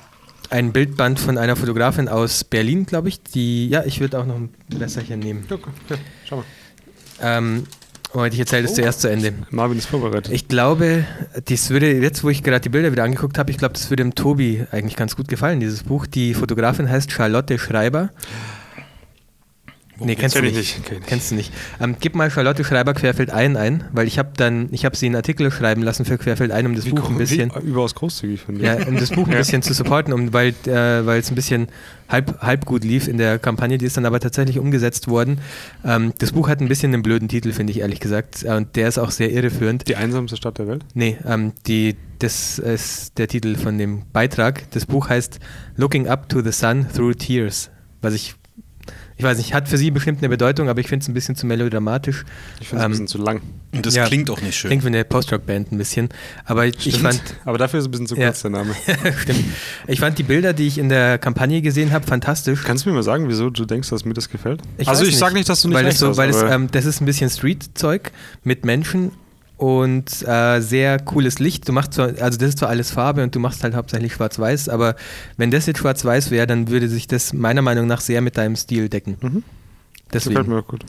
ein Bildband von einer Fotografin aus Berlin, glaube ich. Die, ja, ich würde auch noch ein Wässerchen nehmen. Ja, okay. Schau mal. Ähm, Moment, ich erzähle das zuerst zu Ende. Marvin ist vorbereitet. Ich glaube, das würde, jetzt wo ich gerade die Bilder wieder angeguckt habe, ich glaube, das würde dem Tobi eigentlich ganz gut gefallen, dieses Buch. Die Fotografin heißt Charlotte Schreiber. Nee, kennst du nicht. nicht, kenn. Kennst du nicht. Ähm, gib mal Charlotte Schreiber Querfeld ein ein, weil ich habe dann, ich habe sie einen Artikel schreiben lassen für Querfeld ein, um das Wie Buch ein bisschen, überaus großzügig, finde ich. ja, um das Buch ein bisschen zu supporten, um, weil äh, weil es ein bisschen halb, halb gut lief in der Kampagne, die ist dann aber tatsächlich umgesetzt worden. Ähm, das Buch hat ein bisschen einen blöden Titel, finde ich ehrlich gesagt, äh, und der ist auch sehr irreführend. Die einsamste Stadt der Welt? Nee, ähm, die, das ist der Titel von dem Beitrag. Das Buch heißt Looking Up to the Sun Through Tears. Was ich, ich weiß nicht, hat für sie bestimmt eine Bedeutung, aber ich finde es ein bisschen zu melodramatisch. Ich finde es Ähm, ein bisschen zu lang. Und das ja. klingt auch nicht schön. Klingt wie eine Post-Rock-Band ein bisschen. Aber ich, ich fand, Aber dafür ist es ein bisschen zu Ja. kurz der Name. stimmt. Ich fand die Bilder, die ich in der Kampagne gesehen habe, fantastisch. Kannst du mir mal sagen, wieso du denkst, dass mir das gefällt? Ich also ich sage nicht, dass du nicht weil recht es so, hast, weil es, ähm, das ist ein bisschen Street-Zeug mit Menschen und äh, sehr cooles Licht. Du machst zwar, also das ist zwar alles Farbe und du machst halt hauptsächlich Schwarz-Weiß, aber wenn das jetzt Schwarz-Weiß wäre, dann würde sich das meiner Meinung nach sehr mit deinem Stil decken. Mhm. Deswegen. gefällt mir auch gut.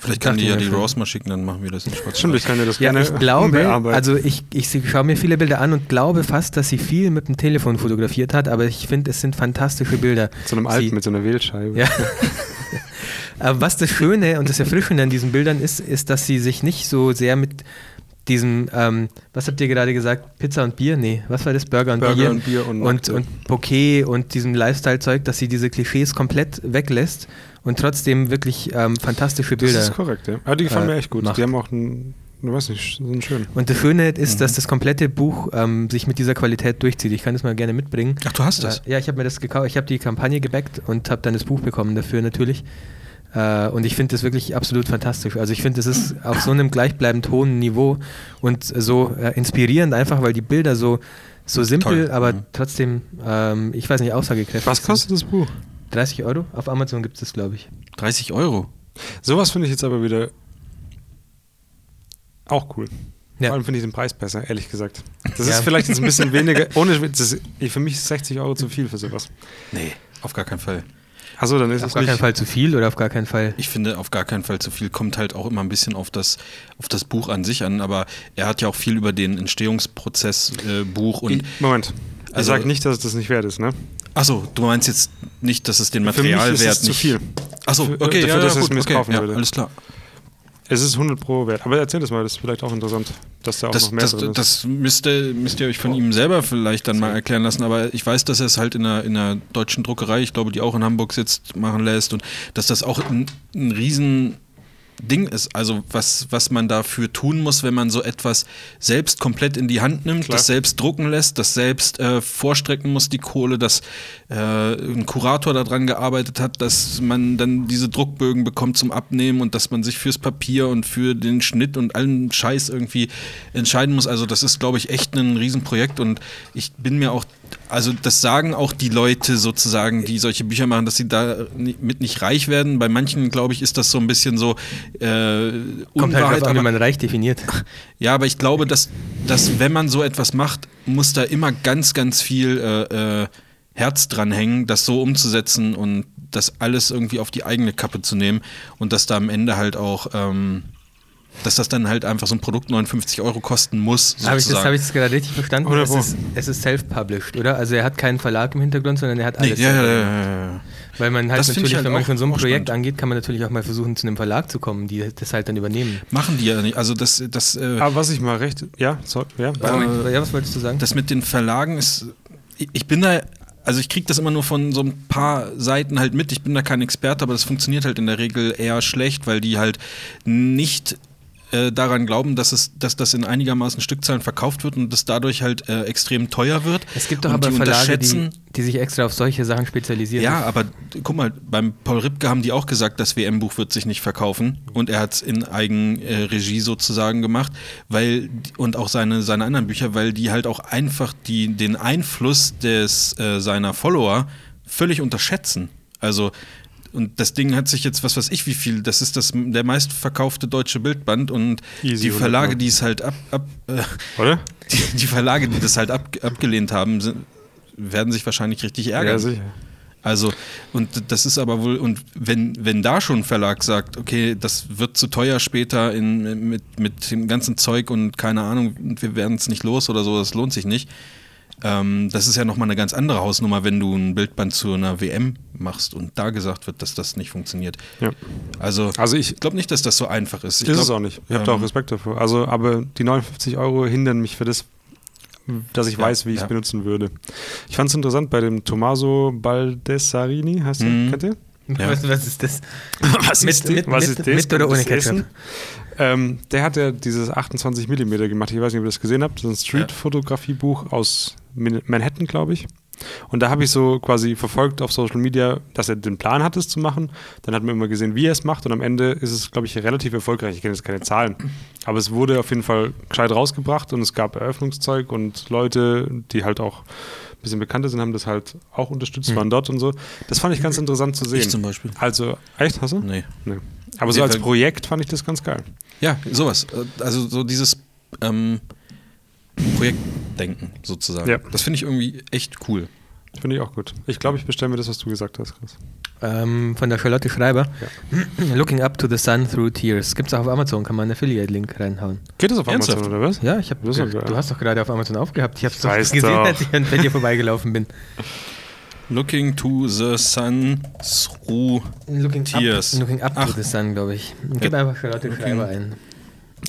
Vielleicht kann die ja die. Rose mal schicken, dann machen wir das in schwarz Stimmt, ich kann dir das Ja, gerne ich glaube, bearbeiten. also ich, ich schaue mir viele Bilder an und glaube fast, dass sie viel mit dem Telefon fotografiert hat, aber ich finde, es sind fantastische Bilder. zu einem alten sie- mit so einer Wählscheibe. Ja. Aber was das Schöne und das Erfrischende an diesen Bildern ist, ist, dass sie sich nicht so sehr mit diesem, ähm, was habt ihr gerade gesagt, Pizza und Bier? Nee, was war das? Burger und Burger Bier? und Bier und und, und Bouquet und diesem Lifestyle-Zeug, dass sie diese Klischees komplett weglässt und trotzdem wirklich ähm, fantastische das Bilder. ist korrekt, ja. Aber die gefallen äh, mir echt gut. macht. Die haben auch einen, du weißt nicht, sind schön. Und das Schöne ist, Mhm. dass das komplette Buch ähm, sich mit dieser Qualität durchzieht. Ich kann das mal gerne mitbringen. Ach, du hast das? Äh, ja, ich habe mir das gekauft. Ich habe die Kampagne gebackt und habe dann das Buch bekommen dafür natürlich. Äh, und ich finde das wirklich absolut fantastisch. Also ich finde, das ist auf so einem gleichbleibend hohen Niveau und so äh, inspirierend einfach, weil die Bilder so, so simpel, Toll. aber Mhm. trotzdem, ähm, ich weiß nicht, aussagekräftig Was sind. kostet das Buch? 30 Euro? Auf Amazon gibt es das, glaube ich. 30 Euro. Sowas finde ich jetzt aber wieder auch cool. Ja. Vor allem finde ich den Preis besser, ehrlich gesagt. Das Ja. ist vielleicht jetzt ein bisschen weniger. Ohne das ist, für mich ist 60 Euro zu viel für sowas. Nee, auf gar keinen Fall. Achso, dann ist Auf es gar nicht. keinen Fall zu viel oder auf gar keinen Fall. Ich finde auf gar keinen Fall zu viel. Kommt halt auch immer ein bisschen auf das, auf das Buch an sich an. Aber er hat ja auch viel über den Entstehungsprozess äh, Buch und. Ich- Moment. Ich Also- sage nicht, dass es das nicht wert ist, ne? Achso, du meinst jetzt nicht, dass es den Für mich ist Materialwert es zu nicht. viel. Achso, Für- okay, dafür, ja, dass ja, ich gut, mir's okay, ja, würde. alles klar. Es ist 100 Pro wert. Aber erzähl das mal, das ist vielleicht auch interessant, dass da auch Das, noch mehr das, drin ist. das müsst, ihr, müsst ihr euch von ihm selber vielleicht dann mal erklären lassen, aber ich weiß, dass er es halt in einer, in einer deutschen Druckerei, ich glaube, die auch in Hamburg sitzt, machen lässt und dass das auch ein, ein riesen Ding ist, also was, was man dafür tun muss, wenn man so etwas selbst komplett in die Hand nimmt, Klar. das selbst drucken lässt, das selbst äh, vorstrecken muss, die Kohle, dass äh, ein Kurator daran gearbeitet hat, dass man dann diese Druckbögen bekommt zum Abnehmen und dass man sich fürs Papier und für den Schnitt und allen Scheiß irgendwie entscheiden muss. Also das ist, glaube ich, echt ein Riesenprojekt und ich bin mir auch also das sagen auch die Leute sozusagen, die solche Bücher machen, dass sie da mit nicht reich werden. Bei manchen, glaube ich, ist das so ein bisschen so äh, Kommt halt Unwahrheit, drauf an, wie man reich definiert. Ja, aber ich glaube, dass, dass wenn man so etwas macht, muss da immer ganz, ganz viel äh, äh, Herz dran hängen, das so umzusetzen und das alles irgendwie auf die eigene Kappe zu nehmen und dass da am Ende halt auch, ähm, dass das dann halt einfach so ein Produkt 59 Euro kosten muss. Habe ich, das- sozusagen. hab ich das gerade richtig verstanden? Oder es, wo? ist, es ist self-published, oder? Also er hat keinen Verlag im Hintergrund, sondern er hat Nee, alles. ja, ja, selber ja, gemacht. ja, ja. Weil man halt Das natürlich, halt wenn man auch- schon so ein Projekt spannend. angeht, kann man natürlich auch mal versuchen, zu einem Verlag zu kommen, die das halt dann übernehmen. Machen die ja nicht. Also das, das, äh, Aber was ich mal recht. Ja, so, ja. Äh, ja, was wolltest du sagen? das mit den Verlagen ist. Ich, ich bin da. Also ich kriege das immer nur von so ein paar Seiten halt mit. Ich bin da kein Experte, aber das funktioniert halt in der Regel eher schlecht, weil die halt nicht äh, daran glauben, dass, es, dass das in einigermaßen Stückzahlen verkauft wird und das dadurch halt äh, extrem teuer wird. es gibt doch und aber die Verlage, die, die sich extra auf solche Sachen spezialisieren. Ja, aber guck mal, beim Paul Ripke haben die auch gesagt, das WM-Buch wird sich nicht verkaufen und er hat es in Eigenregie sozusagen gemacht, weil und auch seine, seine anderen Bücher, weil die halt auch einfach die, den Einfluss des äh, seiner Follower völlig unterschätzen. Also und das Ding hat sich jetzt, was weiß ich, wie viel, das ist das der meistverkaufte deutsche Bildband und Easy die 100 Verlage, die es halt ab, ab äh, Oder? die, die Verlage, die das halt ab, abgelehnt haben, sind, werden sich wahrscheinlich richtig ärgern. Ja, sicher. Also, und das ist aber wohl, und wenn, wenn da schon ein Verlag sagt, okay, das wird zu teuer später in, mit, mit dem ganzen Zeug und keine Ahnung, und wir werden es nicht los oder so, das lohnt sich nicht. Ähm, das ist ja nochmal eine ganz andere Hausnummer, wenn du ein Bildband zu einer WM machst und da gesagt wird, dass das nicht funktioniert. Ja. Also, Also ich. glaube nicht, dass das so einfach ist. Ich ist glaub, es auch nicht. Ich habe da auch ähm, Respekt davor. Also, aber die 59 Euro hindern mich für das, dass ich Ja, weiß, wie ich es ja. benutzen würde. Ich fand es interessant bei dem Tommaso Baldessarini, heißt der? Mhm. Kennt ihr? Ja. Was, was ist das? Was Mit- ist, die- mit- was mit- ist das? mit oder ohne Ketchup? Ähm, der hat ja dieses 28 mm gemacht. Ich weiß nicht, ob ihr das gesehen habt. Das ist ein Street-Fotografie-Buch aus Manhattan, glaube ich. Und da habe ich so quasi verfolgt auf Social Media, dass er den Plan hat, es zu machen. Dann hat man immer gesehen, wie er es macht. Und am Ende ist es, glaube ich, relativ erfolgreich. Ich kenne jetzt keine Zahlen. Aber es wurde auf jeden Fall gescheit rausgebracht und es gab Eröffnungszeug und Leute, die halt auch ein bisschen bekannter sind, haben das halt auch unterstützt, waren dort und so. Das fand ich ganz interessant zu sehen. Ich zum Beispiel. Also, echt, hast du? Nee. Nee. Aber so als Projekt fand ich das ganz geil. Ja, sowas. Also so dieses ähm, Projektdenken sozusagen. Ja. Das finde ich irgendwie echt cool. Finde ich auch gut. Ich glaube, ich bestelle mir das, was du gesagt hast, Chris. Ähm, von der Charlotte Schreiber. Looking up to the sun through tears. Gibt's auch auf Amazon, kann man einen Affiliate-Link reinhauen. Geht das auf Ernsthaft? Amazon oder was? Ja, ich habe. Das. Du hast doch gerade auf Amazon aufgehabt. Ich habe es doch gesehen, doch. als ich an bei dir vorbeigelaufen bin. Looking to the sun through. Looking Tears. up, looking up Ach. to the sun, glaube ich. Gib Ja. einfach Charlotte Looking- Schreiber ein.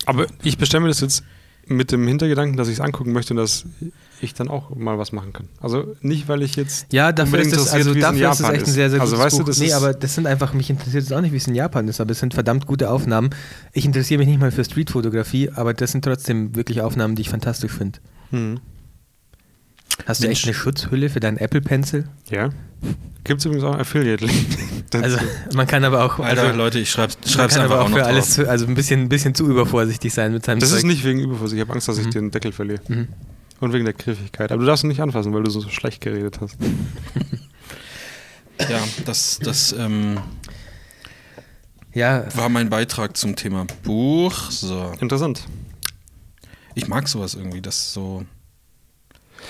Aber ich bestelle mir das jetzt mit dem Hintergedanken, dass ich es angucken möchte und dass ich dann auch mal was machen kann. Also nicht, weil ich jetzt Ja, dafür ist es, also dafür ist es echt ein sehr, sehr Also gutes weißt du, Buch. das nee, ist- aber das sind einfach, mich interessiert es auch nicht, wie es in Japan ist, aber es sind verdammt gute Aufnahmen. Ich interessiere mich nicht mal für Streetfotografie, aber das sind trotzdem wirklich Aufnahmen, die ich fantastisch finde. Hm. Hast du Mensch. echt eine Schutzhülle für deinen Apple Pencil? Ja. Gibt es übrigens auch einen Affiliate-Link. Also man kann aber auch, Alter, also, Leute, ich schreib's, man schreib's kann einfach aber auch auch noch für drauf. alles, also ein bisschen, ein bisschen zu übervorsichtig sein mit seinem das Zeug. ist nicht wegen Überfuß. Ich habe Angst, dass ich Mhm. den Deckel verliere. Mhm. Und wegen der Griffigkeit. Aber du darfst ihn nicht anfassen, weil du so schlecht geredet hast. Ja, das, das ähm, Ja, war mein Beitrag zum Thema Buch. So. Interessant. Ich mag sowas irgendwie, das so.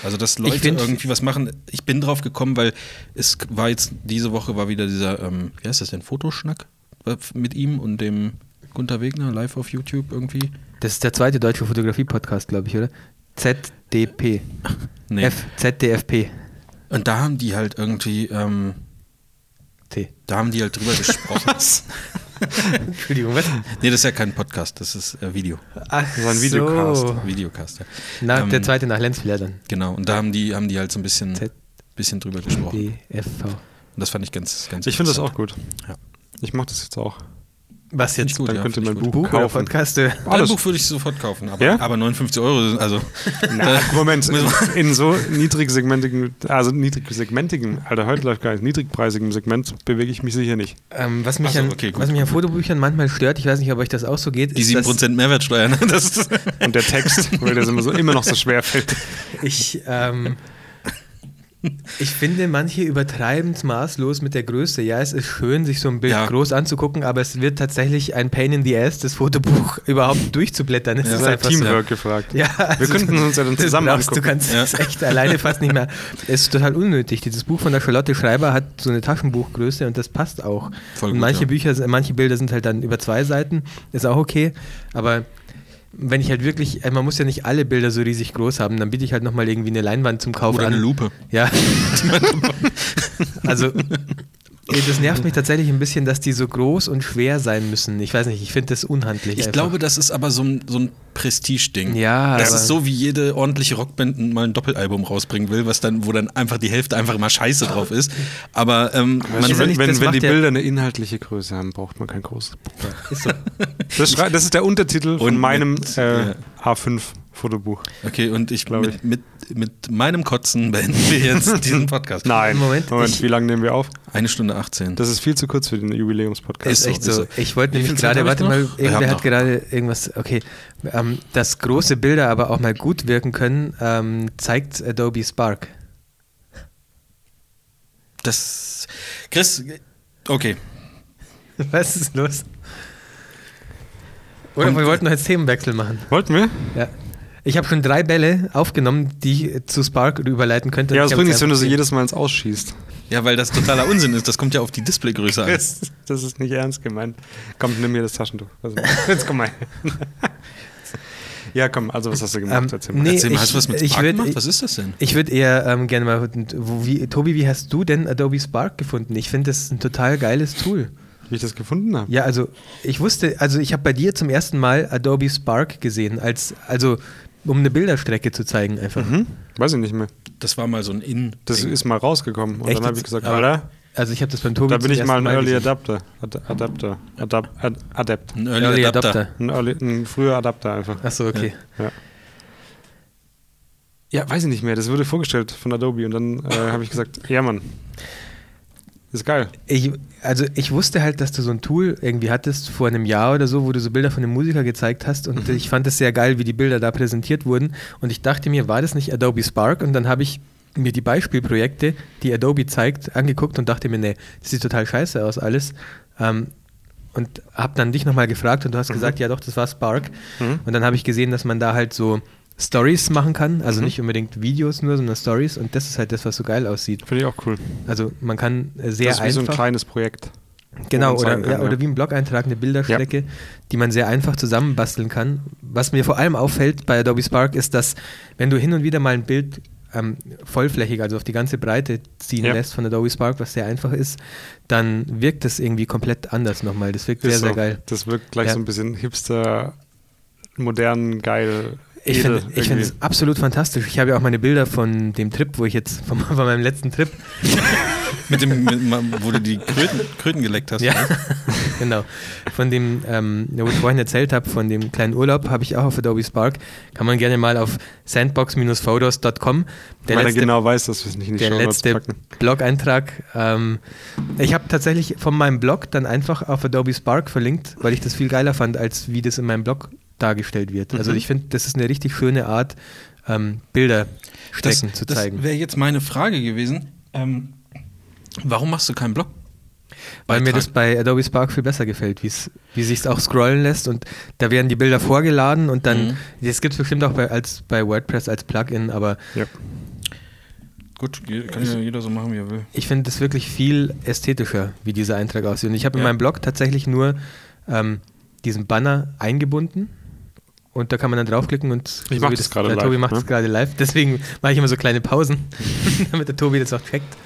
Also, dass Leute irgendwie was machen. Ich bin drauf gekommen, weil es war jetzt, diese Woche war wieder dieser, ähm, wie heißt das denn, Fotoschnack mit ihm und dem Gunther Wegner live auf YouTube irgendwie. das ist der zweite deutsche Fotografie-Podcast, glaube ich, oder? ZDP. Nee. F, ZDFP. Und da haben die halt irgendwie, ähm, T. da haben die halt drüber gesprochen. Entschuldigung, was? Nee, das ist ja kein Podcast, das ist äh, Video. Ach Das ist ein Videocast. So. Videocast, ja. Na, der Ähm, zweite nach Lenzfiller dann. Genau, und da haben die, haben die halt so ein bisschen, Z- bisschen drüber gesprochen. DFV. Und das fand ich ganz, ganz Ich finde das auch gut. Ja. Ich mache das jetzt auch. Was jetzt? gut, Dann ja, könnt ihr find mein. Buch Buch kaufen. Podcast? äh. Buch würde ich sofort kaufen, aber, Ja? aber 59 Euro, sind- also Na, Moment, in so niedrigsegmentigen, also niedrigsegmentigen, Alter, heute läuft gar nicht, niedrigpreisigem Segment bewege ich mich sicher nicht. Ähm, was, mich so, an, okay, gut. was mich an Fotobüchern manchmal stört, ich weiß nicht, ob euch das auch so geht, die ist, dass 7% Mehrwertsteuer. Ne? Und der Text, weil das immer so immer noch so schwer fällt. ich, ähm, Ich finde, manche übertreiben es maßlos mit der Größe. Ja, es ist schön, sich so ein Bild Ja. groß anzugucken, aber es wird tatsächlich ein Pain in the Ass, das Fotobuch überhaupt durchzublättern. Es Das ist ist ein einfach so. Teamwork gefragt. Ja, Wir also könnten uns ja dann du zusammen brauchst, Du angucken. kannst Ja. es echt alleine fast nicht mehr. Es ist total unnötig. Dieses Buch von der Charlotte Schreiber hat so eine Taschenbuchgröße und das passt auch. Voll und gut, manche ja. Bücher, manche Bilder sind halt dann über zwei Seiten, ist auch okay. Aber wenn ich halt wirklich, äh, man muss ja nicht alle Bilder so riesig groß haben, dann biete ich halt nochmal irgendwie eine Leinwand zum Kauf Oder an. eine Lupe. Ja. also, das nervt mich tatsächlich ein bisschen, dass die so groß und schwer sein müssen. Ich weiß nicht, ich finde das unhandlich. Ich einfach. glaube, das ist aber so ein, so ein Prestige-Ding. Ja, Das ist so, wie jede ordentliche Rockband mal ein Doppelalbum rausbringen will, was dann, wo dann einfach die Hälfte einfach immer scheiße drauf ist. Aber ähm, man, wenn, nicht, wenn, wenn die ja- Bilder eine inhaltliche Größe haben, braucht man kein großes Buch. Ist so. Das, das ist der Untertitel von Und meinem mit, äh, ja. A5-Fotobuch. Okay, und ich Glaub mit, mit, mit meinem Kotzen beenden wir jetzt diesen Podcast. Nein, Moment, Moment ich- wie lange nehmen wir auf? Eine Stunde 18. Das ist viel zu kurz für den Jubiläumspodcast. Ist echt ist so. so. Ich wollte nämlich gerade, warte mal, irgendwer hat noch. gerade irgendwas, okay, ähm, dass große Bilder aber auch mal gut wirken können, ähm, zeigt Adobe Spark. Das. Chris, okay. Was ist los? Oder Und- wir wollten noch jetzt Themenwechsel machen. Wollten wir? Ja. Ich habe schon drei Bälle aufgenommen, die ich zu Spark überleiten könnte. Ja, das bringt nichts, wenn du sie jedes Mal ins Ausschießt. Ja, weil das totaler Unsinn ist. Das kommt ja auf die Displaygröße an. Das, das ist nicht ernst gemeint. Komm, nimm mir das Taschentuch. Also, jetzt komm mal. ja, komm, also was hast du gemacht? Ähm, Erzähl mal. nee, Erzähl mal, ich- hast du was mit ich Spark würd- gemacht? Was ist das denn? Ich würde eher ähm, gerne mal, wo, wie, Tobi, wie hast du denn Adobe Spark gefunden? Ich finde das ein total geiles Tool. Wie ich das gefunden habe. Ja, also ich wusste, also ich habe bei dir zum ersten Mal Adobe Spark gesehen, als, also um eine Bilderstrecke zu zeigen einfach. Mhm. Weiß ich nicht mehr. Das war mal so ein In. Das ist mal rausgekommen. Und Echt dann habe ich gesagt, Aber Alter, Also ich habe das beim Tobi da bin ich mal ein Early gesehen. Adapter. Ad Adapter. Adap Ad Adept. ein Early, Early, Adapter. Adapter. Ein, Early, ein früher Adapter einfach. Achso, okay. Ja. Ja, weiß ich nicht mehr. Das wurde vorgestellt von Adobe und dann äh, habe ich gesagt, ja Mann, ist geil. Ich, also ich wusste halt, dass du so ein Tool irgendwie hattest vor einem Jahr oder so, wo du so Bilder von einem Musiker gezeigt hast und Mhm. ich fand es sehr geil, wie die Bilder da präsentiert wurden und ich dachte mir, war das nicht Adobe Spark? Und dann habe ich mir die Beispielprojekte, die Adobe zeigt, angeguckt und dachte mir, nee, das sieht total scheiße aus alles. Ähm, und habe dann dich nochmal gefragt und du hast gesagt, ja doch, das war Spark. Mhm. Und dann habe ich gesehen, dass man da halt so Stories machen kann, Mhm. also nicht unbedingt Videos nur, sondern Stories und das ist halt das, was so geil aussieht. Finde ich auch cool. Also man kann äh, sehr das ist wie so ein einfach kleines Projekt. Genau, oder, kann, ja, ja. oder wie ein Blog-Eintrag, eine Bilderstrecke, die man sehr einfach zusammenbasteln kann. Was mir vor allem auffällt bei Adobe Spark ist, dass wenn du hin und wieder mal ein Bild ähm, vollflächig, also auf die ganze Breite ziehen Ja. lässt von Adobe Spark, was sehr einfach ist, dann wirkt das irgendwie komplett anders nochmal. Das wirkt sehr, Ist sehr so. geil. Das wirkt gleich Ja. so ein bisschen hipster, modern, geil. Ich finde es absolut fantastisch. Ich habe ja auch meine Bilder von dem Trip, wo ich jetzt, von, von meinem letzten Trip, Mit dem, mit, wo du die Kröten, Kröten geleckt hast. Ja, ne? genau. Von dem, ähm, wo ich vorhin erzählt habe, von dem kleinen Urlaub, habe ich auch auf Adobe Spark. Kann man gerne mal auf sandbox-photos.com. Weil er letzte, genau weiß, dass wir es nicht in die der letzte. Blog-Eintrag. Ähm, ich habe tatsächlich von meinem Blog dann einfach auf Adobe Spark verlinkt, weil ich das viel geiler fand, als wie das in meinem Blog dargestellt wird. Also Mhm. ich finde, das ist eine richtig schöne Art, ähm, Bilderstrecken Das, zu das zeigen. wäre jetzt meine Frage gewesen. Ähm, warum machst du keinen Blog? Weil mir das bei Adobe Spark viel besser gefällt, wie sich auch scrollen lässt und da werden die Bilder vorgeladen und dann, Mhm. das gibt es bestimmt auch bei, als, bei WordPress als Plugin, aber Ja. Gut, kann ja jeder so machen, wie er will. ich finde das wirklich viel ästhetischer, wie dieser Eintrag aussieht. Und ich habe in Ja. meinem Blog tatsächlich nur ähm, diesen Banner eingebunden und da kann man dann draufklicken und Ich mach wie das gerade der live, Tobi macht ne? das gerade live, deswegen mache ich immer so kleine Pausen, damit der Tobi das auch checkt.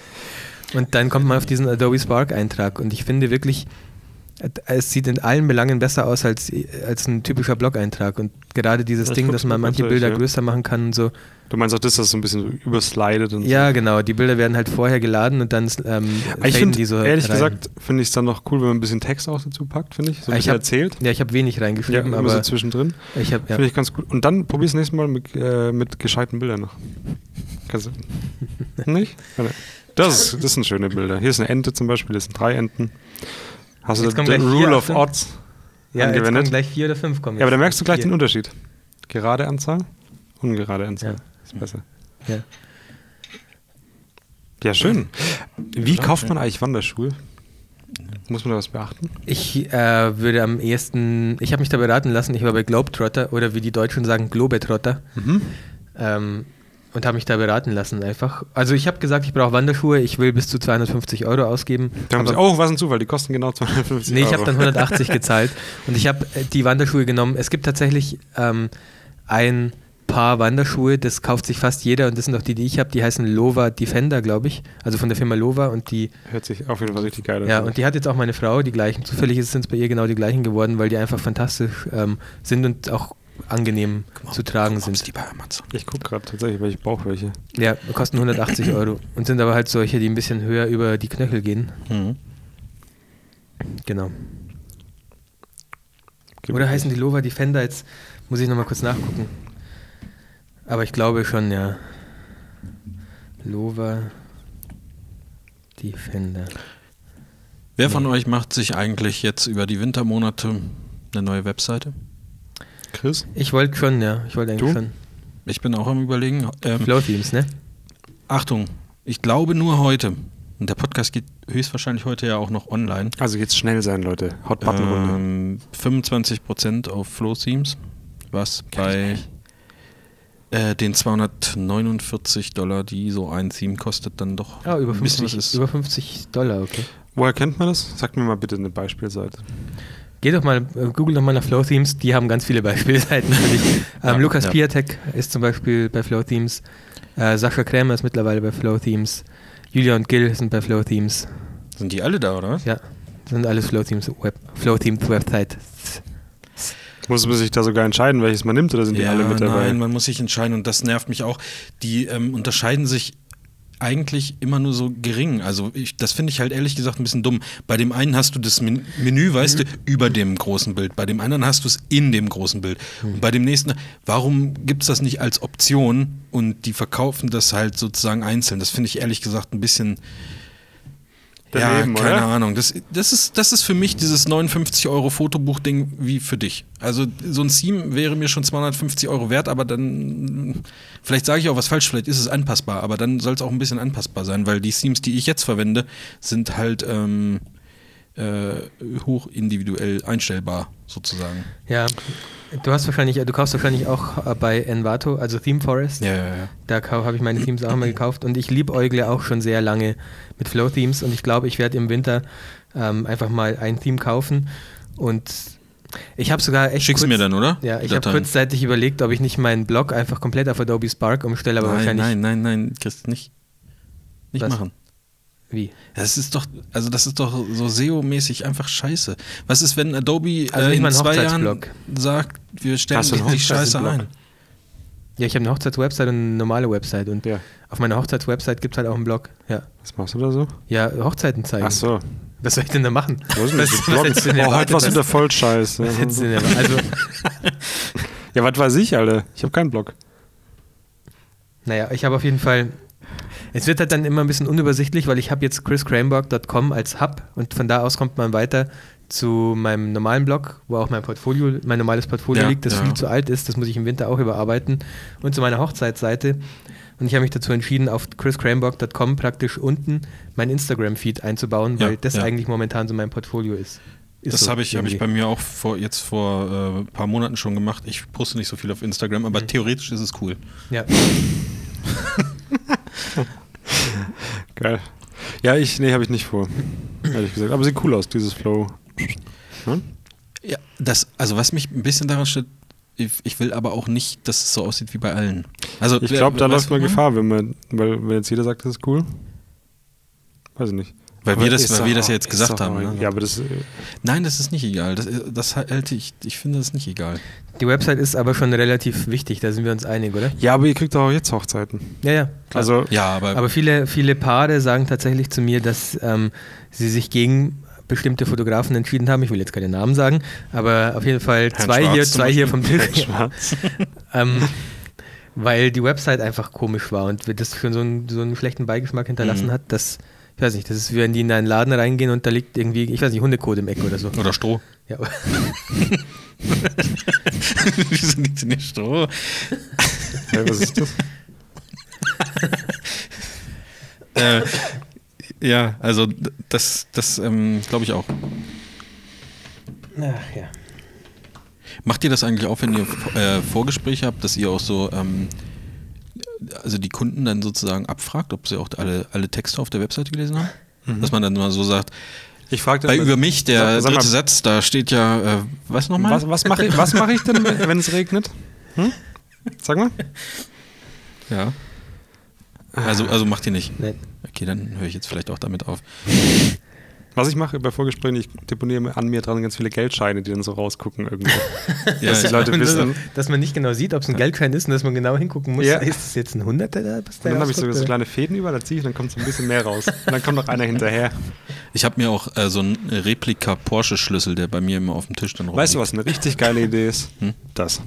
Und dann kommt man auf diesen Adobe Spark Eintrag und ich finde wirklich, es sieht in allen Belangen besser aus als, als ein typischer Blog-Eintrag. Und gerade dieses Ich Ding, dass man manche Bilder ja. größer machen kann und so. Du meinst auch das, dass es so ein bisschen so überslidet und Ja, genau. Die Bilder werden halt vorher geladen und dann ähm, so. Ich finde, die so ehrlich rein. gesagt, finde ich es dann noch cool, wenn man ein bisschen Text auch dazu packt, finde ich. So ein Ich bisschen hab- erzählt. Ja, ich habe wenig Ja, reingeschrieben, immer so aber zwischendrin. ich habe ja. Finde ich ganz gut. Und dann probier's nächstes Mal mit, äh, mit gescheiten Bildern noch. Kannst du. nicht? Ja. Das, ist, das sind schöne Bilder. Hier ist eine Ente zum Beispiel, das sind drei Enten. Hast Jetzt du den Rule of. Odds Ja, jetzt angewendet? kommen gleich vier oder fünf kommen. Ja, aber da jetzt. merkst du gleich Vier. den Unterschied. Gerade Anzahl, ungerade Anzahl. Ja. Ist besser. Ja. Ja, schön. Wie kauft man eigentlich Wanderschuhe? Muss man da was beachten? Ich äh, würde am ehesten, ich habe mich da beraten lassen, ich war bei Globetrotter oder wie die Deutschen sagen, Globetrotter. Mhm. Ähm, und habe mich da beraten lassen einfach. Also ich habe gesagt, ich brauche Wanderschuhe, ich will bis zu 250 Euro ausgeben. Da haben sie, oh, was ein Zufall, die kosten genau 250 Nee, ich Euro. habe dann 180 gezahlt und ich habe äh, die Wanderschuhe genommen. Es gibt tatsächlich ähm, ein Paar Wanderschuhe, das kauft sich fast jeder und das sind auch die, die ich habe. Die heißen Lova Defender, glaube ich. Also von der Firma Lova und die, Hört sich auf jeden Fall richtig geil an. ja, und die hat jetzt auch meine Frau, die gleichen. Zufällig sind es bei ihr genau die gleichen geworden, weil die einfach fantastisch ähm, sind und auch angenehm zu tragen Guck mal, sind. die bei Amazon. ich gucke gerade tatsächlich, weil ich brauche welche. Ja, kosten 180 Euro und sind aber halt solche, die ein bisschen höher über die Knöchel gehen. Mhm. Genau. Gibt Oder heißen die Lova Defender? Jetzt muss ich nochmal kurz nachgucken. Aber ich glaube schon, ja. Lova Defender. Wer von euch macht sich eigentlich jetzt über die Wintermonate eine neue Webseite? Chris? Ich wollte schon, ja. Ich wollte eigentlich Du? schon. Ich bin auch am überlegen. Ähm, Flow Themes, ne? Achtung, ich glaube nur heute. Und der Podcast geht höchstwahrscheinlich heute ja auch noch online. Also jetzt schnell sein, Leute. Hot Button Runde. Ähm, 25% auf Flow Themes, was bei äh, den 249 Dollar, die so ein Theme kostet, dann doch Ah, über ein bisschen 50, was ist. über 50 Dollar, okay. Woher kennt man das? Sag mir mal bitte eine Beispielseite. Geh doch mal, äh, google doch mal nach Flow Themes, die haben ganz viele Beispielseiten für dich. Ähm, Ja, Lukas ja. Piatek ist zum Beispiel bei Flow Themes. Äh, Sascha Krämer ist mittlerweile bei Flow Themes. Julia und Gil sind bei Flow Themes. Sind die alle da, oder was? Ja, sind alles Flow Teams Web, Flow Teams Website. Muss man sich da sogar entscheiden, welches man nimmt, oder sind die alle mit dabei? Nein, man muss sich entscheiden und das nervt mich auch. Die ähm, unterscheiden sich eigentlich immer nur so gering. Also ich, das finde ich halt ehrlich gesagt ein bisschen dumm. Bei dem einen hast du das Men Menü, weißt du, über dem großen Bild. Bei dem anderen hast du es in dem großen Bild. Und bei dem nächsten, warum gibt es das nicht als Option und die verkaufen das halt sozusagen einzeln? Das finde ich ehrlich gesagt ein bisschen Daneben, ja, keine oder? Ahnung. Das, das, ist, das ist für mich dieses 59 Euro Fotobuch-Ding wie für dich. Also so ein Theme wäre mir schon 250 Euro wert, aber dann, vielleicht sage ich auch was falsch, vielleicht ist es anpassbar, aber dann soll es auch ein bisschen anpassbar sein, weil die Themes, die ich jetzt verwende, sind halt ähm, äh, hoch individuell einstellbar sozusagen. Ja, du hast wahrscheinlich, du kaufst wahrscheinlich auch äh, bei Envato, also Theme Forest. Ja, ja, ja. Da habe ich meine Themes auch mal gekauft und ich liebäugle auch schon sehr lange mit Flow Themes und ich glaube, ich werde im Winter ähm, einfach mal ein Theme kaufen und ich habe sogar echt Schick's kurz, mir dann, oder? Ja, ich habe kurzzeitig überlegt, ob ich nicht meinen Blog einfach komplett auf Adobe Spark umstelle, aber nein, wahrscheinlich nein, nein, nein, Chris, nicht. Nicht Was? machen. Wie? Das ist doch, also das ist doch so SEO-mäßig einfach scheiße. Was ist, wenn Adobe Also äh, in zwei Jahren Hochzeitsblog. sagt, wir stellen du die Scheiße ein? Ja, ich habe eine Hochzeitswebsite und eine normale Website und Ja. auf meiner Hochzeitswebsite gibt es halt auch einen Blog. Ja, Was machst du da so? ja Hochzeiten zeigen. Ach so. Was soll ich denn da machen? Wo ist denn? Was- was du Oh, heute erwartet, was was- wieder voll scheiße. Was hättest du denn erwartet? Also, Ja, was weiß ich, Alter? Ich habe keinen Blog. Naja, ich habe auf jeden Fall. Es wird halt dann immer ein bisschen unübersichtlich, weil ich habe jetzt chriscranborg.com als Hub und von da aus kommt man weiter zu meinem normalen Blog, wo auch mein Portfolio, mein normales Portfolio Ja, liegt, das ja. viel zu alt ist, das muss ich im Winter auch überarbeiten und zu meiner Hochzeitsseite. Und ich habe mich dazu entschieden, auf chriscranborg.com praktisch unten mein Instagram-Feed einzubauen, weil Ja, das eigentlich momentan so mein Portfolio ist. ist Das so habe ich, hab ich bei mir auch vor, jetzt vor äh, ein paar Monaten schon gemacht. Ich poste nicht so viel auf Instagram, aber Mhm. theoretisch ist es cool. Ja. Geil. Ja, ich, nee, habe ich nicht vor. Ehrlich gesagt. Aber sieht cool aus, dieses Flow. Hm? Ja, das, also was mich ein bisschen daran stört, ich, ich will aber auch nicht, dass es so aussieht wie bei allen. Also Ich glaube, da läuft man Gefahr, wenn man, weil wenn jetzt jeder sagt, das ist cool. Weiß ich nicht. Weil Aber wir das, weil doch wir das ja jetzt gesagt haben. Ne? Ja, aber das. äh, Nein, das ist nicht egal. Das, das halte ich, ich finde das nicht egal. Die Website ist aber schon relativ wichtig, da sind wir uns einig, oder? Ja, aber ihr kriegt auch jetzt Hochzeiten. Ja, ja. Klar. Also, Ja, aber, Aber viele, viele Paare sagen tatsächlich zu mir, dass ähm, sie sich gegen bestimmte Fotografen entschieden haben. Ich will jetzt keine Namen sagen, aber auf jeden Fall Herrn zwei Schwarz hier, zwei hier vom. Tisch. schwarz. ähm, weil die Website einfach komisch war und das schon so einen, so einen schlechten Beigeschmack hinterlassen Mhm. hat, dass, ich weiß nicht, das ist, wie wenn die in einen Laden reingehen und da liegt irgendwie, ich weiß nicht, Hundekot im Eck oder so. oder Stroh. Ja, Wieso liegt denn hier Stroh? Hey, was ist das? äh, ja, also das, das ähm, glaube ich auch. Ach ja. Macht ihr das eigentlich auch, wenn ihr äh, Vorgespräche habt, dass ihr auch so, ähm, also die Kunden dann sozusagen abfragt, ob sie auch alle, alle Texte auf der Webseite gelesen haben? Dass man dann mal so sagt, Ich fragte bei über mich, der Sag- dritte Satz, da steht ja, äh, was nochmal? Was, was mache ich, was mach ich denn, wenn es regnet? Hm? Sag mal. Ja. Also, also macht ihr nicht. Nein. Okay, dann höre ich jetzt vielleicht auch damit auf. Was ich mache bei Vorgesprächen, ich deponiere mir an mir dran ganz viele Geldscheine, die dann so rausgucken irgendwo. Ja, Dass die ja. Leute Und wissen. so, dass man nicht genau sieht, ob es ein Geldschein ist und dass man genau hingucken muss. Ja. Ist es jetzt ein Hunderter da? Was Und da dann habe ich so, so kleine Fäden über, da ziehe ich und dann kommt so ein bisschen mehr raus. Und dann kommt noch einer hinterher. Ich habe mir auch äh, so einen Replika Porsche-Schlüssel, der bei mir immer auf dem Tisch dann Weißt du, rumliegt. was eine richtig geile Idee ist? Hm? Das.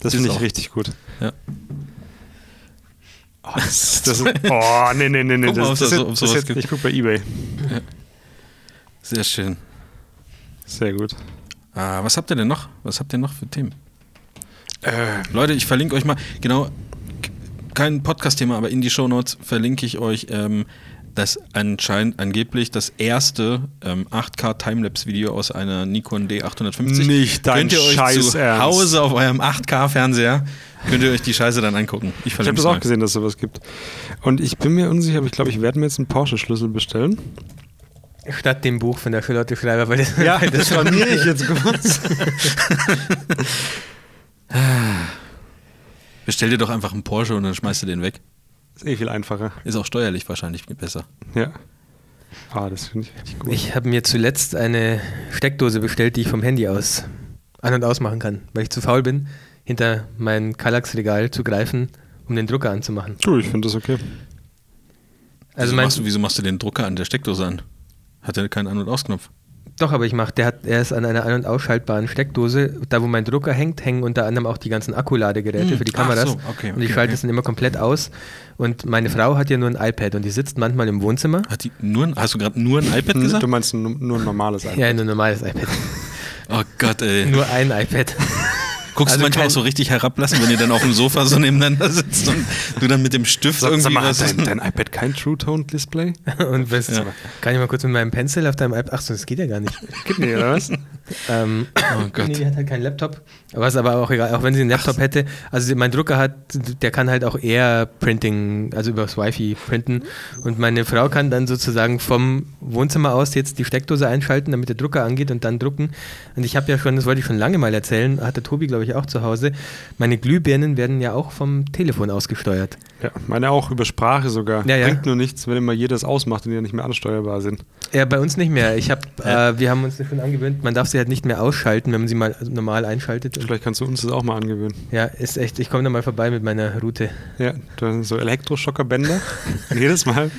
Das Ist finde ich auch. richtig gut. Ja. Oh, das, das oh nee, nee, nee, nee. Guck mal, Das, ob das, da ist so- ob jetzt, das sowas ist jetzt, gibt. ich gucke bei Ebay. Sehr schön. Sehr gut. Ah, was habt ihr denn noch? Was habt ihr noch für Themen? Äh, Leute, ich verlinke euch mal, genau, kein Podcast-Thema, aber in die Shownotes verlinke ich euch ähm, das anscheinend angeblich das erste ähm, 8K Timelapse-Video aus einer Nikon D850. Nicht dein Könnt ihr euch Scheiß zu Ernst. Hause auf eurem 8K-Fernseher, könnt ihr euch die Scheiße dann angucken. Ich ich habe das es auch gesehen, dass es sowas gibt. Und ich bin mir unsicher, aber ich glaube, ich werde mir jetzt einen Porsche-Schlüssel bestellen. Statt dem Buch von der Charlotte Schreiber, weil das, Ja, weil das storniere ich jetzt kurz. Bestell dir doch einfach einen Porsche und dann schmeißt du den weg. Ist eh viel einfacher. Ist auch steuerlich wahrscheinlich besser. Ja. Ah, das finde ich richtig gut. Ich habe mir zuletzt eine Steckdose bestellt, die ich vom Handy aus an- und ausmachen kann, weil ich zu faul bin, hinter mein Kallax-Regal zu greifen, um den Drucker anzumachen. du, ich finde das okay. Also wieso, machst du, wieso machst du den Drucker an der Steckdose an? Hat er keinen An- und Ausknopf? doch, aber ich mache, der hat, er ist an einer ein- und ausschaltbaren Steckdose. Da, wo mein Drucker hängt, hängen unter anderem auch die ganzen Akkuladegeräte Hm, für die ach Kameras. so, okay, und ich okay, schalte okay. es dann immer komplett aus. Und meine Frau hat ja nur ein iPad und die sitzt manchmal im Wohnzimmer. Hat die nur ein, hast du gerade nur ein iPad gesagt? Du meinst nur, nur ein normales iPad. Ja, nur ein normales iPad. Oh Gott, ey. nur ein iPad. Guckst Also du manchmal auch so richtig herablassen, wenn ihr dann auf dem Sofa so nebeneinander sitzt und du dann mit dem Stift Sag, irgendwie sag mal, was. hat dein, dein iPad kein True-Tone-Display? Und was, Ja. kann ich mal kurz mit meinem Pencil auf deinem iPad? Achso, das geht ja gar nicht. Geht nicht, oder was? Ähm, Oh Gott. Nee, die hat halt keinen Laptop. Was aber auch egal, auch wenn sie einen Laptop hätte. Also mein Drucker hat, der kann halt auch eher Printing, also übers Wi-Fi printen. Und meine Frau kann dann sozusagen vom Wohnzimmer aus jetzt die Steckdose einschalten, damit der Drucker angeht und dann drucken. Und ich habe ja schon, das wollte ich schon lange mal erzählen, hat der Tobi, glaube ich, auch zu Hause. Meine Glühbirnen werden ja auch vom Telefon ausgesteuert. Ja, meine auch über Sprache sogar. Ja, ja. Bringt nur nichts, wenn immer jedes ausmacht und die ja nicht mehr ansteuerbar sind. Ja, bei uns nicht mehr. Ich habe, Ja. äh, wir haben uns schon angewöhnt, man darf sie halt nicht mehr ausschalten, wenn man sie mal normal einschaltet. Vielleicht kannst du uns das auch mal angewöhnen. ja, ist echt, ich komme da mal vorbei mit meiner Route. Ja, du hast so Elektroschockerbänder. Jedes Mal.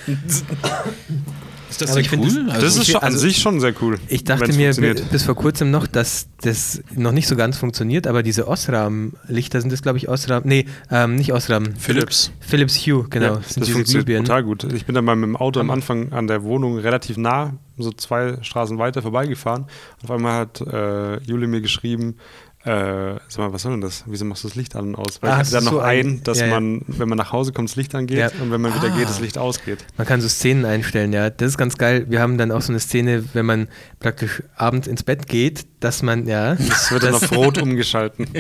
Ist das ich denn find cool? das- Also, Das ist schon, an also- sich schon sehr cool. Ich dachte mir bis vor kurzem noch, dass das noch nicht so ganz funktioniert, aber diese Osram-Lichter sind das, glaube ich, Osram, nee, ähm, nicht Osram, Philips. Philips Hue, genau, ja, sind das diese funktioniert Glühbirnen. total gut. Ich bin dann mal mit dem Auto am Anfang an der Wohnung relativ nah, so zwei Straßen weiter vorbeigefahren. Auf einmal hat äh, Juli mir geschrieben, äh, sag mal, was soll denn das? Wieso machst du das Licht an und aus? Weil Ah, ich du noch so ein- dass ja, ja. man, wenn man nach Hause kommt, das Licht angeht Ja. und wenn man wieder Ah. geht, das Licht ausgeht. Man kann so Szenen einstellen, ja, das ist ganz geil. Wir haben dann auch so eine Szene, wenn man praktisch abends ins Bett geht, dass man, ja, Das wird dann auf Rot umgeschalten.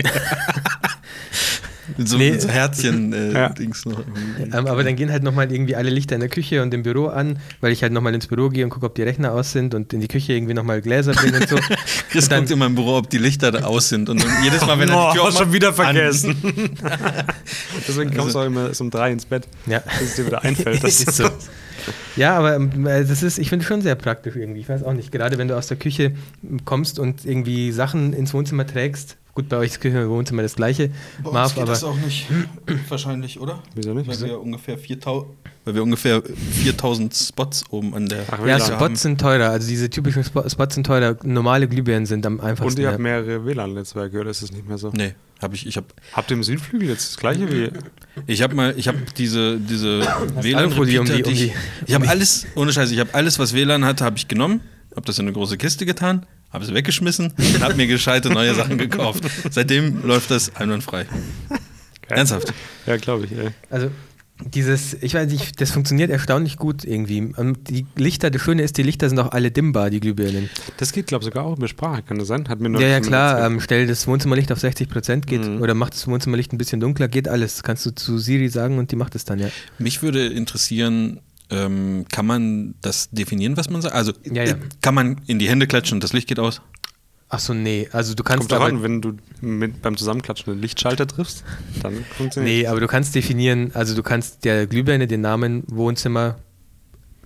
So, Nee. so Herzchen äh, Ja. Noch. ähm, aber dann gehen halt nochmal irgendwie alle Lichter in der Küche und im Büro an, weil ich halt nochmal ins Büro gehe und gucke, ob die Rechner aus sind und in die Küche irgendwie nochmal Gläser bringen und so. Chris Und dann- guckt in meinem Büro, ob die Lichter da aus sind. Und dann jedes Mal, wenn er Oh, die Tür aufmacht, schon wieder vergessen. Deswegen kommst du auch immer erst um drei ins Bett, Ja. bis es dir wieder einfällt. dass ist so. Ja, aber ähm, äh, das ist, ich finde schon sehr praktisch irgendwie. Ich weiß auch nicht. Gerade wenn du aus der Küche kommst und irgendwie Sachen ins Wohnzimmer trägst. Gut, bei euch ist Küche und Wohnzimmer das gleiche. Bei uns Marv, geht aber das auch nicht. Wahrscheinlich, oder? Wieso nicht? Weil wir ungefähr 4000, weil wir ungefähr 4000 Spots oben an der Ach, ja, Spots sind teurer. Also diese typischen Spo- Spots sind teurer. Normale Glühbirnen sind am einfachsten. Und ihr habt mehrere WLAN-Netzwerke, oder ist das nicht mehr so? Nee, habe ich. Ich habe Habt ihr im Südflügel jetzt das gleiche wie. ich hab mal, ich habe diese, diese Alufolie um die- WLAN-Repeater, um die die- ich, ich habe alles, ohne Scheiße, ich habe alles, was WLAN hatte, habe ich genommen, habe das in eine große Kiste getan, habe es weggeschmissen und habe mir gescheite neue Sachen gekauft. Seitdem läuft das einwandfrei. Ernsthaft. Ja, glaube ich, ey. Also Dieses, ich weiß nicht, das funktioniert erstaunlich gut irgendwie. Und die Lichter, das Schöne ist, die Lichter sind auch alle dimmbar, die Glühbirnen. Das geht, glaube ich, sogar auch mit Sprache, kann das sein? Hat mir nur Ja, ja, klar. Ähm, stell das Wohnzimmerlicht auf 60 Prozent geht Mhm. oder mach das Wohnzimmerlicht ein bisschen dunkler, geht alles. Kannst du zu Siri sagen und die macht es dann, ja. Mich würde interessieren, ähm, kann man das definieren, was man sagt? Also Ja, ja. äh, kann man in die Hände klatschen und das Licht geht aus? Ach so, nee. Also du kannst Kommt aber, an, wenn du mit, beim Zusammenklatschen den Lichtschalter triffst, dann funktioniert Nee, aber du kannst definieren, also du kannst der Glühbirne den Namen Wohnzimmer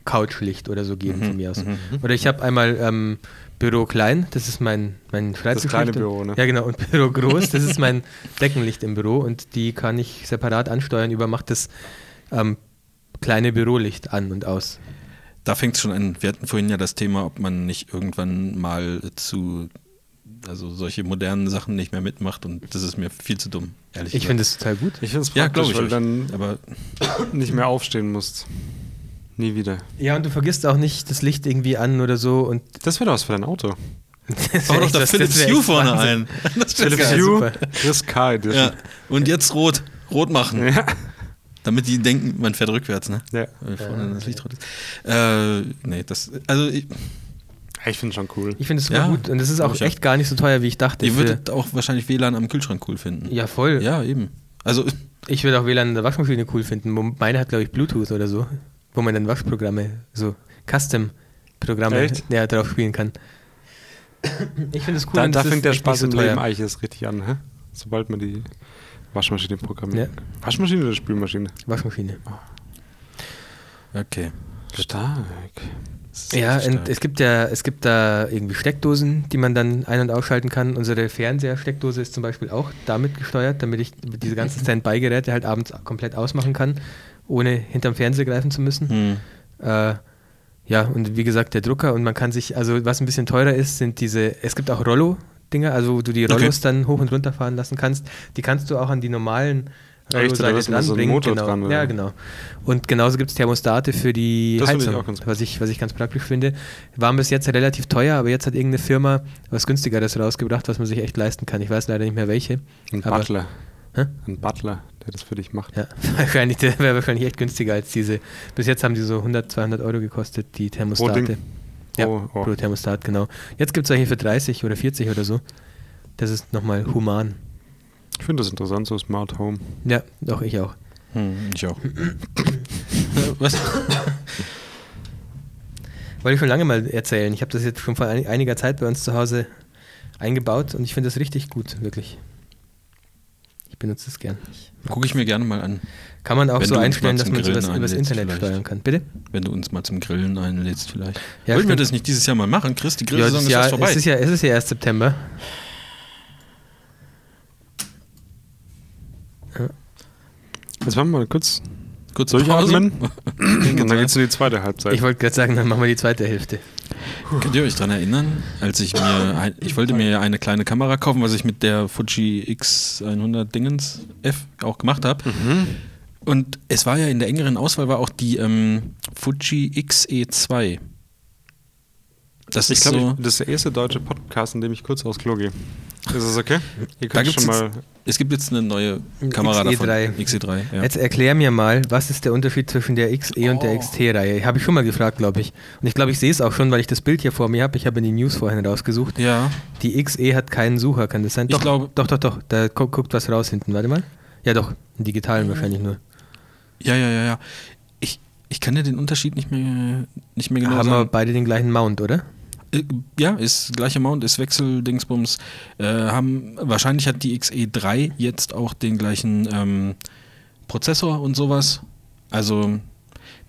Couchlicht oder so geben von mir aus. Oder ich habe einmal ähm, Büro klein, das ist mein, mein Schreibtischlicht. kleine und- Büro, ne? Ja, genau. Und Büro groß, das ist mein Deckenlicht im Büro und die kann ich separat ansteuern über macht das ähm, kleine Bürolicht an und aus. Da fängt es schon an. Wir hatten vorhin ja das Thema, ob man nicht irgendwann mal zu, also solche modernen Sachen nicht mehr mitmacht und das ist mir viel zu dumm, ehrlich Ich gesagt. finde es total gut. Ich finde es ja, praktisch, glaube ich. weil euch. dann Aber nicht mehr aufstehen musst. Nie wieder. Ja, und du vergisst auch nicht das Licht irgendwie an oder so und Das wäre doch was für dein Auto. das bau doch da Philips Hue vorne Wahnsinn. ein. Das Philips Hue. Chris K. Edition. ja. Und jetzt rot. Rot machen. Ja. Damit die denken, man fährt rückwärts, ne? ja. Weil vorne das Licht rot ist. Äh, nee, das, also ich, Ich finde schon cool. Ich finde es Ja, gut und es ist auch echt gar nicht so teuer, wie ich dachte. ihr würdet auch wahrscheinlich WLAN am Kühlschrank cool finden. ja, voll. Ja, eben. Also Ich würde auch WLAN in der Waschmaschine cool finden. Meine hat, glaube ich, Bluetooth oder so, wo man dann Waschprogramme, so Custom-Programme ja, drauf spielen kann. Ich finde es cool. Da, und da es fängt der Spaß nicht im so Leben eigentlich erst richtig an, hä? sobald man die Waschmaschine programmiert. Waschmaschine oder Spülmaschine? Waschmaschine. Okay. Stark. Ja, es gibt ja, es gibt da irgendwie Steckdosen, die man dann ein- und ausschalten kann. Unsere Fernsehersteckdose ist zum Beispiel auch damit gesteuert, damit ich diese ganzen Standby-Geräte halt abends komplett ausmachen kann, ohne hinterm Fernseher greifen zu müssen. Hm. Äh, ja, und wie gesagt, der Drucker und man kann sich, also was ein bisschen teurer ist, sind diese, es gibt auch Rollo-Dinger, also wo du die Okay. Rollos dann hoch und runter fahren lassen kannst. Die kannst du auch an die normalen Echt? Mit so dranbringen. Motor genau. dran, oder? ja, genau. Und genauso gibt es Thermostate für die Das ich Heizung, gut. was, ich, was ich ganz praktisch finde. Waren bis jetzt relativ teuer, aber jetzt hat irgendeine Firma was günstigeres rausgebracht, was man sich echt leisten kann. Ich weiß leider nicht mehr welche. Ein aber- Butler. Hä? Ein Butler, der das für dich macht. Ja, wahrscheinlich, der wäre wahrscheinlich echt günstiger als diese. Bis jetzt haben die so 100, 200 Euro gekostet, die Thermostate. Ja, Oh, oh. pro Thermostat, genau. Jetzt gibt es welche für 30 oder 40 oder so. Das ist nochmal human. Ich finde das interessant, so Smart Home. Ja, doch, ich auch. Hm, ich auch. Was? Wollte ich schon lange mal erzählen. Ich habe das jetzt schon vor ein- einiger Zeit bei uns zu Hause eingebaut und ich finde das richtig gut, wirklich. Ich benutze es gern. Gucke ich mir gerne mal an, Kann man auch Wenn so einstellen, dass man sowas Grillen übers einlädst Internet vielleicht. steuern kann. Bitte? wenn du uns mal zum Grillen einlädst vielleicht. Ja, Wollen wir das nicht dieses Jahr mal machen, Chris? Die Ja, Grillsaison das ist fast vorbei. es, ist ja, es ist ja erst September. Jetzt machen wir mal kurz Kurz durchatmen. Und dann geht's in die zweite Halbzeit. Ich wollte gerade sagen, dann machen wir die zweite Hälfte. Könnt ihr euch daran erinnern, als ich mir, ein, ich wollte mir ja eine kleine Kamera kaufen, was ich mit der Fuji X100 Dingens F auch gemacht habe. Mhm. Und es war ja in der engeren Auswahl war auch die ähm, Fuji XE2. Das Ich ist glaube, so. das ist der erste deutsche Podcast, in dem ich kurz aufs Klo gehe. Ist das okay? Ihr Da könnt schon mal. es gibt jetzt eine neue Kamera XE3. davon. XE3. Ja. Jetzt erklär mir mal, was ist der Unterschied zwischen der XE und der Oh. XT-Reihe? Habe ich schon mal gefragt, glaube ich. Und ich glaube, ich sehe es auch schon, weil ich das Bild hier vor mir habe. Ich habe die News vorhin rausgesucht. ja. Die XE hat keinen Sucher, kann das sein? Ich Doch, glaube- doch, doch, doch. Da gu guckt was raus hinten. Warte mal. Ja, doch. Im digitalen wahrscheinlich nur. Ja, ja, ja, ja. Ich, ich kann ja den Unterschied nicht mehr, nicht mehr genau Haben sagen. beide den gleichen Mount, oder? Äh, Ja, ist gleicher Mount, ist Wechseldingsbums. Äh, haben, wahrscheinlich hat die XE3 jetzt auch den gleichen ähm, Prozessor und sowas. Also,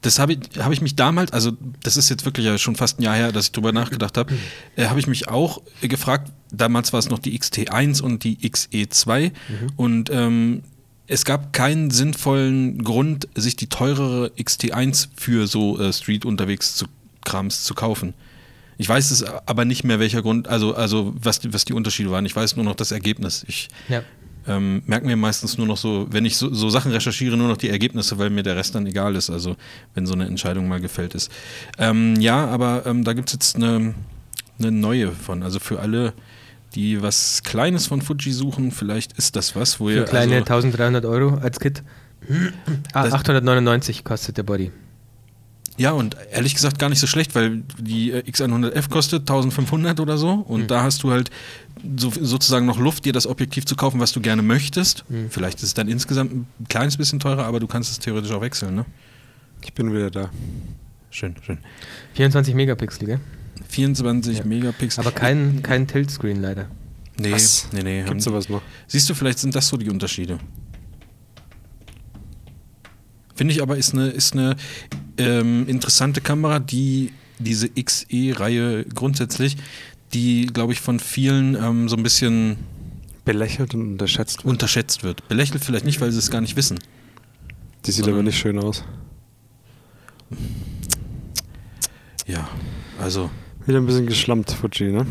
das habe ich, hab ich mich damals, also das ist jetzt wirklich ja schon fast ein Jahr her, dass ich drüber nachgedacht habe, äh, habe ich mich auch äh, gefragt, damals war es noch die XT1 und die XE2 und ähm, es gab keinen sinnvollen Grund, sich die teurere XT1 für so äh, Street unterwegs zu Krams zu kaufen. Ich weiß es aber nicht mehr, welcher Grund, also, also was, die, was die Unterschiede waren. Ich weiß nur noch das Ergebnis. Ich Ja. ähm, merke mir meistens nur noch so, wenn ich so, so Sachen recherchiere, nur noch die Ergebnisse, weil mir der Rest dann egal ist, also wenn so eine Entscheidung mal gefällt ist. Ähm, ja, aber ähm, da gibt es jetzt eine, eine neue von. Also für alle, die was Kleines von Fuji suchen, vielleicht ist das was, wo Für ihr. kleine also, 1300 Euro als Kit. Ah, Das- 899 kostet der Body. Ja, und ehrlich gesagt gar nicht so schlecht, weil die äh, X100F kostet 1500 oder so und Hm. da hast du halt so, sozusagen noch Luft, dir das Objektiv zu kaufen, was du gerne möchtest. Hm. Vielleicht ist es dann insgesamt ein kleines bisschen teurer, aber du kannst es theoretisch auch wechseln, ne? Ich bin wieder da. Schön, schön. 24 Megapixel, gell? 24 Ja. Megapixel. Aber kein, kein Tilt-Screen leider. Nee, Was? nee, nee. Gibt's sowas noch? Siehst du, vielleicht sind das so die Unterschiede. Finde ich aber, ist eine, ist eine ähm, interessante Kamera, die diese XE-Reihe grundsätzlich, die, glaube ich, von vielen ähm, so ein bisschen Belächelt und unterschätzt. wird. unterschätzt wird. Belächelt vielleicht nicht, weil sie es gar nicht wissen. Die sieht aber nicht schön aus. Ja, also, Wieder ein bisschen geschlampt, Fuji, ne?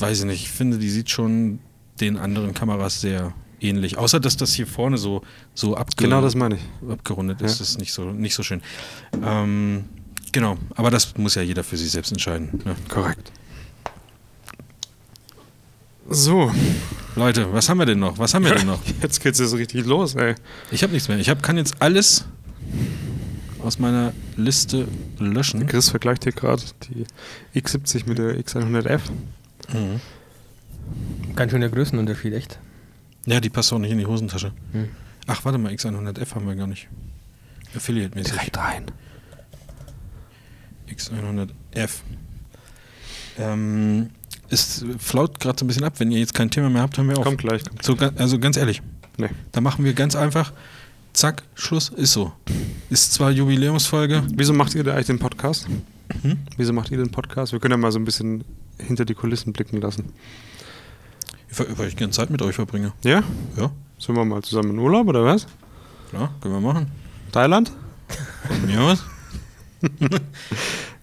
weiß ich nicht. Ich finde, die sieht schon den anderen Kameras sehr ähnlich. Außer, dass das hier vorne so, so abge Genau das meine ich. abgerundet ist. Ja. Das ist nicht so, nicht so schön. Ähm, genau, aber das muss ja jeder für sich selbst entscheiden. Ne? Korrekt. So, Leute, was haben wir denn noch? Was haben wir denn noch? jetzt geht's jetzt richtig los, ey. Ich habe nichts mehr. Ich hab, kann jetzt alles aus meiner Liste löschen. Chris vergleicht hier gerade die X70 mit der X100F. Mhm. Ganz schöner Größenunterschied, echt. Ja, die passt auch nicht in die Hosentasche. Hm. Ach, warte mal, X100F haben wir gar nicht. Affiliate-mäßig. rein. X100F. Ähm, es flaut gerade so ein bisschen ab. Wenn ihr jetzt kein Thema mehr habt, hören wir auf. Kommt gleich. Kommt. So, also ganz ehrlich, Nee. da machen wir ganz einfach, zack, Schluss, ist so. Ist zwar Jubiläumsfolge, Wieso macht ihr da eigentlich den Podcast? Hm? Wieso macht ihr den Podcast? Wir können ja mal so ein bisschen hinter die Kulissen blicken lassen. Weil ich gerne Zeit mit euch verbringe. Ja? Ja, Sind wir mal zusammen in Urlaub oder was? klar, können wir machen. Thailand? Mir aus.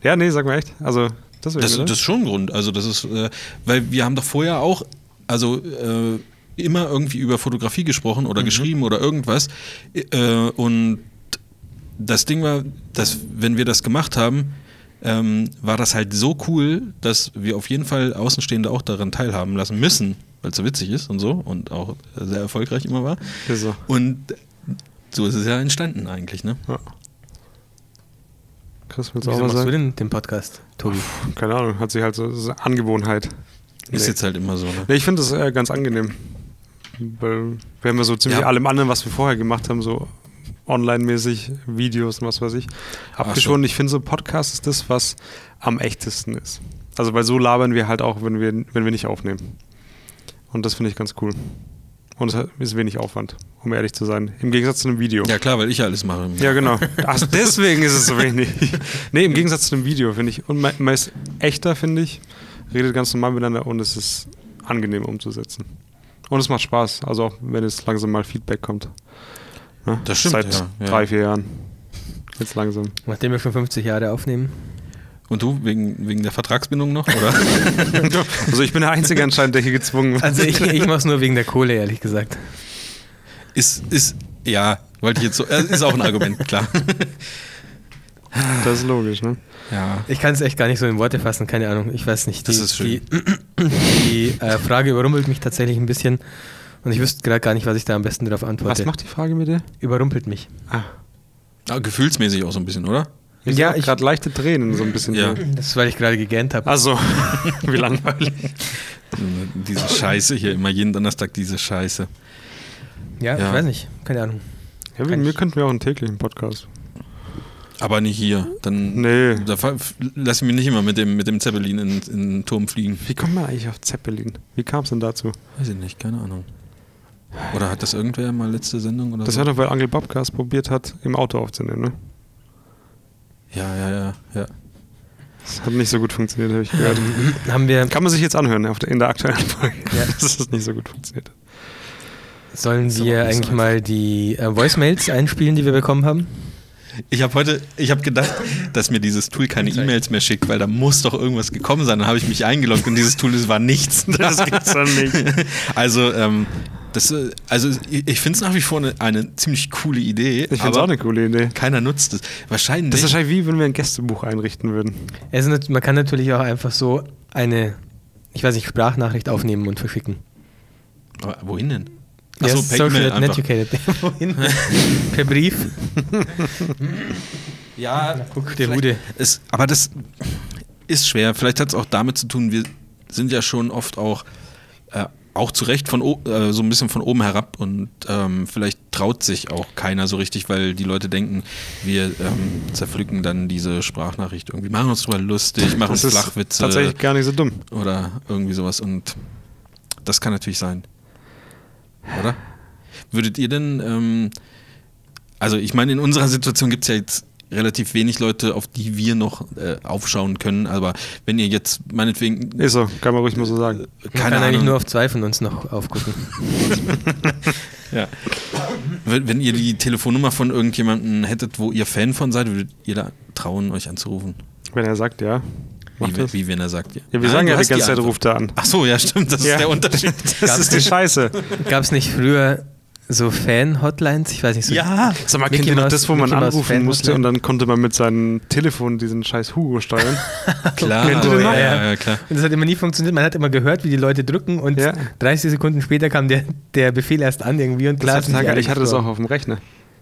Ja, nee, sag mal echt. Also, Das, oder? das ist schon ein Grund. Also, das ist, äh, weil wir haben doch vorher auch, also äh, immer irgendwie über Fotografie gesprochen oder geschrieben oder irgendwas. Äh, und das Ding war, dass, wenn wir das gemacht haben, ähm, war das halt so cool, dass wir auf jeden Fall Außenstehende auch daran teilhaben lassen müssen, weil es so witzig ist und so und auch sehr erfolgreich immer war. So. Und so ist es ja entstanden eigentlich, ne? Ja. Chris, willst du auch was machst du sagen? denn den Podcast, Tobi? Keine Ahnung, hat sich halt so, so eine Angewohnheit. Ist Nee. jetzt halt immer so, ne? Nee, ich finde das äh, ganz angenehm. Weil wir haben ja so ziemlich Ja. allem anderen, was wir vorher gemacht haben, so online-mäßig, Videos und was weiß ich, abgeschoren. Ich finde so Podcast ist das, was am echtesten ist. Also weil so labern wir halt auch, wenn wir, wenn wir nicht aufnehmen. Und das finde ich ganz cool. Und es ist wenig Aufwand, um ehrlich zu sein. Im Gegensatz zu einem Video. Ja klar, weil ich alles mache. Ja, genau. Ach, deswegen ist es so wenig. nee, im Gegensatz zu einem Video, finde ich. Und man, ist echter, finde ich. Redet ganz normal miteinander und es ist angenehm umzusetzen. Und es macht Spaß, also auch wenn es langsam mal Feedback kommt. Ne? Das stimmt, Seit ja, ja. drei, vier Jahren. Jetzt langsam. Nachdem wir schon 50 Jahre aufnehmen. Und du, wegen, wegen der Vertragsbindung noch, oder? Also ich bin der Einzige anscheinend, der hier gezwungen wird. Also ich, ich mache es nur wegen der Kohle, ehrlich gesagt. ist, ist, ja, wollte ich jetzt so, äh, ist auch ein Argument, klar. Das ist logisch, ne? Ja. Ich kann es echt gar nicht so in Worte fassen, keine Ahnung. Ich weiß nicht. Die, Das ist schön. Die, die äh, Frage überrumpelt mich tatsächlich ein bisschen. Und ich wüsste gerade gar nicht, was ich da am besten darauf antworte. Was macht die Frage mit dir? Überrumpelt mich. Ah. Ah, gefühlsmäßig auch so ein bisschen, oder? Ich Ja, ich- gerade leichte Tränen so ein bisschen. Ja. Das ist, weil ich gerade gegähnt habe. Also, wie langweilig. Diese Scheiße hier, immer jeden Donnerstag diese Scheiße. ja, ja. ich weiß nicht. Keine Ahnung. Ja, wegen mir könnten wir auch einen täglichen Podcast. Aber nicht hier. Dann Nee. da lass ich mich nicht immer mit dem, mit dem Zeppelin in, in den Turm fliegen. Wie kommt man eigentlich auf Zeppelin? Wie kam es denn dazu? Weiß ich nicht, keine Ahnung. Oder hat das irgendwer mal letzte Sendung oder Das so? war doch, weil Angel Bobcast probiert hat, im Auto aufzunehmen, ne? Ja, ja, ja, ja. Das hat nicht so gut funktioniert, habe ich gehört. Haben wir, Kann man sich jetzt anhören auf der, in der aktuellen Folge, Ja. dass es nicht so gut funktioniert. sollen wir nicht so eigentlich mal die äh, Voicemails einspielen, die wir bekommen haben? Ich habe heute, ich habe gedacht, dass mir dieses Tool keine E-Mails mehr schickt, weil da muss doch irgendwas gekommen sein. Dann habe ich mich eingeloggt und dieses Tool es war nichts. Das gibt's dann nicht. Also, ähm, das, also ich, finde es nach wie vor eine, eine ziemlich coole Idee, Ich finde es auch eine coole Idee. keiner nutzt es. Wahrscheinlich. Das ist wahrscheinlich wie, wenn wir ein Gästebuch einrichten würden. Es ist, man kann natürlich auch einfach so eine, ich weiß nicht, Sprachnachricht aufnehmen und verschicken. aber wohin denn? Achso, Yes, per social and educated. Per Brief. Ja, Guck, der Hude. ist, aber das ist schwer. Vielleicht hat es auch damit zu tun, wir sind ja schon oft auch, äh, auch zu Recht von äh, so ein bisschen von oben herab und ähm, vielleicht traut sich auch keiner so richtig, weil die Leute denken, wir ähm, zerpflücken dann diese Sprachnachricht irgendwie, machen uns drüber lustig, machen Das ist Flachwitze tatsächlich gar nicht so dumm. oder irgendwie sowas und das kann natürlich sein. Oder? Würdet ihr denn, ähm, also ich meine, in unserer Situation gibt es ja jetzt relativ wenig Leute, auf die wir noch äh, aufschauen können, aber wenn ihr jetzt meinetwegen, Ist so, kann man ruhig mal so sagen. Man keine kann eigentlich Ahnung, nur auf zwei von uns noch aufgucken. ja. wenn, wenn ihr die Telefonnummer von irgendjemandem hättet, wo ihr Fan von seid, würdet ihr da trauen, euch anzurufen? Wenn er sagt, ja, macht Wie, das. wie wenn er sagt, ja. Ja, wir Ah, sagen ja die ganze Zeit, Antwort. ruft er an. Ach so, ja, stimmt, das Ja. ist der Unterschied. Das ist die Scheiße. Gab es nicht früher so Fan-Hotlines? Ich weiß nicht so. Ja, Sag mal, kennt ihr noch das, wo man Mickey Mouse anrufen musste und dann konnte man mit seinem Telefon diesen scheiß Hugo steuern? klar. Kennt ihr den noch? ja, ja, ja, klar. Und das hat immer nie funktioniert. Man hat immer gehört, wie die Leute drücken und Ja. 30 Sekunden später kam der, der Befehl erst an irgendwie und klar Das die alle ich hatte das auch auf dem Rechner.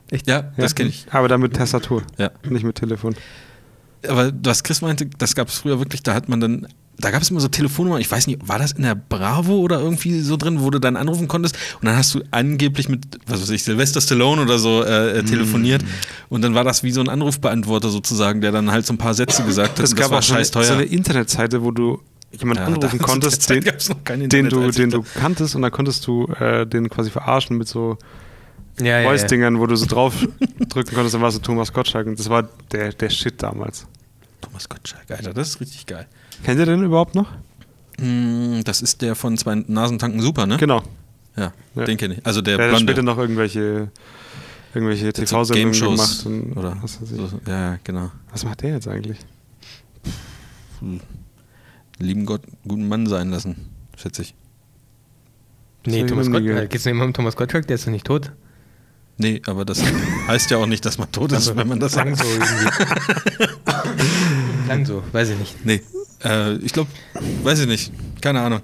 Echt? Ja, das kenne ich. Aber dann mit Tastatur, Ja. nicht mit Telefon. Aber was Chris meinte, das gab es früher wirklich, da hat man dann, da gab es immer so Telefonnummern, ich weiß nicht, war das in der Bravo oder irgendwie so drin, wo du dann anrufen konntest und dann hast du angeblich mit, was weiß ich, Sylvester Stallone oder so äh, äh, telefoniert und dann war das wie so ein Anrufbeantworter sozusagen, der dann halt so ein paar Sätze gesagt hat Es gab das war auch so eine, scheiß teuer. so eine Internetseite, wo du jemanden Ja, anrufen konntest, den, den, Internet, du, den du kanntest und dann konntest du äh, den quasi verarschen mit so Ja, ja, ja. Voice-Dingern, wo du so drauf drücken konntest, dann warst du Thomas Gottschalk und das war der, der Shit damals. Thomas Gottschalk, Alter, das ist richtig geil. Kennt ihr den überhaupt noch? Mm, Das ist der von zwei Nasentanken super, ne? Genau. Ja, Ja. den kenne ich. Also der Der hat Blonde. später noch irgendwelche, irgendwelche TV-Sendungen gemacht. Und oder was, weiß ich. so, ja, ja, genau. was macht der jetzt eigentlich? Lieben Gott, guten Mann sein lassen, schätze ich. Nee, Thomas Gottschalk. Geht es nicht immer um Thomas Gottschalk? Der ist doch nicht tot. Nee, aber das heißt ja auch nicht, dass man tot ist, Also, wenn man das sagt. so irgendwie. klang so, weiß ich nicht. Nee, äh, ich glaube, weiß ich nicht, keine Ahnung.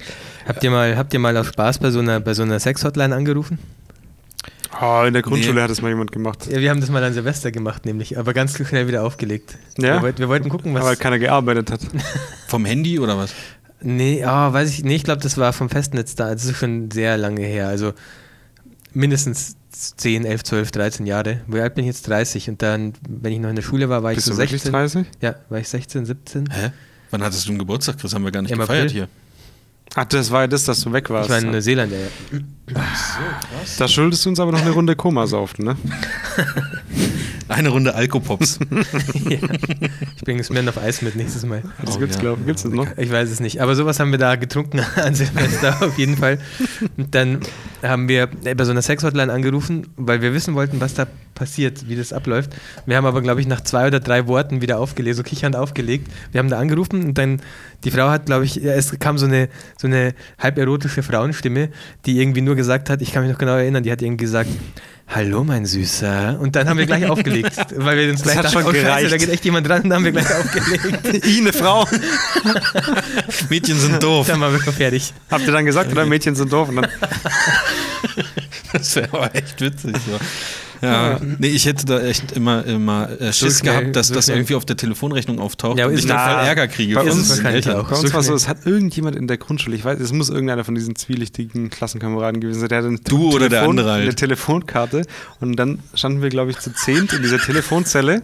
Habt ihr mal, habt ihr mal aus Spaß bei so einer, bei so einer Sex-Hotline angerufen? Oh, in der Grundschule Nee. hat es mal jemand gemacht. Ja, wir haben das mal an Silvester gemacht, nämlich, aber ganz schnell wieder aufgelegt. Ja? Wir, wollten, wir wollten gucken, was. Aber keiner gearbeitet hat. Vom Handy oder was? Nee, ah, weiß ich, nee, ich glaube, das war vom Festnetz da. Das ist schon sehr lange her. Also mindestens 10, 11, 12, 13 Jahre. Wie alt bin ich jetzt? 30. Und dann, wenn ich noch in der Schule war, war Bist ich du so wirklich 16. 30? Ja, war ich 16, 17. Hä? Wann hattest du einen Geburtstag, Chris? Haben wir gar nicht Im gefeiert April. hier. Ach, das war ja das, dass du weg warst. Ich war in Neuseeland, ja. ja. da schuldest du uns aber noch eine Runde Koma saufen, ne? Eine Runde Alkopops. ja. Ich bringe es mir auf Eis mit nächstes Mal. Das Oh, gibt's, ja. glaube ich. Gibt's das noch? Ich weiß es nicht. Aber sowas haben wir da getrunken an Silvester auf jeden Fall. Und dann haben wir bei so einer Sex-Hotline angerufen, weil wir wissen wollten, was da passiert, wie das abläuft. Wir haben aber, glaube ich, nach zwei oder drei Worten wieder aufgelegt, so kichernd aufgelegt. Wir haben da angerufen und dann, die Frau hat, glaube ich, es kam so eine, so eine halb erotische Frauenstimme, die irgendwie nur gesagt hat, ich kann mich noch genau erinnern, die hat irgendwie gesagt, Hallo, mein Süßer. Und dann haben wir gleich aufgelegt, weil wir uns Das gleich hat dachten, schon oh Scheiße, da geht echt jemand dran und dann haben wir gleich aufgelegt. I, eine Frau. Mädchen sind doof. Dann waren wir fertig. Habt ihr dann gesagt, oder Mädchen sind doof? Das wäre aber echt witzig. So. Ja, nee, ich hätte da echt immer, immer äh, Schiss schnell, gehabt, dass so das schnell. irgendwie auf der Telefonrechnung auftaucht Ja, und ich dann na- voll Ärger kriege bei uns- bei So uns war so, es hat irgendjemand in der Grundschule, ich weiß, es muss irgendeiner von diesen zwielichtigen Klassenkameraden gewesen sein, der hat eine Du oder der andere halt. eine Telefonkarte und dann standen wir, glaube ich, zu zehnt in dieser Telefonzelle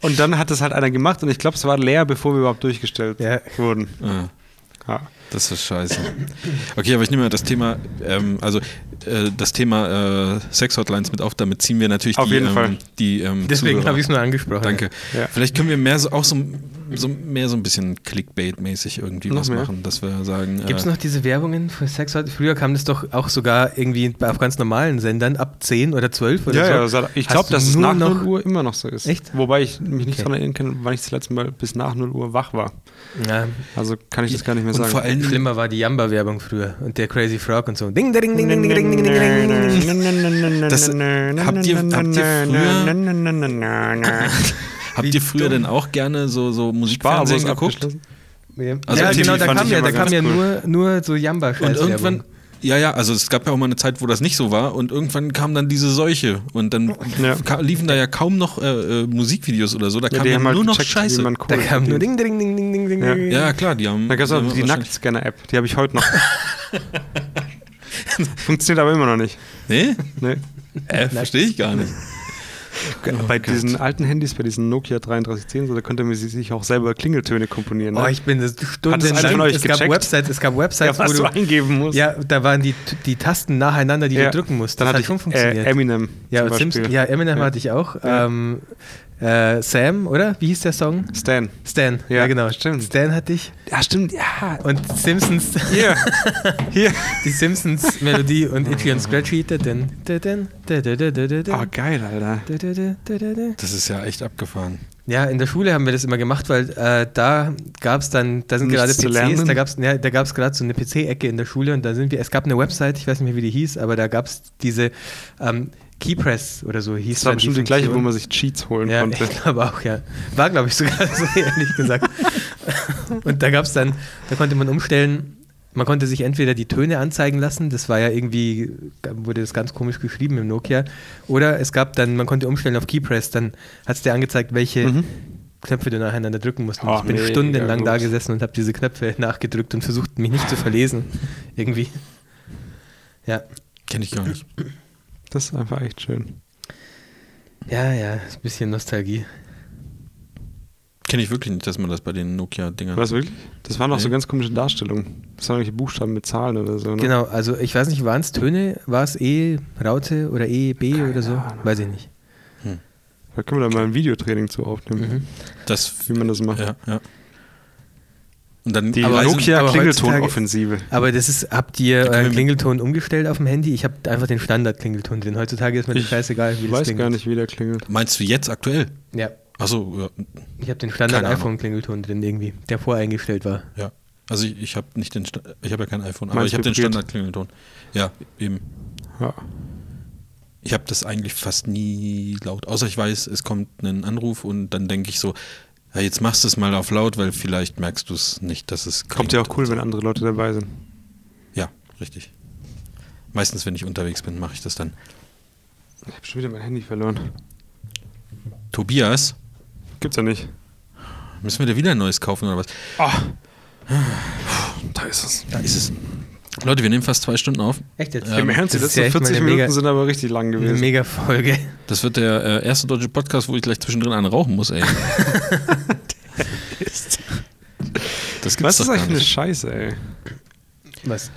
und dann hat das halt einer gemacht und ich glaube, es war leer, bevor wir überhaupt durchgestellt Ja. wurden. Ah, Ja. Das ist scheiße. Okay, aber ich nehme mal das Thema, ähm, also äh, das Thema äh, Sex-Hotlines mit auf, damit ziehen wir natürlich Auf die, jeden ähm, Fall. die ähm, Deswegen habe ich es nur angesprochen. Danke. Ja. Vielleicht können wir mehr so, auch so, so mehr so ein bisschen Clickbait-mäßig irgendwie Noch was mehr? machen, dass wir sagen. Gibt es äh, noch diese Werbungen für Sex? Früher kam das doch auch sogar irgendwie auf ganz normalen Sendern ab 10 oder 12 oder Ja, so. ja, seit- ich glaube, dass es nach noch- 0 Uhr immer noch so ist. Echt? Wobei ich mich nicht Okay. daran erinnern kann, wann ich das letzte Mal bis nach 0 Uhr wach war. Ja, Also kann ich das gar nicht mehr und sagen. Ende. Hm. Schlimmer war die Jamba-Werbung früher und der Crazy Frog und so. Ding, ding, ding, ding, ding, ding, ding, ding. Das, habt ihr, habt ihr früher, habt ihr früher denn auch gerne so, so Musikfernsehen geguckt? Also ja, genau, da kam ja, da kam ja nur, nur so jamba Und irgendwann, ja, ja, also es gab ja auch mal eine Zeit, wo das nicht so war und irgendwann kam dann diese Seuche und dann Ja. liefen da ja kaum noch äh, äh, Musikvideos oder so, da Ja, kam die ja haben halt nur noch gecheckt, Scheiße. man Da kam nur verdient. Ding, Ding, Ding, Ding, Ding, Ja. Ding. Ja, klar, die haben. Da gab es auch die Nacktscanner-App, die habe ich heute noch. Funktioniert aber immer noch nicht. Nee? Nee. Äh, verstehe ich gar nicht. Bei diesen alten Handys, bei diesen Nokia 3310, so, da konnte man sich auch selber Klingeltöne komponieren. Ne? Oh, ich bin das stundenlang. es gab gecheckt? Websites, es gab ja, Websites, was wo du du, eingeben musst. ja, da waren die, die Tasten nacheinander, die Ja. du drücken musst. Dann Das hatte hat ich schon funktioniert. äh, Eminem ja. Simpson, ja, Eminem Ja. hatte ich auch. Ja. Ähm, äh, Sam, oder? Wie hieß der Song? Stan. Stan, ja, ja genau. Stimmt. Stan hatte ich. Ja, stimmt, ja. Und Simpsons. Hier. Hier. Die Simpsons-Melodie und Itchy und Scratchy. Ah, oh, geil, Alter. Das ist ja echt abgefahren. Ja, in der Schule haben wir das immer gemacht, weil äh, da gab es dann, da sind Nichts gerade PCs, lernen? da gab es ja, da gab's gerade so eine PC-Ecke in der Schule und da sind wir, es gab eine Website, ich weiß nicht mehr, wie die hieß, aber da gab es diese ähm, Keypress oder so hieß Das war dann bestimmt die gleiche, wo man sich Cheats holen Ja, konnte. ich glaube auch, ja. War, glaube ich, sogar so, ehrlich gesagt. Und da gab es dann, da konnte man umstellen, man konnte sich entweder die Töne anzeigen lassen, das war ja irgendwie, wurde das ganz komisch geschrieben im Nokia, oder es gab dann, man konnte umstellen auf Keypress, dann hat es dir angezeigt, welche Mhm. Knöpfe du nacheinander drücken musst. Und Oh, ich bin mega stundenlang gut. da gesessen und habe diese Knöpfe nachgedrückt und versucht, mich nicht zu verlesen. Irgendwie. Ja. Kenne ich gar nicht. Das ist einfach echt schön. Ja, ja, ist ein bisschen Nostalgie. Kenne ich wirklich nicht, dass man das bei den Nokia-Dingern. Was wirklich? Das waren doch so ganz komische Darstellungen. Das waren irgendwelche Buchstaben mit Zahlen oder so. Ne? Genau, also ich weiß nicht, waren es Töne? War es E, Raute oder E, B oder so? Weiß ich nicht. Da können wir da mal ein Videotraining zu aufnehmen, Mhm. Das, wie man das macht. ja, ja. Und dann Die Aber also- Nokia aber Klingelton-Offensive. Aber das ist, habt ihr euren Klingelton umgestellt auf dem Handy? Ich habe einfach den Standard-Klingelton drin. Heutzutage ist mir das Ich scheißegal, wie Ich das weiß klingt. gar nicht, wie der klingelt. Meinst du jetzt aktuell? Ja, Achso, ja, ich habe den. Standard-iPhone-Klingelton drin irgendwie, der voreingestellt war. ja. Also ich, ich habe nicht den, Sta- ich habe ja kein iPhone, aber Meinst ich habe den? Standard-Klingelton. Ja, eben. Ja. Ich habe das eigentlich fast nie laut, außer ich weiß, es kommt ein Anruf und dann denke ich so, ja, jetzt machst du es mal auf laut, weil vielleicht merkst du es nicht, dass es Kommt ja auch klingt. cool, wenn andere Leute dabei sind. Ja, richtig. Meistens, wenn ich unterwegs bin, mache ich das dann. Ich habe schon wieder mein Handy verloren. Tobias, Gibt's ja nicht. müssen wir dir wieder ein neues kaufen oder was? Ah. Da ist es. Da ist es. Leute, wir nehmen fast zwei Stunden auf. Echt jetzt? Ähm, Im Ernst, die letzten ja echt mal 40 eine Minuten mega- sind aber richtig lang Eine gewesen. Mega-Folge. Das wird der äh, erste deutsche Podcast, wo ich gleich zwischendrin einen rauchen muss, ey. Das gibt's Was doch ist eigentlich für eine. Scheiße, ey? Was?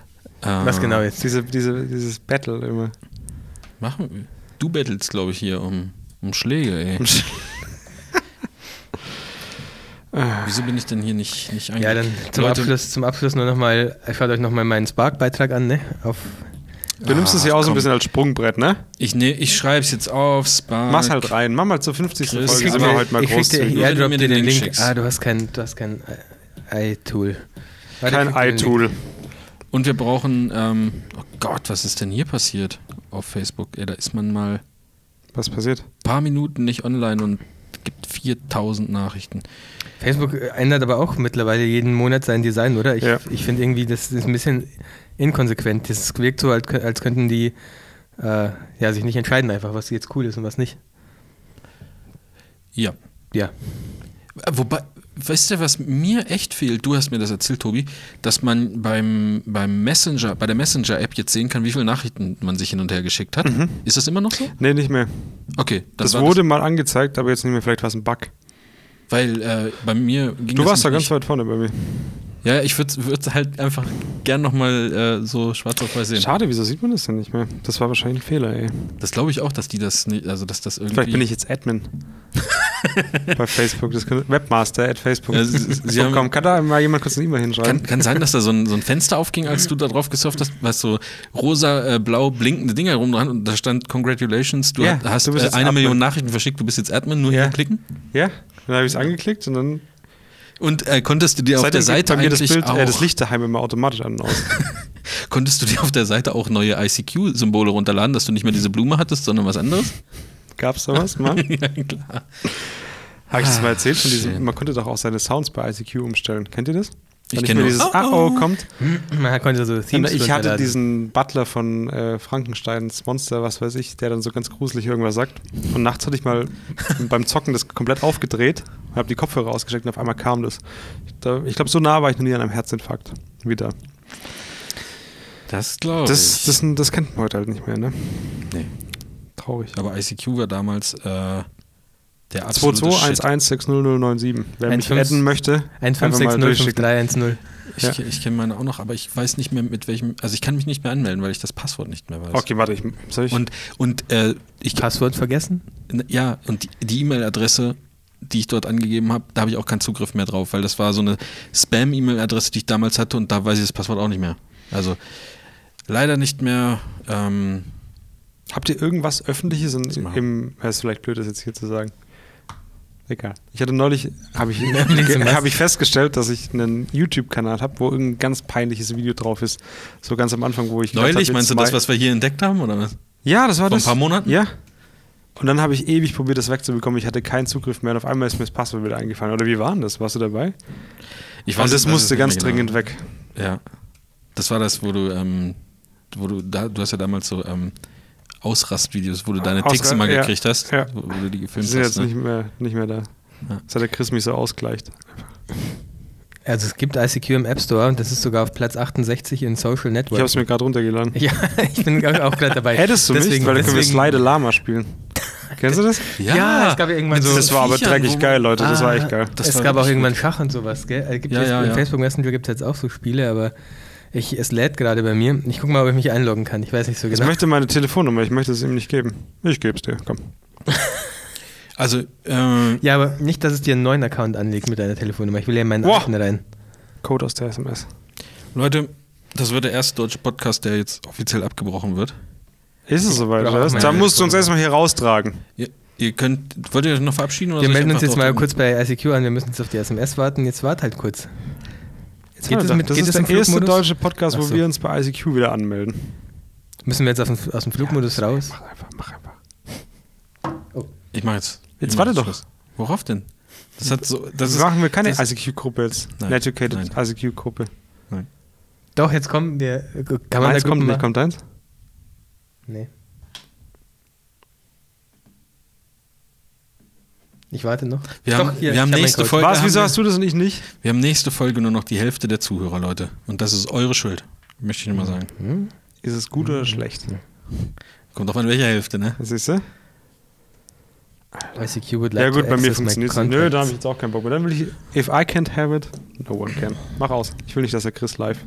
Äh, Was genau jetzt? Diese, diese, dieses Battle immer. Machen wir. Du bettelst, glaube ich, hier um, um Schläge, ey. Wieso bin ich denn hier nicht, nicht Ja, dann zum Leute, Abschluss, zum Abschluss nur nochmal, schaut euch nochmal meinen Spark-Beitrag an, ne? Auf, Du nimmst es ja Ach, auch so ein bisschen als Sprungbrett, ne? Ich, ne, ich schreibe es jetzt auf, Spark. Mach's halt rein. Mach mal zur 50. Chris, Folge. Sind wir heute mal ich großzügig. Nur ja, du dir den den Link schickst. Ah, du hast kein, du hast kein i-Tool. Kein ich i-Tool. Und wir brauchen, ähm, oh Gott, was ist denn hier passiert auf Facebook? Ey, da ist man mal Was passiert? paar Minuten nicht online und gibt 4000 Nachrichten. Facebook ändert aber auch mittlerweile jeden Monat sein Design, oder? Ich, Ja. ich finde irgendwie, das ist ein bisschen inkonsequent. Das wirkt so, als, kö- als könnten die äh, ja, sich nicht entscheiden einfach, was jetzt cool ist und was nicht. Ja. Ja. Wobei, weißt du, was mir echt fehlt? Du hast mir das erzählt, Tobi, dass man beim, beim Messenger, bei der Messenger-App jetzt sehen kann, wie viele Nachrichten man sich hin und her geschickt hat. Ist das immer noch so? Nee, nicht mehr. Okay, Das, war wurde mal angezeigt, aber jetzt nicht mehr. Vielleicht war es ein Bug. Weil äh, bei mir ging Du warst da ganz weit vorne bei mir. Ja, ich würde würd halt einfach gern nochmal äh, so schwarz auf weiß sehen. Schade, wieso sieht man das denn nicht mehr? Das war wahrscheinlich ein Fehler, ey. Das glaube ich auch, dass die das nicht, also dass das irgendwie. Vielleicht bin ich jetzt Admin. bei Facebook. Das könnte, Webmaster at Facebook. Ja, sie- sie haben- komm, kann da mal jemand kurz eine E-Mail hinschreiben? Kann, kann sein, dass da so ein, so ein Fenster aufging, als du da drauf gesurft hast, was so rosa, äh, blau blinkende Dinger herum dran und da stand Congratulations, du Ja, hast du äh, eine Admin. Million Nachrichten verschickt, du bist jetzt Admin, nur Ja. hier klicken. ja, dann habe ich es angeklickt und dann Und äh, konntest du dir auf seitdem der geht Seite bei mir das Bild, auch, äh, das Licht daheim immer automatisch an und aus. konntest du dir auf der Seite auch neue ICQ-Symbole runterladen, dass du nicht mehr diese Blume hattest, sondern was anderes? Gab's da was mal? ja, klar. Habe ich das mal erzählt? Von diesem, schön. man konnte doch auch seine Sounds bei ICQ umstellen. Kennt ihr das? Ich Wenn kenne mir dieses Ah oh kommt. Man konnte so Und Themes ich hatte diesen Butler von äh, Frankensteins Monster, was weiß ich, der dann so ganz gruselig irgendwas sagt. Und nachts hatte ich mal beim Zocken das komplett aufgedreht, habe die Kopfhörer ausgesteckt und auf einmal kam das. Ich, glaube, so nah war ich noch nie an einem Herzinfarkt. Wieder. Das glaube Das, ich. das, das kennt man heute halt nicht mehr, ne? nee. Traurig. Aber ICQ war damals äh, der absolute Shit. 2211600097. Wer mich 15 adden möchte, einfach mal durchschicken. 156053110. Ich, Ja. ich kenne meine auch noch, aber ich weiß nicht mehr mit welchem. Also ich kann mich nicht mehr anmelden, weil ich das Passwort nicht mehr weiß. Okay, warte, ich, soll ich? Und, und äh, ich Passwort vergessen? ja, und die- die E-Mail-Adresse, die ich dort angegeben habe, da habe ich auch keinen Zugriff mehr drauf, weil das war so eine Spam-E-Mail-Adresse, die ich damals hatte und da weiß ich das Passwort auch nicht mehr. Also leider nicht mehr. Ähm, Habt ihr irgendwas Öffentliches in, im, ja, ist vielleicht blöd, das jetzt hier zu sagen. Egal. Ich hatte neulich, habe ich, hab ich festgestellt, dass ich einen YouTube-Kanal habe, wo irgendein ganz peinliches Video drauf ist. So ganz am Anfang, wo ich neulich, hab, meinst du das, was wir hier entdeckt haben, oder was? Ja, das war Vor ein das. paar Monaten? Ja. Und dann habe ich ewig probiert, das wegzubekommen. Ich hatte keinen Zugriff mehr und auf einmal ist mir das Passwort wieder eingefallen. Oder wie war denn das? Warst du dabei? Ich und das weiß es musste ganz mehr dringend genau. weg. Ja. Das war das, wo du, ähm, wo du, da, du hast ja damals so ähm, Ausrastvideos, wo du deine Ausra- Ticks immer ja, gekriegt hast, ja. wo, wo du die Die gefilmt sind hast. jetzt Ne? nicht, mehr, nicht mehr da. Ja. Das hat der Chris mich so ausgleicht. Also es gibt ICQ im App Store und das ist sogar auf Platz 68 in Social Ich Network. habe es mir gerade runtergeladen. ja, ich bin auch gerade dabei. Hättest du mich, Deswegen- weil dann können wir Slide Lama spielen. Kennst du das? Ja, es gab ja irgendwann so. Das war aber Viechern, dreckig geil, Leute. Das war echt geil. Das es gab auch irgendwann gut. Schach und sowas, gell? Äh, Gibt Ja, ja, ja. Facebook Messenger gibt es jetzt auch so Spiele, aber ich, es lädt gerade bei mir. Ich gucke mal, ob ich mich einloggen kann. Ich weiß nicht so Ich genau. möchte meine Telefonnummer, ich möchte es ihm nicht geben. Ich gebe es dir, komm. Also, äh, Ja, aber nicht, dass es dir einen neuen Account anlegt mit deiner Telefonnummer. Ich will ja in meinen Boah. alten rein. Code aus der SMS. Leute, das wird der erste deutsche Podcast, der jetzt offiziell abgebrochen wird. Ist es soweit? Da musst du uns erstmal hier raustragen. Ihr, ihr könnt, wollt ihr euch noch verabschieden? Oder Wir ich melden uns jetzt mal kurz bei ICQ an. Wir müssen jetzt auf die SMS warten. Jetzt wart halt kurz. Jetzt geht Ja, es das mit, das geht ist der im erste deutsche Podcast, wo so. wir uns bei ICQ wieder anmelden. Müssen wir jetzt aus dem, aus dem Flugmodus raus? Mach einfach, mach einfach. drücken? Ich mach jetzt. Jetzt ich warte doch. Schluss. Worauf denn? Das hat so. Das Das ist, machen wir keine ICQ-Gruppe jetzt. Nein, educated nein. ICQ-Gruppe. Doch, jetzt kommen wir. Kann man Meins da kommt nicht, kommt eins? Nee. Ich warte noch. Wir Doch, haben- hier, wir haben nächste. Folge- Was, wieso wir- hast du das und ich nicht? wir haben nächste Folge nur noch die Hälfte der Zuhörer, Leute. Und das ist eure Schuld. Möchte ich nur mal sagen. Hm? Ist es gut oder schlecht? Kommt drauf an, welcher Hälfte, ne? Was siehst du? ICQ would like Ja gut, to bei mir funktioniert es. Nö, da habe ich jetzt auch keinen Bock mehr. Dann will ich, if I can't have it, no one can. Mach aus. Ich will nicht, dass der Chris live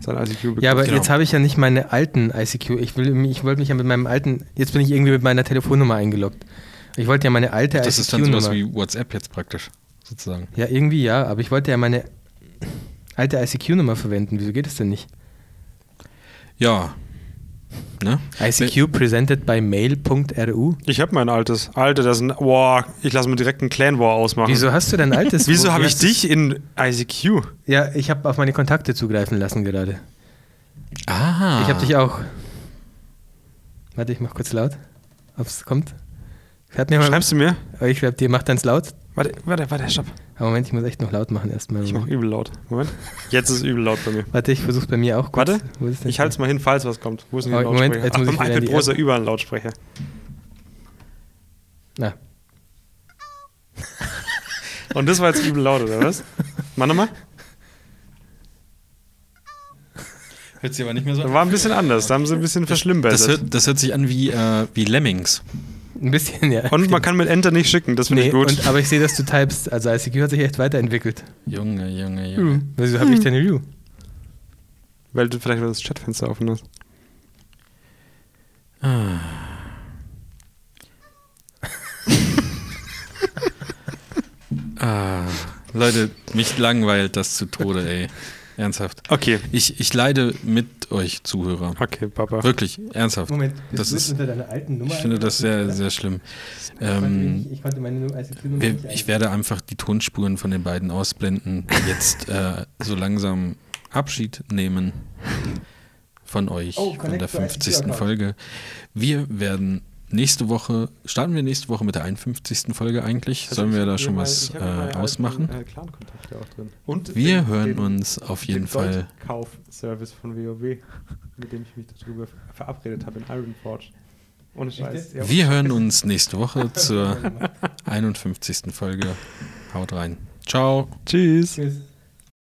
sein ICQ bekommt. Ja, aber Genau. jetzt habe ich ja nicht meine alten ICQ. Ich, will, ich wollte mich ja mit meinem alten. Jetzt bin ich irgendwie mit meiner Telefonnummer eingeloggt. Ich wollte ja meine alte Das ist dann sowas ICQ-Nummer. wie WhatsApp jetzt praktisch, sozusagen. Ja, irgendwie ja, aber ich wollte ja meine alte ICQ-Nummer verwenden. Wieso geht es denn nicht? Ja. Ne? ICQ presented by mail.ru. Ich habe mein altes. Alter, das ist ein. Boah, ich lasse mir direkt einen Clan War ausmachen. Wieso hast du dein altes? Wieso habe ich dich in ICQ? Ja, ich habe auf meine Kontakte zugreifen lassen gerade. Ah. Ich habe dich auch. Warte, ich mach kurz laut. Ob es kommt. Schreibst du mir? Oh, ich schreib dir, mach dann laut. Warte, warte, warte, stopp. Aber Moment, ich muss echt noch laut machen erstmal. Ich mache übel laut. Moment. Jetzt ist es übel laut bei mir. Warte, ich versuch's bei mir auch kurz. Warte? Ich halte es mal hin, falls was kommt. Wo ist denn Oh, der Moment, Lautsprecher? jetzt muss Ach, ich beim iPad die Pro ist ja überall ein Lautsprecher. Na, Und das war jetzt übel laut, oder was? Mach nochmal. Hört sich aber nicht mehr so Das war ein bisschen anders. Da haben sie ein bisschen Das verschlimmbessert. hört, das hört sich an wie, äh, wie Lemmings. Ein bisschen, ja. Und man kann mit Enter nicht schicken, das finde nee, ich gut. Und, aber ich sehe, dass du typst. Also ICQ hat sich echt weiterentwickelt. Junge, Junge, Junge. Wieso habe ich denn Review? Weil du vielleicht das Chatfenster offen hast. Ah, Leute, mich langweilt das zu Tode, ey. Ernsthaft. Okay, Ich, ich leide mit euch, Zuhörer. okay, Papa. Wirklich, ernsthaft. Moment, Das ist- unter deiner alten Nummer? Ich finde das sehr, sehr schlimm. Ähm, ich, konnte meine ICQ-Nummer wir, nicht ich werde einfach die Tonspuren von den beiden ausblenden. Jetzt äh, so langsam Abschied nehmen von euch, Oh, von der to 50. ICQ-Account. Folge. Wir werden nächste Woche, starten wir nächste Woche mit der 51. Folge eigentlich? Sollen wir da schon was äh, ausmachen? Auch drin. Und Wir den- hören den- uns auf jeden den Fall. Kauf-Service von WoW, mit dem ich mich darüber verabredet habe in Ironforge. Ohne Scheiß. Ja. Wir hören uns nächste Woche zur 51. Folge. Haut rein. Ciao. Tschüss. Tschüss.